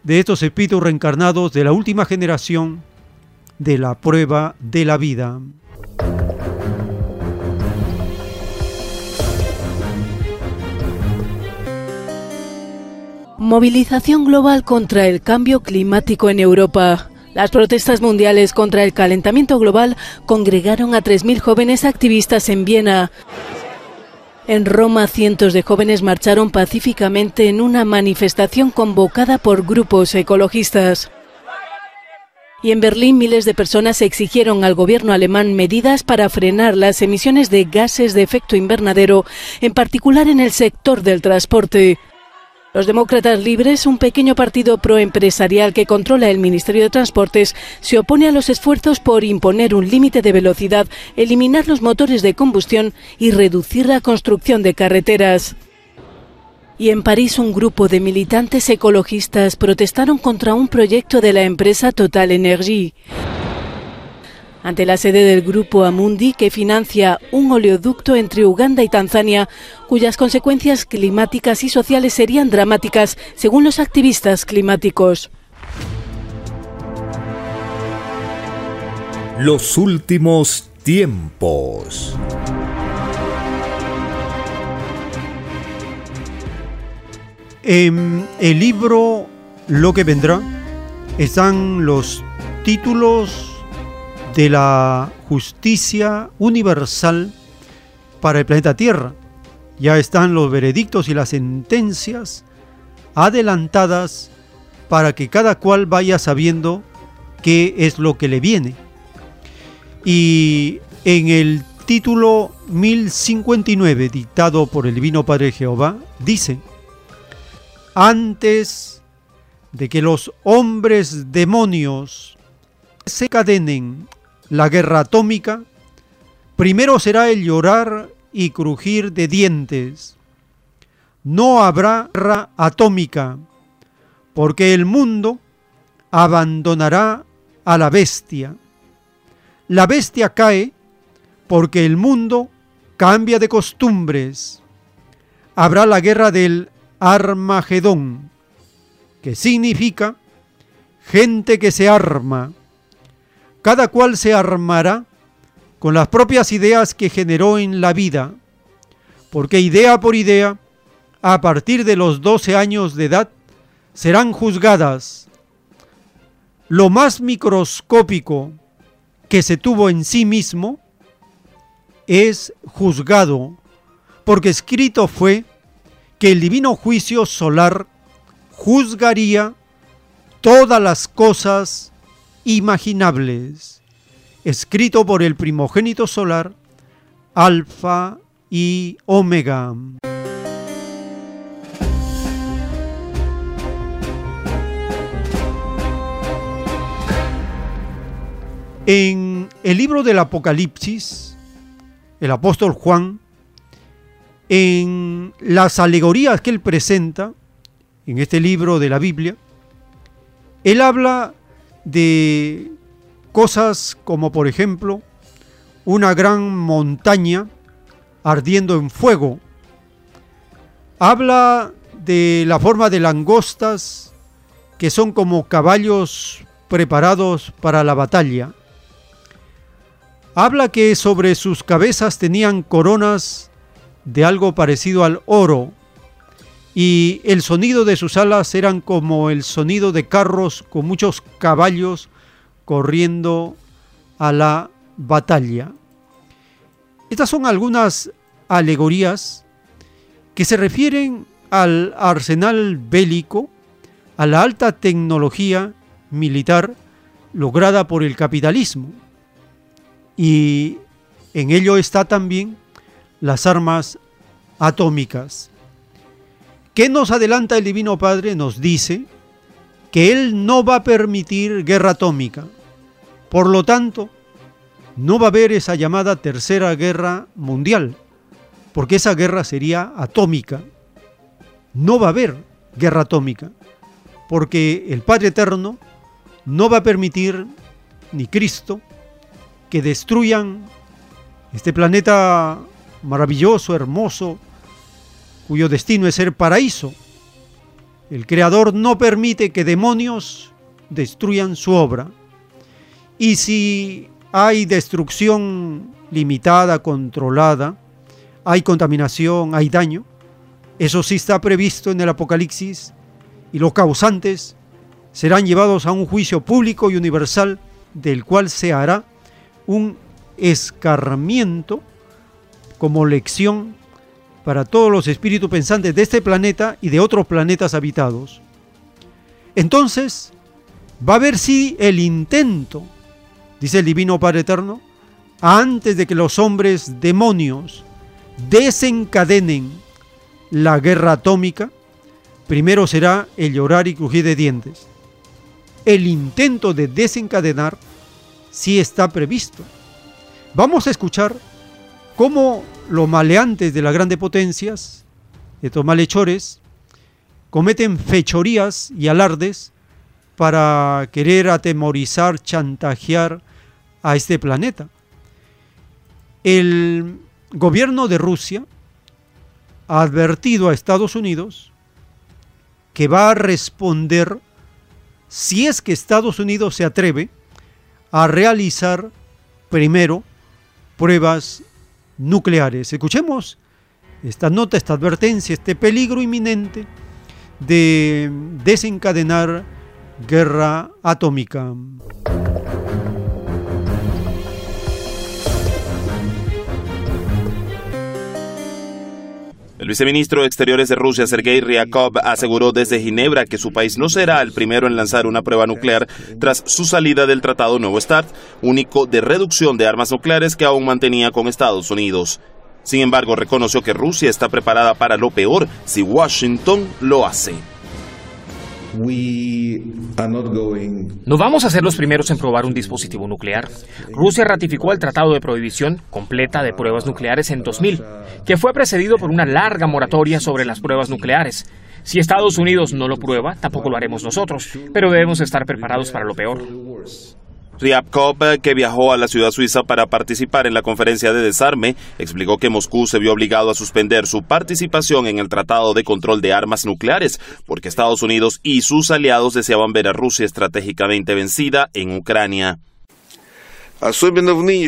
de estos espíritus reencarnados de la última generación de la prueba de la vida. Movilización global contra el cambio climático en Europa. Las protestas mundiales contra el calentamiento global congregaron a 3.000 jóvenes activistas en Viena. En Roma, cientos de jóvenes marcharon pacíficamente en una manifestación convocada por grupos ecologistas. Y en Berlín miles de personas exigieron al gobierno alemán medidas para frenar las emisiones de gases de efecto invernadero, en particular en el sector del transporte. Los Demócratas Libres, un pequeño partido proempresarial que controla el Ministerio de Transportes, se opone a los esfuerzos por imponer un límite de velocidad, eliminar los motores de combustión y reducir la construcción de carreteras. Y en París un grupo de militantes ecologistas protestaron contra un proyecto de la empresa Total Energy. Ante la sede del grupo Amundi, que financia un oleoducto entre Uganda y Tanzania, cuyas consecuencias climáticas y sociales serían dramáticas, según los activistas climáticos. Los últimos tiempos. En el libro Lo que vendrá están los títulos de la justicia universal para el planeta Tierra. Ya están los veredictos y las sentencias adelantadas para que cada cual vaya sabiendo qué es lo que le viene. Y en el título 1059 dictado por el Divino Padre Jehová, dice, antes de que los hombres demonios se cadenen la guerra atómica, primero será el llorar y crujir de dientes. No habrá guerra atómica, porque el mundo abandonará a la bestia. La bestia cae porque el mundo cambia de costumbres. Habrá la guerra del Armagedón, que significa gente que se arma. Cada cual se armará con las propias ideas que generó en la vida, porque idea por idea, a partir de los 12 años de edad, serán juzgadas. Lo más microscópico que se tuvo en sí mismo es juzgado, porque escrito fue que el divino juicio solar juzgaría todas las cosas imaginables, escrito por el primogénito solar, Alfa y Omega. En el libro del Apocalipsis, el apóstol Juan en las alegorías que él presenta, en este libro de la Biblia, él habla de cosas como por ejemplo una gran montaña ardiendo en fuego. Habla de la forma de langostas que son como caballos preparados para la batalla. Habla que sobre sus cabezas tenían coronas de algo parecido al oro, y el sonido de sus alas eran como el sonido de carros con muchos caballos corriendo a la batalla. Estas son algunas alegorías que se refieren al arsenal bélico, a la alta tecnología militar lograda por el capitalismo. Y en ello está también las armas atómicas. ¿Qué nos adelanta el Divino Padre? Nos dice que Él no va a permitir guerra atómica. Por lo tanto, no va a haber esa llamada tercera guerra mundial, porque esa guerra sería atómica. No va a haber guerra atómica, porque el Padre Eterno no va a permitir, ni Cristo, que destruyan este planeta maravilloso, hermoso, cuyo destino es ser paraíso. El Creador no permite que demonios destruyan su obra. Y si hay destrucción limitada, controlada, hay contaminación, hay daño, eso sí está previsto en el Apocalipsis y los causantes serán llevados a un juicio público y universal del cual se hará un escarmiento como lección para todos los espíritus pensantes de este planeta y de otros planetas habitados. Entonces, va a haber sí el intento, dice el Divino Padre Eterno, antes de que los hombres demonios desencadenen la guerra atómica, primero será el llorar y crujir de dientes. El intento de desencadenar sí está previsto. Vamos a escuchar cómo los maleantes de las grandes potencias, estos malhechores, cometen fechorías y alardes para querer atemorizar, chantajear a este planeta. El gobierno de Rusia ha advertido a Estados Unidos que va a responder si es que Estados Unidos se atreve a realizar primero pruebas nucleares. Escuchemos esta nota, esta advertencia, este peligro inminente de desencadenar guerra atómica. El viceministro de Exteriores de Rusia, Sergei Ryakov, aseguró desde Ginebra que su país no será el primero en lanzar una prueba nuclear tras su salida del Tratado Nuevo START, único de reducción de armas nucleares que aún mantenía con Estados Unidos. Sin embargo, reconoció que Rusia está preparada para lo peor si Washington lo hace. No vamos a ser los primeros en probar un dispositivo nuclear. Rusia ratificó el Tratado de Prohibición Completa de Pruebas Nucleares en 2000, que fue precedido por una larga moratoria sobre las pruebas nucleares. Si Estados Unidos no lo prueba, tampoco lo haremos nosotros, pero debemos estar preparados para lo peor. Ryabkov, que viajó a la ciudad suiza para participar en la conferencia de desarme, explicó que Moscú se vio obligado a suspender su participación en el Tratado de Control de Armas Nucleares, porque Estados Unidos y sus aliados deseaban ver a Rusia estratégicamente vencida en Ucrania.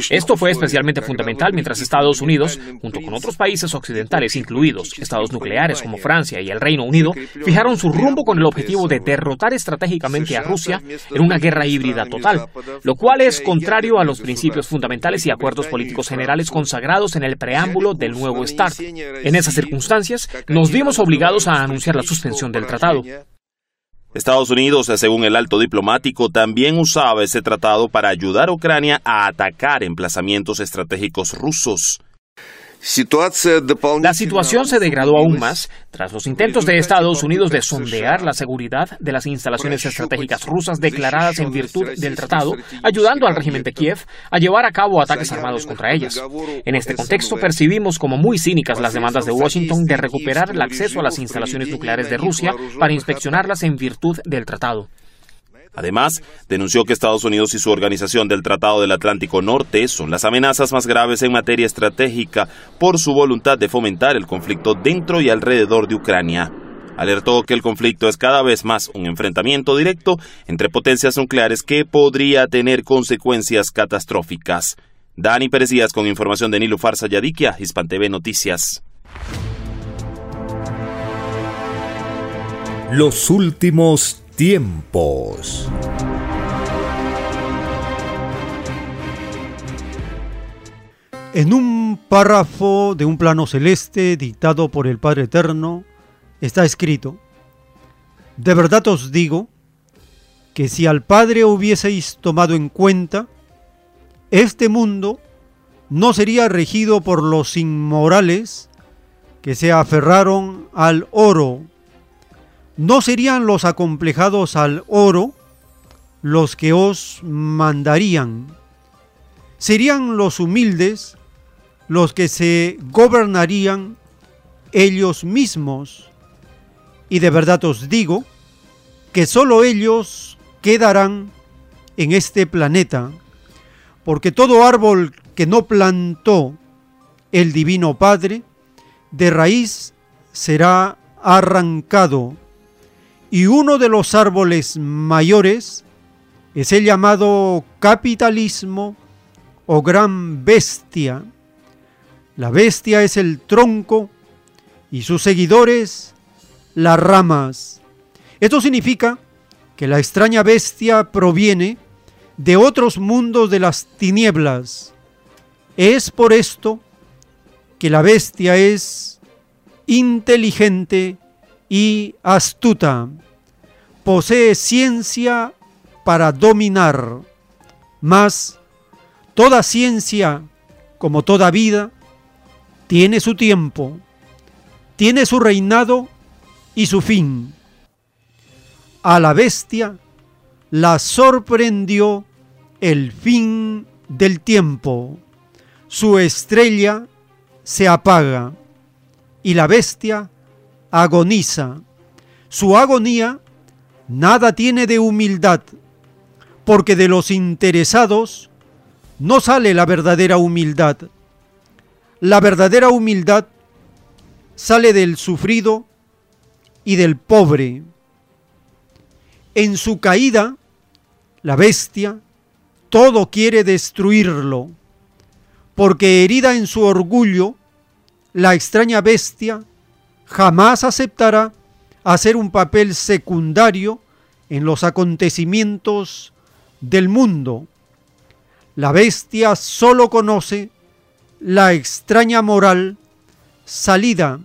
Esto fue especialmente fundamental mientras Estados Unidos, junto con otros países occidentales, incluidos estados nucleares como Francia y el Reino Unido, fijaron su rumbo con el objetivo de derrotar estratégicamente a Rusia en una guerra híbrida total, lo cual es contrario a los principios fundamentales y acuerdos políticos generales consagrados en el preámbulo del nuevo START. En esas circunstancias, nos vimos obligados a anunciar la suspensión del tratado. Estados Unidos, según el alto diplomático, también usaba ese tratado para ayudar a Ucrania a atacar emplazamientos estratégicos rusos. La situación se degradó aún más tras los intentos de Estados Unidos de sondear la seguridad de las instalaciones estratégicas rusas declaradas en virtud del tratado, ayudando al régimen de Kiev a llevar a cabo ataques armados contra ellas. En este contexto percibimos como muy cínicas las demandas de Washington de recuperar el acceso a las instalaciones nucleares de Rusia para inspeccionarlas en virtud del tratado. Además, denunció que Estados Unidos y su organización del Tratado del Atlántico Norte son las amenazas más graves en materia estratégica por su voluntad de fomentar el conflicto dentro y alrededor de Ucrania. Alertó que el conflicto es cada vez más un enfrentamiento directo entre potencias nucleares que podría tener consecuencias catastróficas. Dani Pérez con información de Nilufar Sayadikia, Hispan TV Noticias. Los últimos tiempos. En un párrafo de un plano celeste dictado por el Padre Eterno está escrito, De verdad os digo que si al Padre hubieseis tomado en cuenta, este mundo no sería regido por los inmorales que se aferraron al oro ¿No serían los acomplejados al oro los que os mandarían? ¿Serían los humildes los que se gobernarían ellos mismos? Y de verdad os digo que sólo ellos quedarán en este planeta, porque todo árbol que no plantó el Divino Padre, de raíz será arrancado y uno de los árboles mayores es el llamado capitalismo o gran bestia. La bestia es el tronco y sus seguidores las ramas. Esto significa que la extraña bestia proviene de otros mundos de las tinieblas. Es por esto que la bestia es inteligente y astuta. Posee ciencia para dominar. Mas toda ciencia, como toda vida, tiene su tiempo, tiene su reinado y su fin. A la bestia la sorprendió el fin del tiempo. Su estrella se apaga y la bestia agoniza. Su agonía nada tiene de humildad, porque de los interesados no sale la verdadera humildad. La verdadera humildad sale del sufrido y del pobre. En su caída, la bestia todo quiere destruirlo, porque herida en su orgullo, la extraña bestia jamás aceptará hacer un papel secundario en los acontecimientos del mundo. La bestia solo conoce la extraña moral salida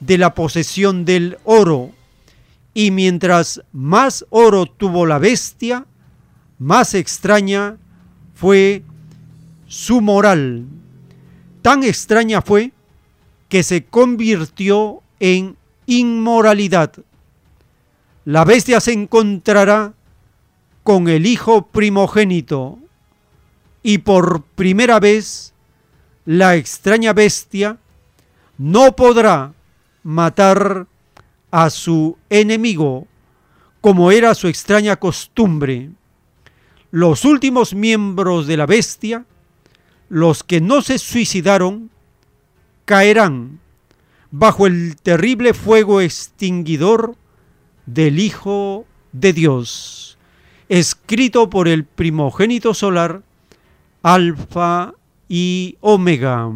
de la posesión del oro, y mientras más oro tuvo la bestia, más extraña fue su moral. Tan extraña fue que se convirtió en inmoralidad. La bestia se encontrará con el hijo primogénito y por primera vez la extraña bestia no podrá matar a su enemigo como era su extraña costumbre. Los últimos miembros de la bestia, los que no se suicidaron, caerán bajo el terrible fuego extinguidor del Hijo de Dios, escrito por el primogénito solar, Alfa y Omega.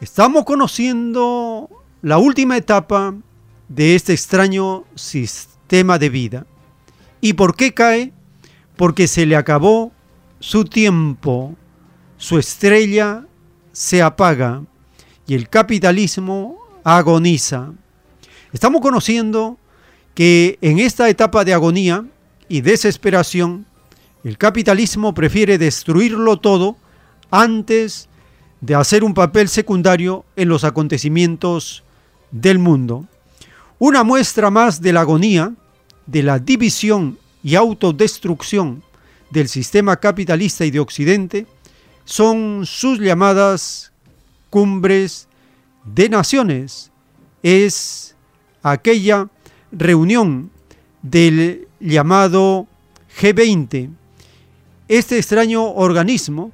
Estamos conociendo la última etapa de este extraño sistema de vida. ¿Y por qué cae? Porque se le acabó su tiempo, su estrella se apaga y el capitalismo agoniza. Estamos conociendo que en esta etapa de agonía y desesperación, el capitalismo prefiere destruirlo todo antes de hacer un papel secundario en los acontecimientos del mundo. Una muestra más de la agonía, de la división y autodestrucción del sistema capitalista y de Occidente son sus llamadas cumbres de naciones. Es aquella reunión del llamado G20. Este extraño organismo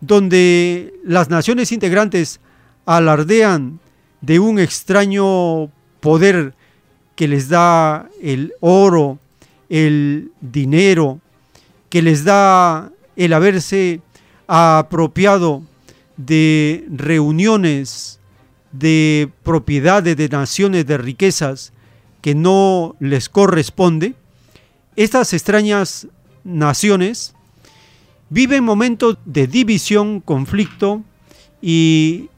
donde las naciones integrantes alardean de un extraño poder que les da el oro, el dinero, que les da el haberse apropiado de reuniones, de propiedades, de naciones, de riquezas que no les corresponde, estas extrañas naciones viven momentos de división, conflicto, y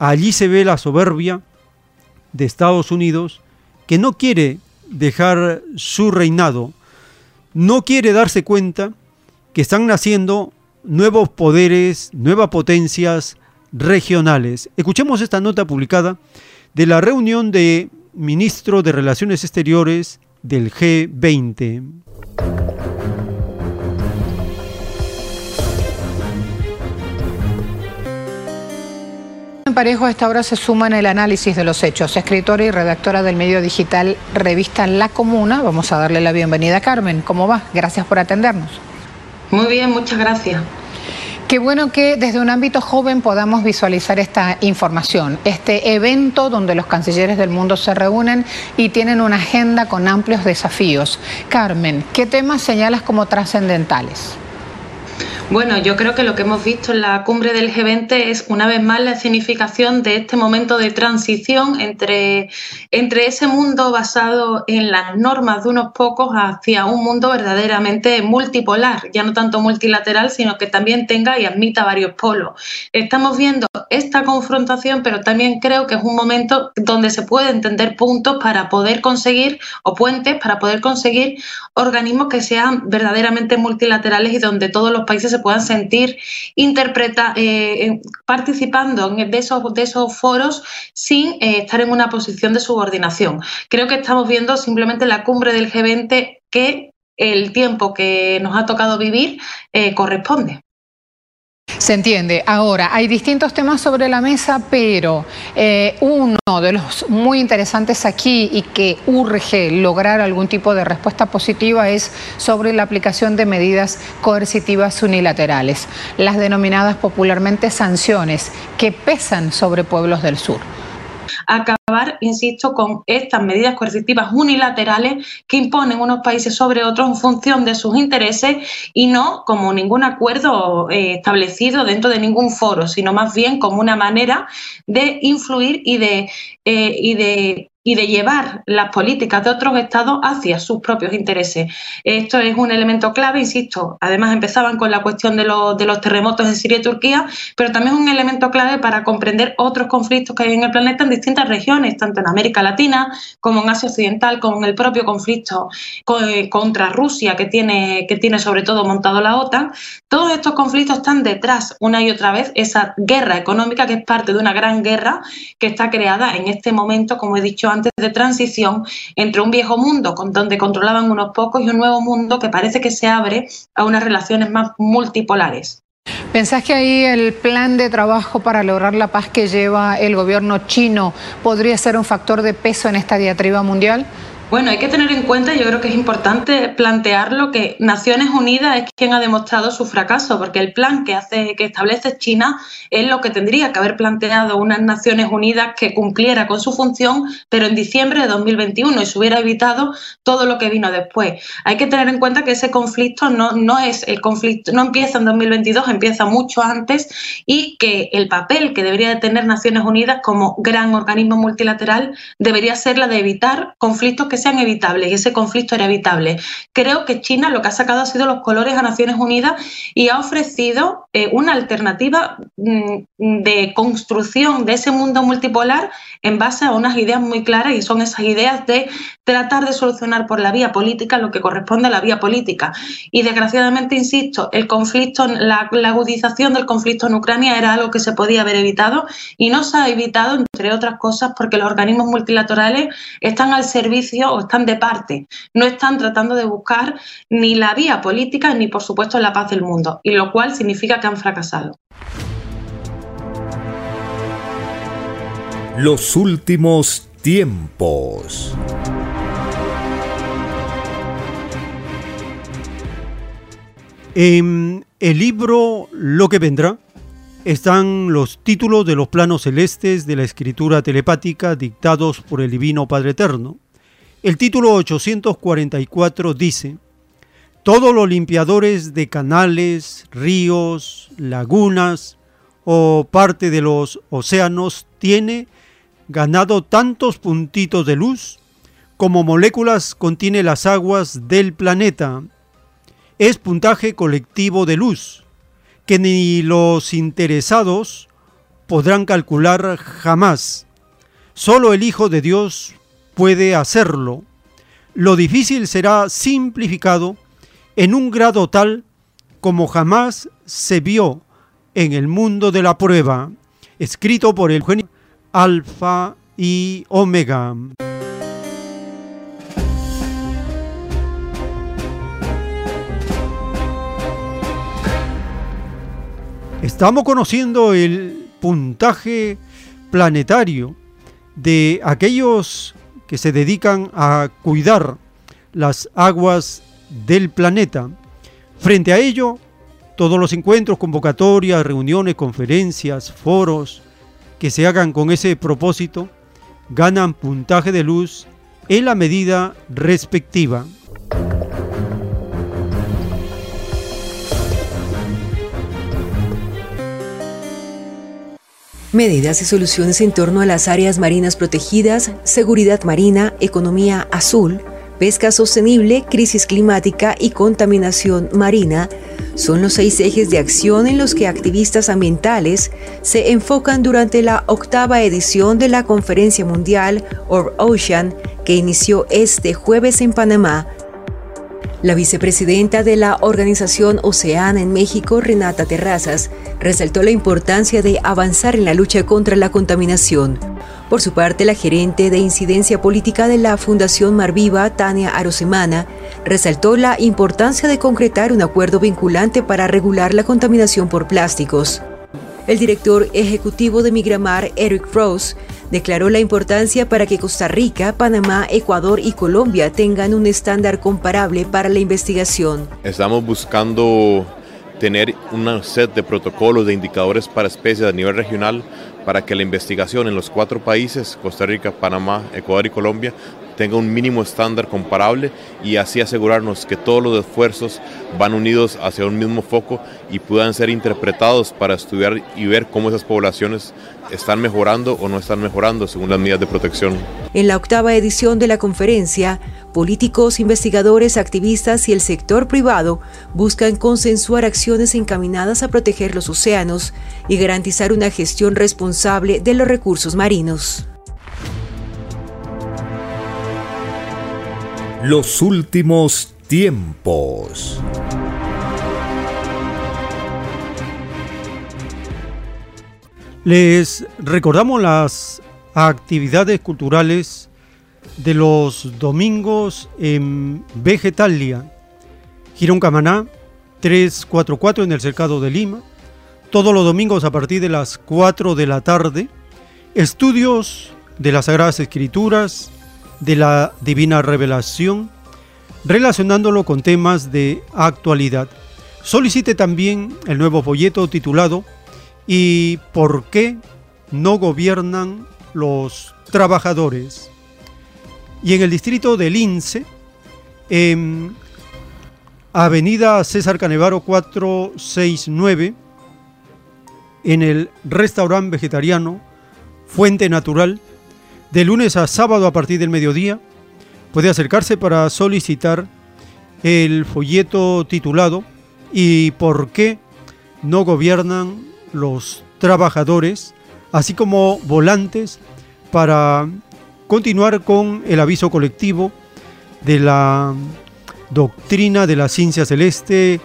allí se ve la soberbia de Estados Unidos, que no quiere dejar su reinado, no quiere darse cuenta que están naciendo nuevos poderes, nuevas potencias regionales. Escuchemos esta nota publicada de la reunión de ministros de Relaciones Exteriores del G20. Parejo a esta hora se suma en el análisis de los hechos. Escritora y redactora del medio digital Revista La Comuna. Vamos a darle la bienvenida a Carmen. ¿Cómo va? Gracias por atendernos. Muy bien, muchas gracias. Qué bueno que desde un ámbito joven podamos visualizar esta información, este evento donde los cancilleres del mundo se reúnen y tienen una agenda con amplios desafíos. Carmen, ¿qué temas señalas como trascendentales? Bueno, yo creo que lo que hemos visto en la cumbre del G20 es una vez más la significación de este momento de transición entre, entre ese mundo basado en las normas de unos pocos hacia un mundo verdaderamente multipolar, ya no tanto multilateral, sino que también tenga y admita varios polos. Estamos viendo esta confrontación, pero también creo que es un momento donde se puede entender puntos para poder conseguir, o puentes para poder conseguir organismos que sean verdaderamente multilaterales y donde todos los países se puedan sentir interpreta, eh, participando en, de, esos, foros sin eh, estar en una posición de subordinación. Creo que estamos viendo simplemente la cumbre del G20 que el tiempo que nos ha tocado vivir eh, corresponde. Se entiende. Ahora, hay distintos temas sobre la mesa, pero eh, uno de los muy interesantes aquí y que urge lograr algún tipo de respuesta positiva es sobre la aplicación de medidas coercitivas unilaterales, las denominadas popularmente sanciones, que pesan sobre pueblos del sur acabar, insisto, con estas medidas coercitivas unilaterales que imponen unos países sobre otros en función de sus intereses y no como ningún acuerdo eh, establecido dentro de ningún foro, sino más bien como una manera de influir y de, eh, y de y de llevar las políticas de otros estados hacia sus propios intereses. Esto es un elemento clave, insisto. Además, empezaban con la cuestión de los, de los terremotos en Siria y Turquía, pero también es un elemento clave para comprender otros conflictos que hay en el planeta en distintas regiones, tanto en América Latina como en Asia Occidental, con el propio conflicto eh, contra Rusia que tiene, que tiene sobre todo montado la OTAN. Todos estos conflictos están detrás, una y otra vez, esa guerra económica que es parte de una gran guerra que está creada en este momento, como he dicho antes de transición entre un viejo mundo donde controlaban unos pocos y un nuevo mundo que parece que se abre a unas relaciones más multipolares. ¿Pensás que ahí el plan de trabajo para lograr la paz que lleva el gobierno chino podría ser un factor de peso en esta diatriba mundial? Bueno, hay que tener en cuenta, yo creo que es importante plantearlo, que Naciones Unidas es quien ha demostrado su fracaso, porque el plan que hace, que establece China es lo que tendría que haber planteado unas Naciones Unidas que cumpliera con su función, pero en diciembre de 2021 y se hubiera evitado todo lo que vino después. Hay que tener en cuenta que ese conflicto no, no es el conflicto, no empieza en 2022, empieza mucho antes y que el papel que debería de tener Naciones Unidas como gran organismo multilateral debería ser la de evitar conflictos que sean evitables y ese conflicto era evitable. Creo que China lo que ha sacado ha sido los colores a Naciones Unidas y ha ofrecido eh, una alternativa mm, de construcción de ese mundo multipolar en base a unas ideas muy claras y son esas ideas de tratar de solucionar por la vía política lo que corresponde a la vía política. Y desgraciadamente, insisto, el conflicto, la, la agudización del conflicto en Ucrania era algo que se podía haber evitado y no se ha evitado, entre otras cosas, porque los organismos multilaterales están al servicio o están de parte, no están tratando de buscar ni la vía política ni por supuesto la paz del mundo, y lo cual significa que han fracasado. Los últimos tiempos. En el libro Lo que vendrá están los títulos de los planos celestes de la escritura telepática dictados por el Divino Padre Eterno. El título 844 dice, todos los limpiadores de canales, ríos, lagunas o parte de los océanos tiene ganado tantos puntitos de luz como moléculas contiene las aguas del planeta. Es puntaje colectivo de luz que ni los interesados podrán calcular jamás. Solo el Hijo de Dios puede hacerlo. Lo difícil será simplificado en un grado tal como jamás se vio en el mundo de la prueba, escrito por el genio Alfa y Omega. Estamos conociendo el puntaje planetario de aquellos que se dedican a cuidar las aguas del planeta. Frente a ello, todos los encuentros, convocatorias, reuniones, conferencias, foros que se hagan con ese propósito ganan puntaje de luz en la medida respectiva. Medidas y soluciones en torno a las áreas marinas protegidas, seguridad marina, economía azul, pesca sostenible, crisis climática y contaminación marina son los seis ejes de acción en los que activistas ambientales se enfocan durante la octava edición de la Conferencia Mundial Or Ocean que inició este jueves en Panamá la vicepresidenta de la organización Oceana en México, Renata Terrazas, resaltó la importancia de avanzar en la lucha contra la contaminación. Por su parte, la gerente de incidencia política de la Fundación Mar Viva, Tania Arosemana, resaltó la importancia de concretar un acuerdo vinculante para regular la contaminación por plásticos. El director ejecutivo de Migramar, Eric Rose, declaró la importancia para que Costa Rica, Panamá, Ecuador y Colombia tengan un estándar comparable para la investigación. Estamos buscando tener una set de protocolos, de indicadores para especies a nivel regional para que la investigación en los cuatro países, Costa Rica, Panamá, Ecuador y Colombia, tenga un mínimo estándar comparable y así asegurarnos que todos los esfuerzos van unidos hacia un mismo foco y puedan ser interpretados para estudiar y ver cómo esas poblaciones están mejorando o no están mejorando según las medidas de protección. En la octava edición de la conferencia, políticos, investigadores, activistas y el sector privado buscan consensuar acciones encaminadas a proteger los océanos y garantizar una gestión responsable de los recursos marinos. Los últimos tiempos. Les recordamos las actividades culturales de los domingos en Vegetalia, Girón Camaná, 344 en el Cercado de Lima, todos los domingos a partir de las 4 de la tarde, estudios de las Sagradas Escrituras, de la divina revelación, relacionándolo con temas de actualidad. Solicite también el nuevo folleto titulado ¿Y por qué no gobiernan los trabajadores? Y en el distrito de Lince, en Avenida César Canevaro 469, en el restaurante vegetariano Fuente Natural, de lunes a sábado a partir del mediodía, puede acercarse para solicitar el folleto titulado ¿Y por qué no gobiernan los trabajadores? así como volantes para continuar con el aviso colectivo de la doctrina de la ciencia celeste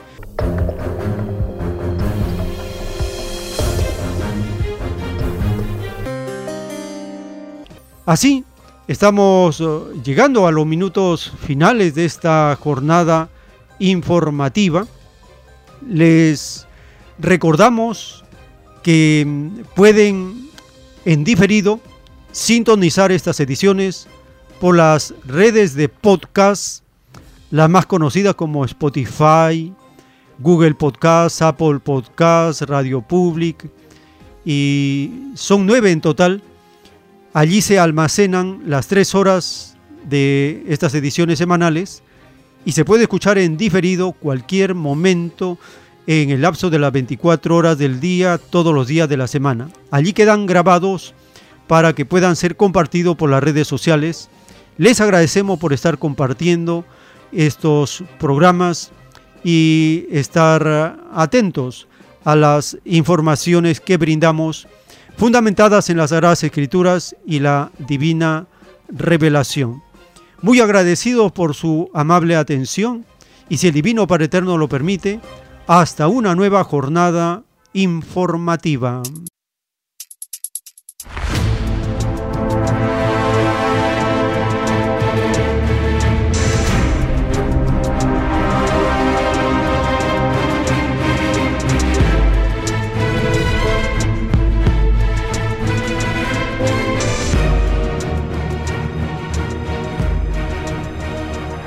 Así, estamos eh, llegando a los minutos finales de esta jornada informativa. Les recordamos que mm, pueden en diferido sintonizar estas ediciones por las redes de podcast, las más conocidas como Spotify, Google Podcast, Apple Podcast, Radio Public, y son nueve en total Allí se almacenan las tres horas de estas ediciones semanales y se puede escuchar en diferido cualquier momento en el lapso de las 24 horas del día, todos los días de la semana. Allí quedan grabados para que puedan ser compartidos por las redes sociales. Les agradecemos por estar compartiendo estos programas y estar atentos a las informaciones que brindamos fundamentadas en las Sagradas Escrituras y la divina revelación. Muy agradecidos por su amable atención y si el Divino Padre Eterno lo permite, hasta una nueva jornada informativa.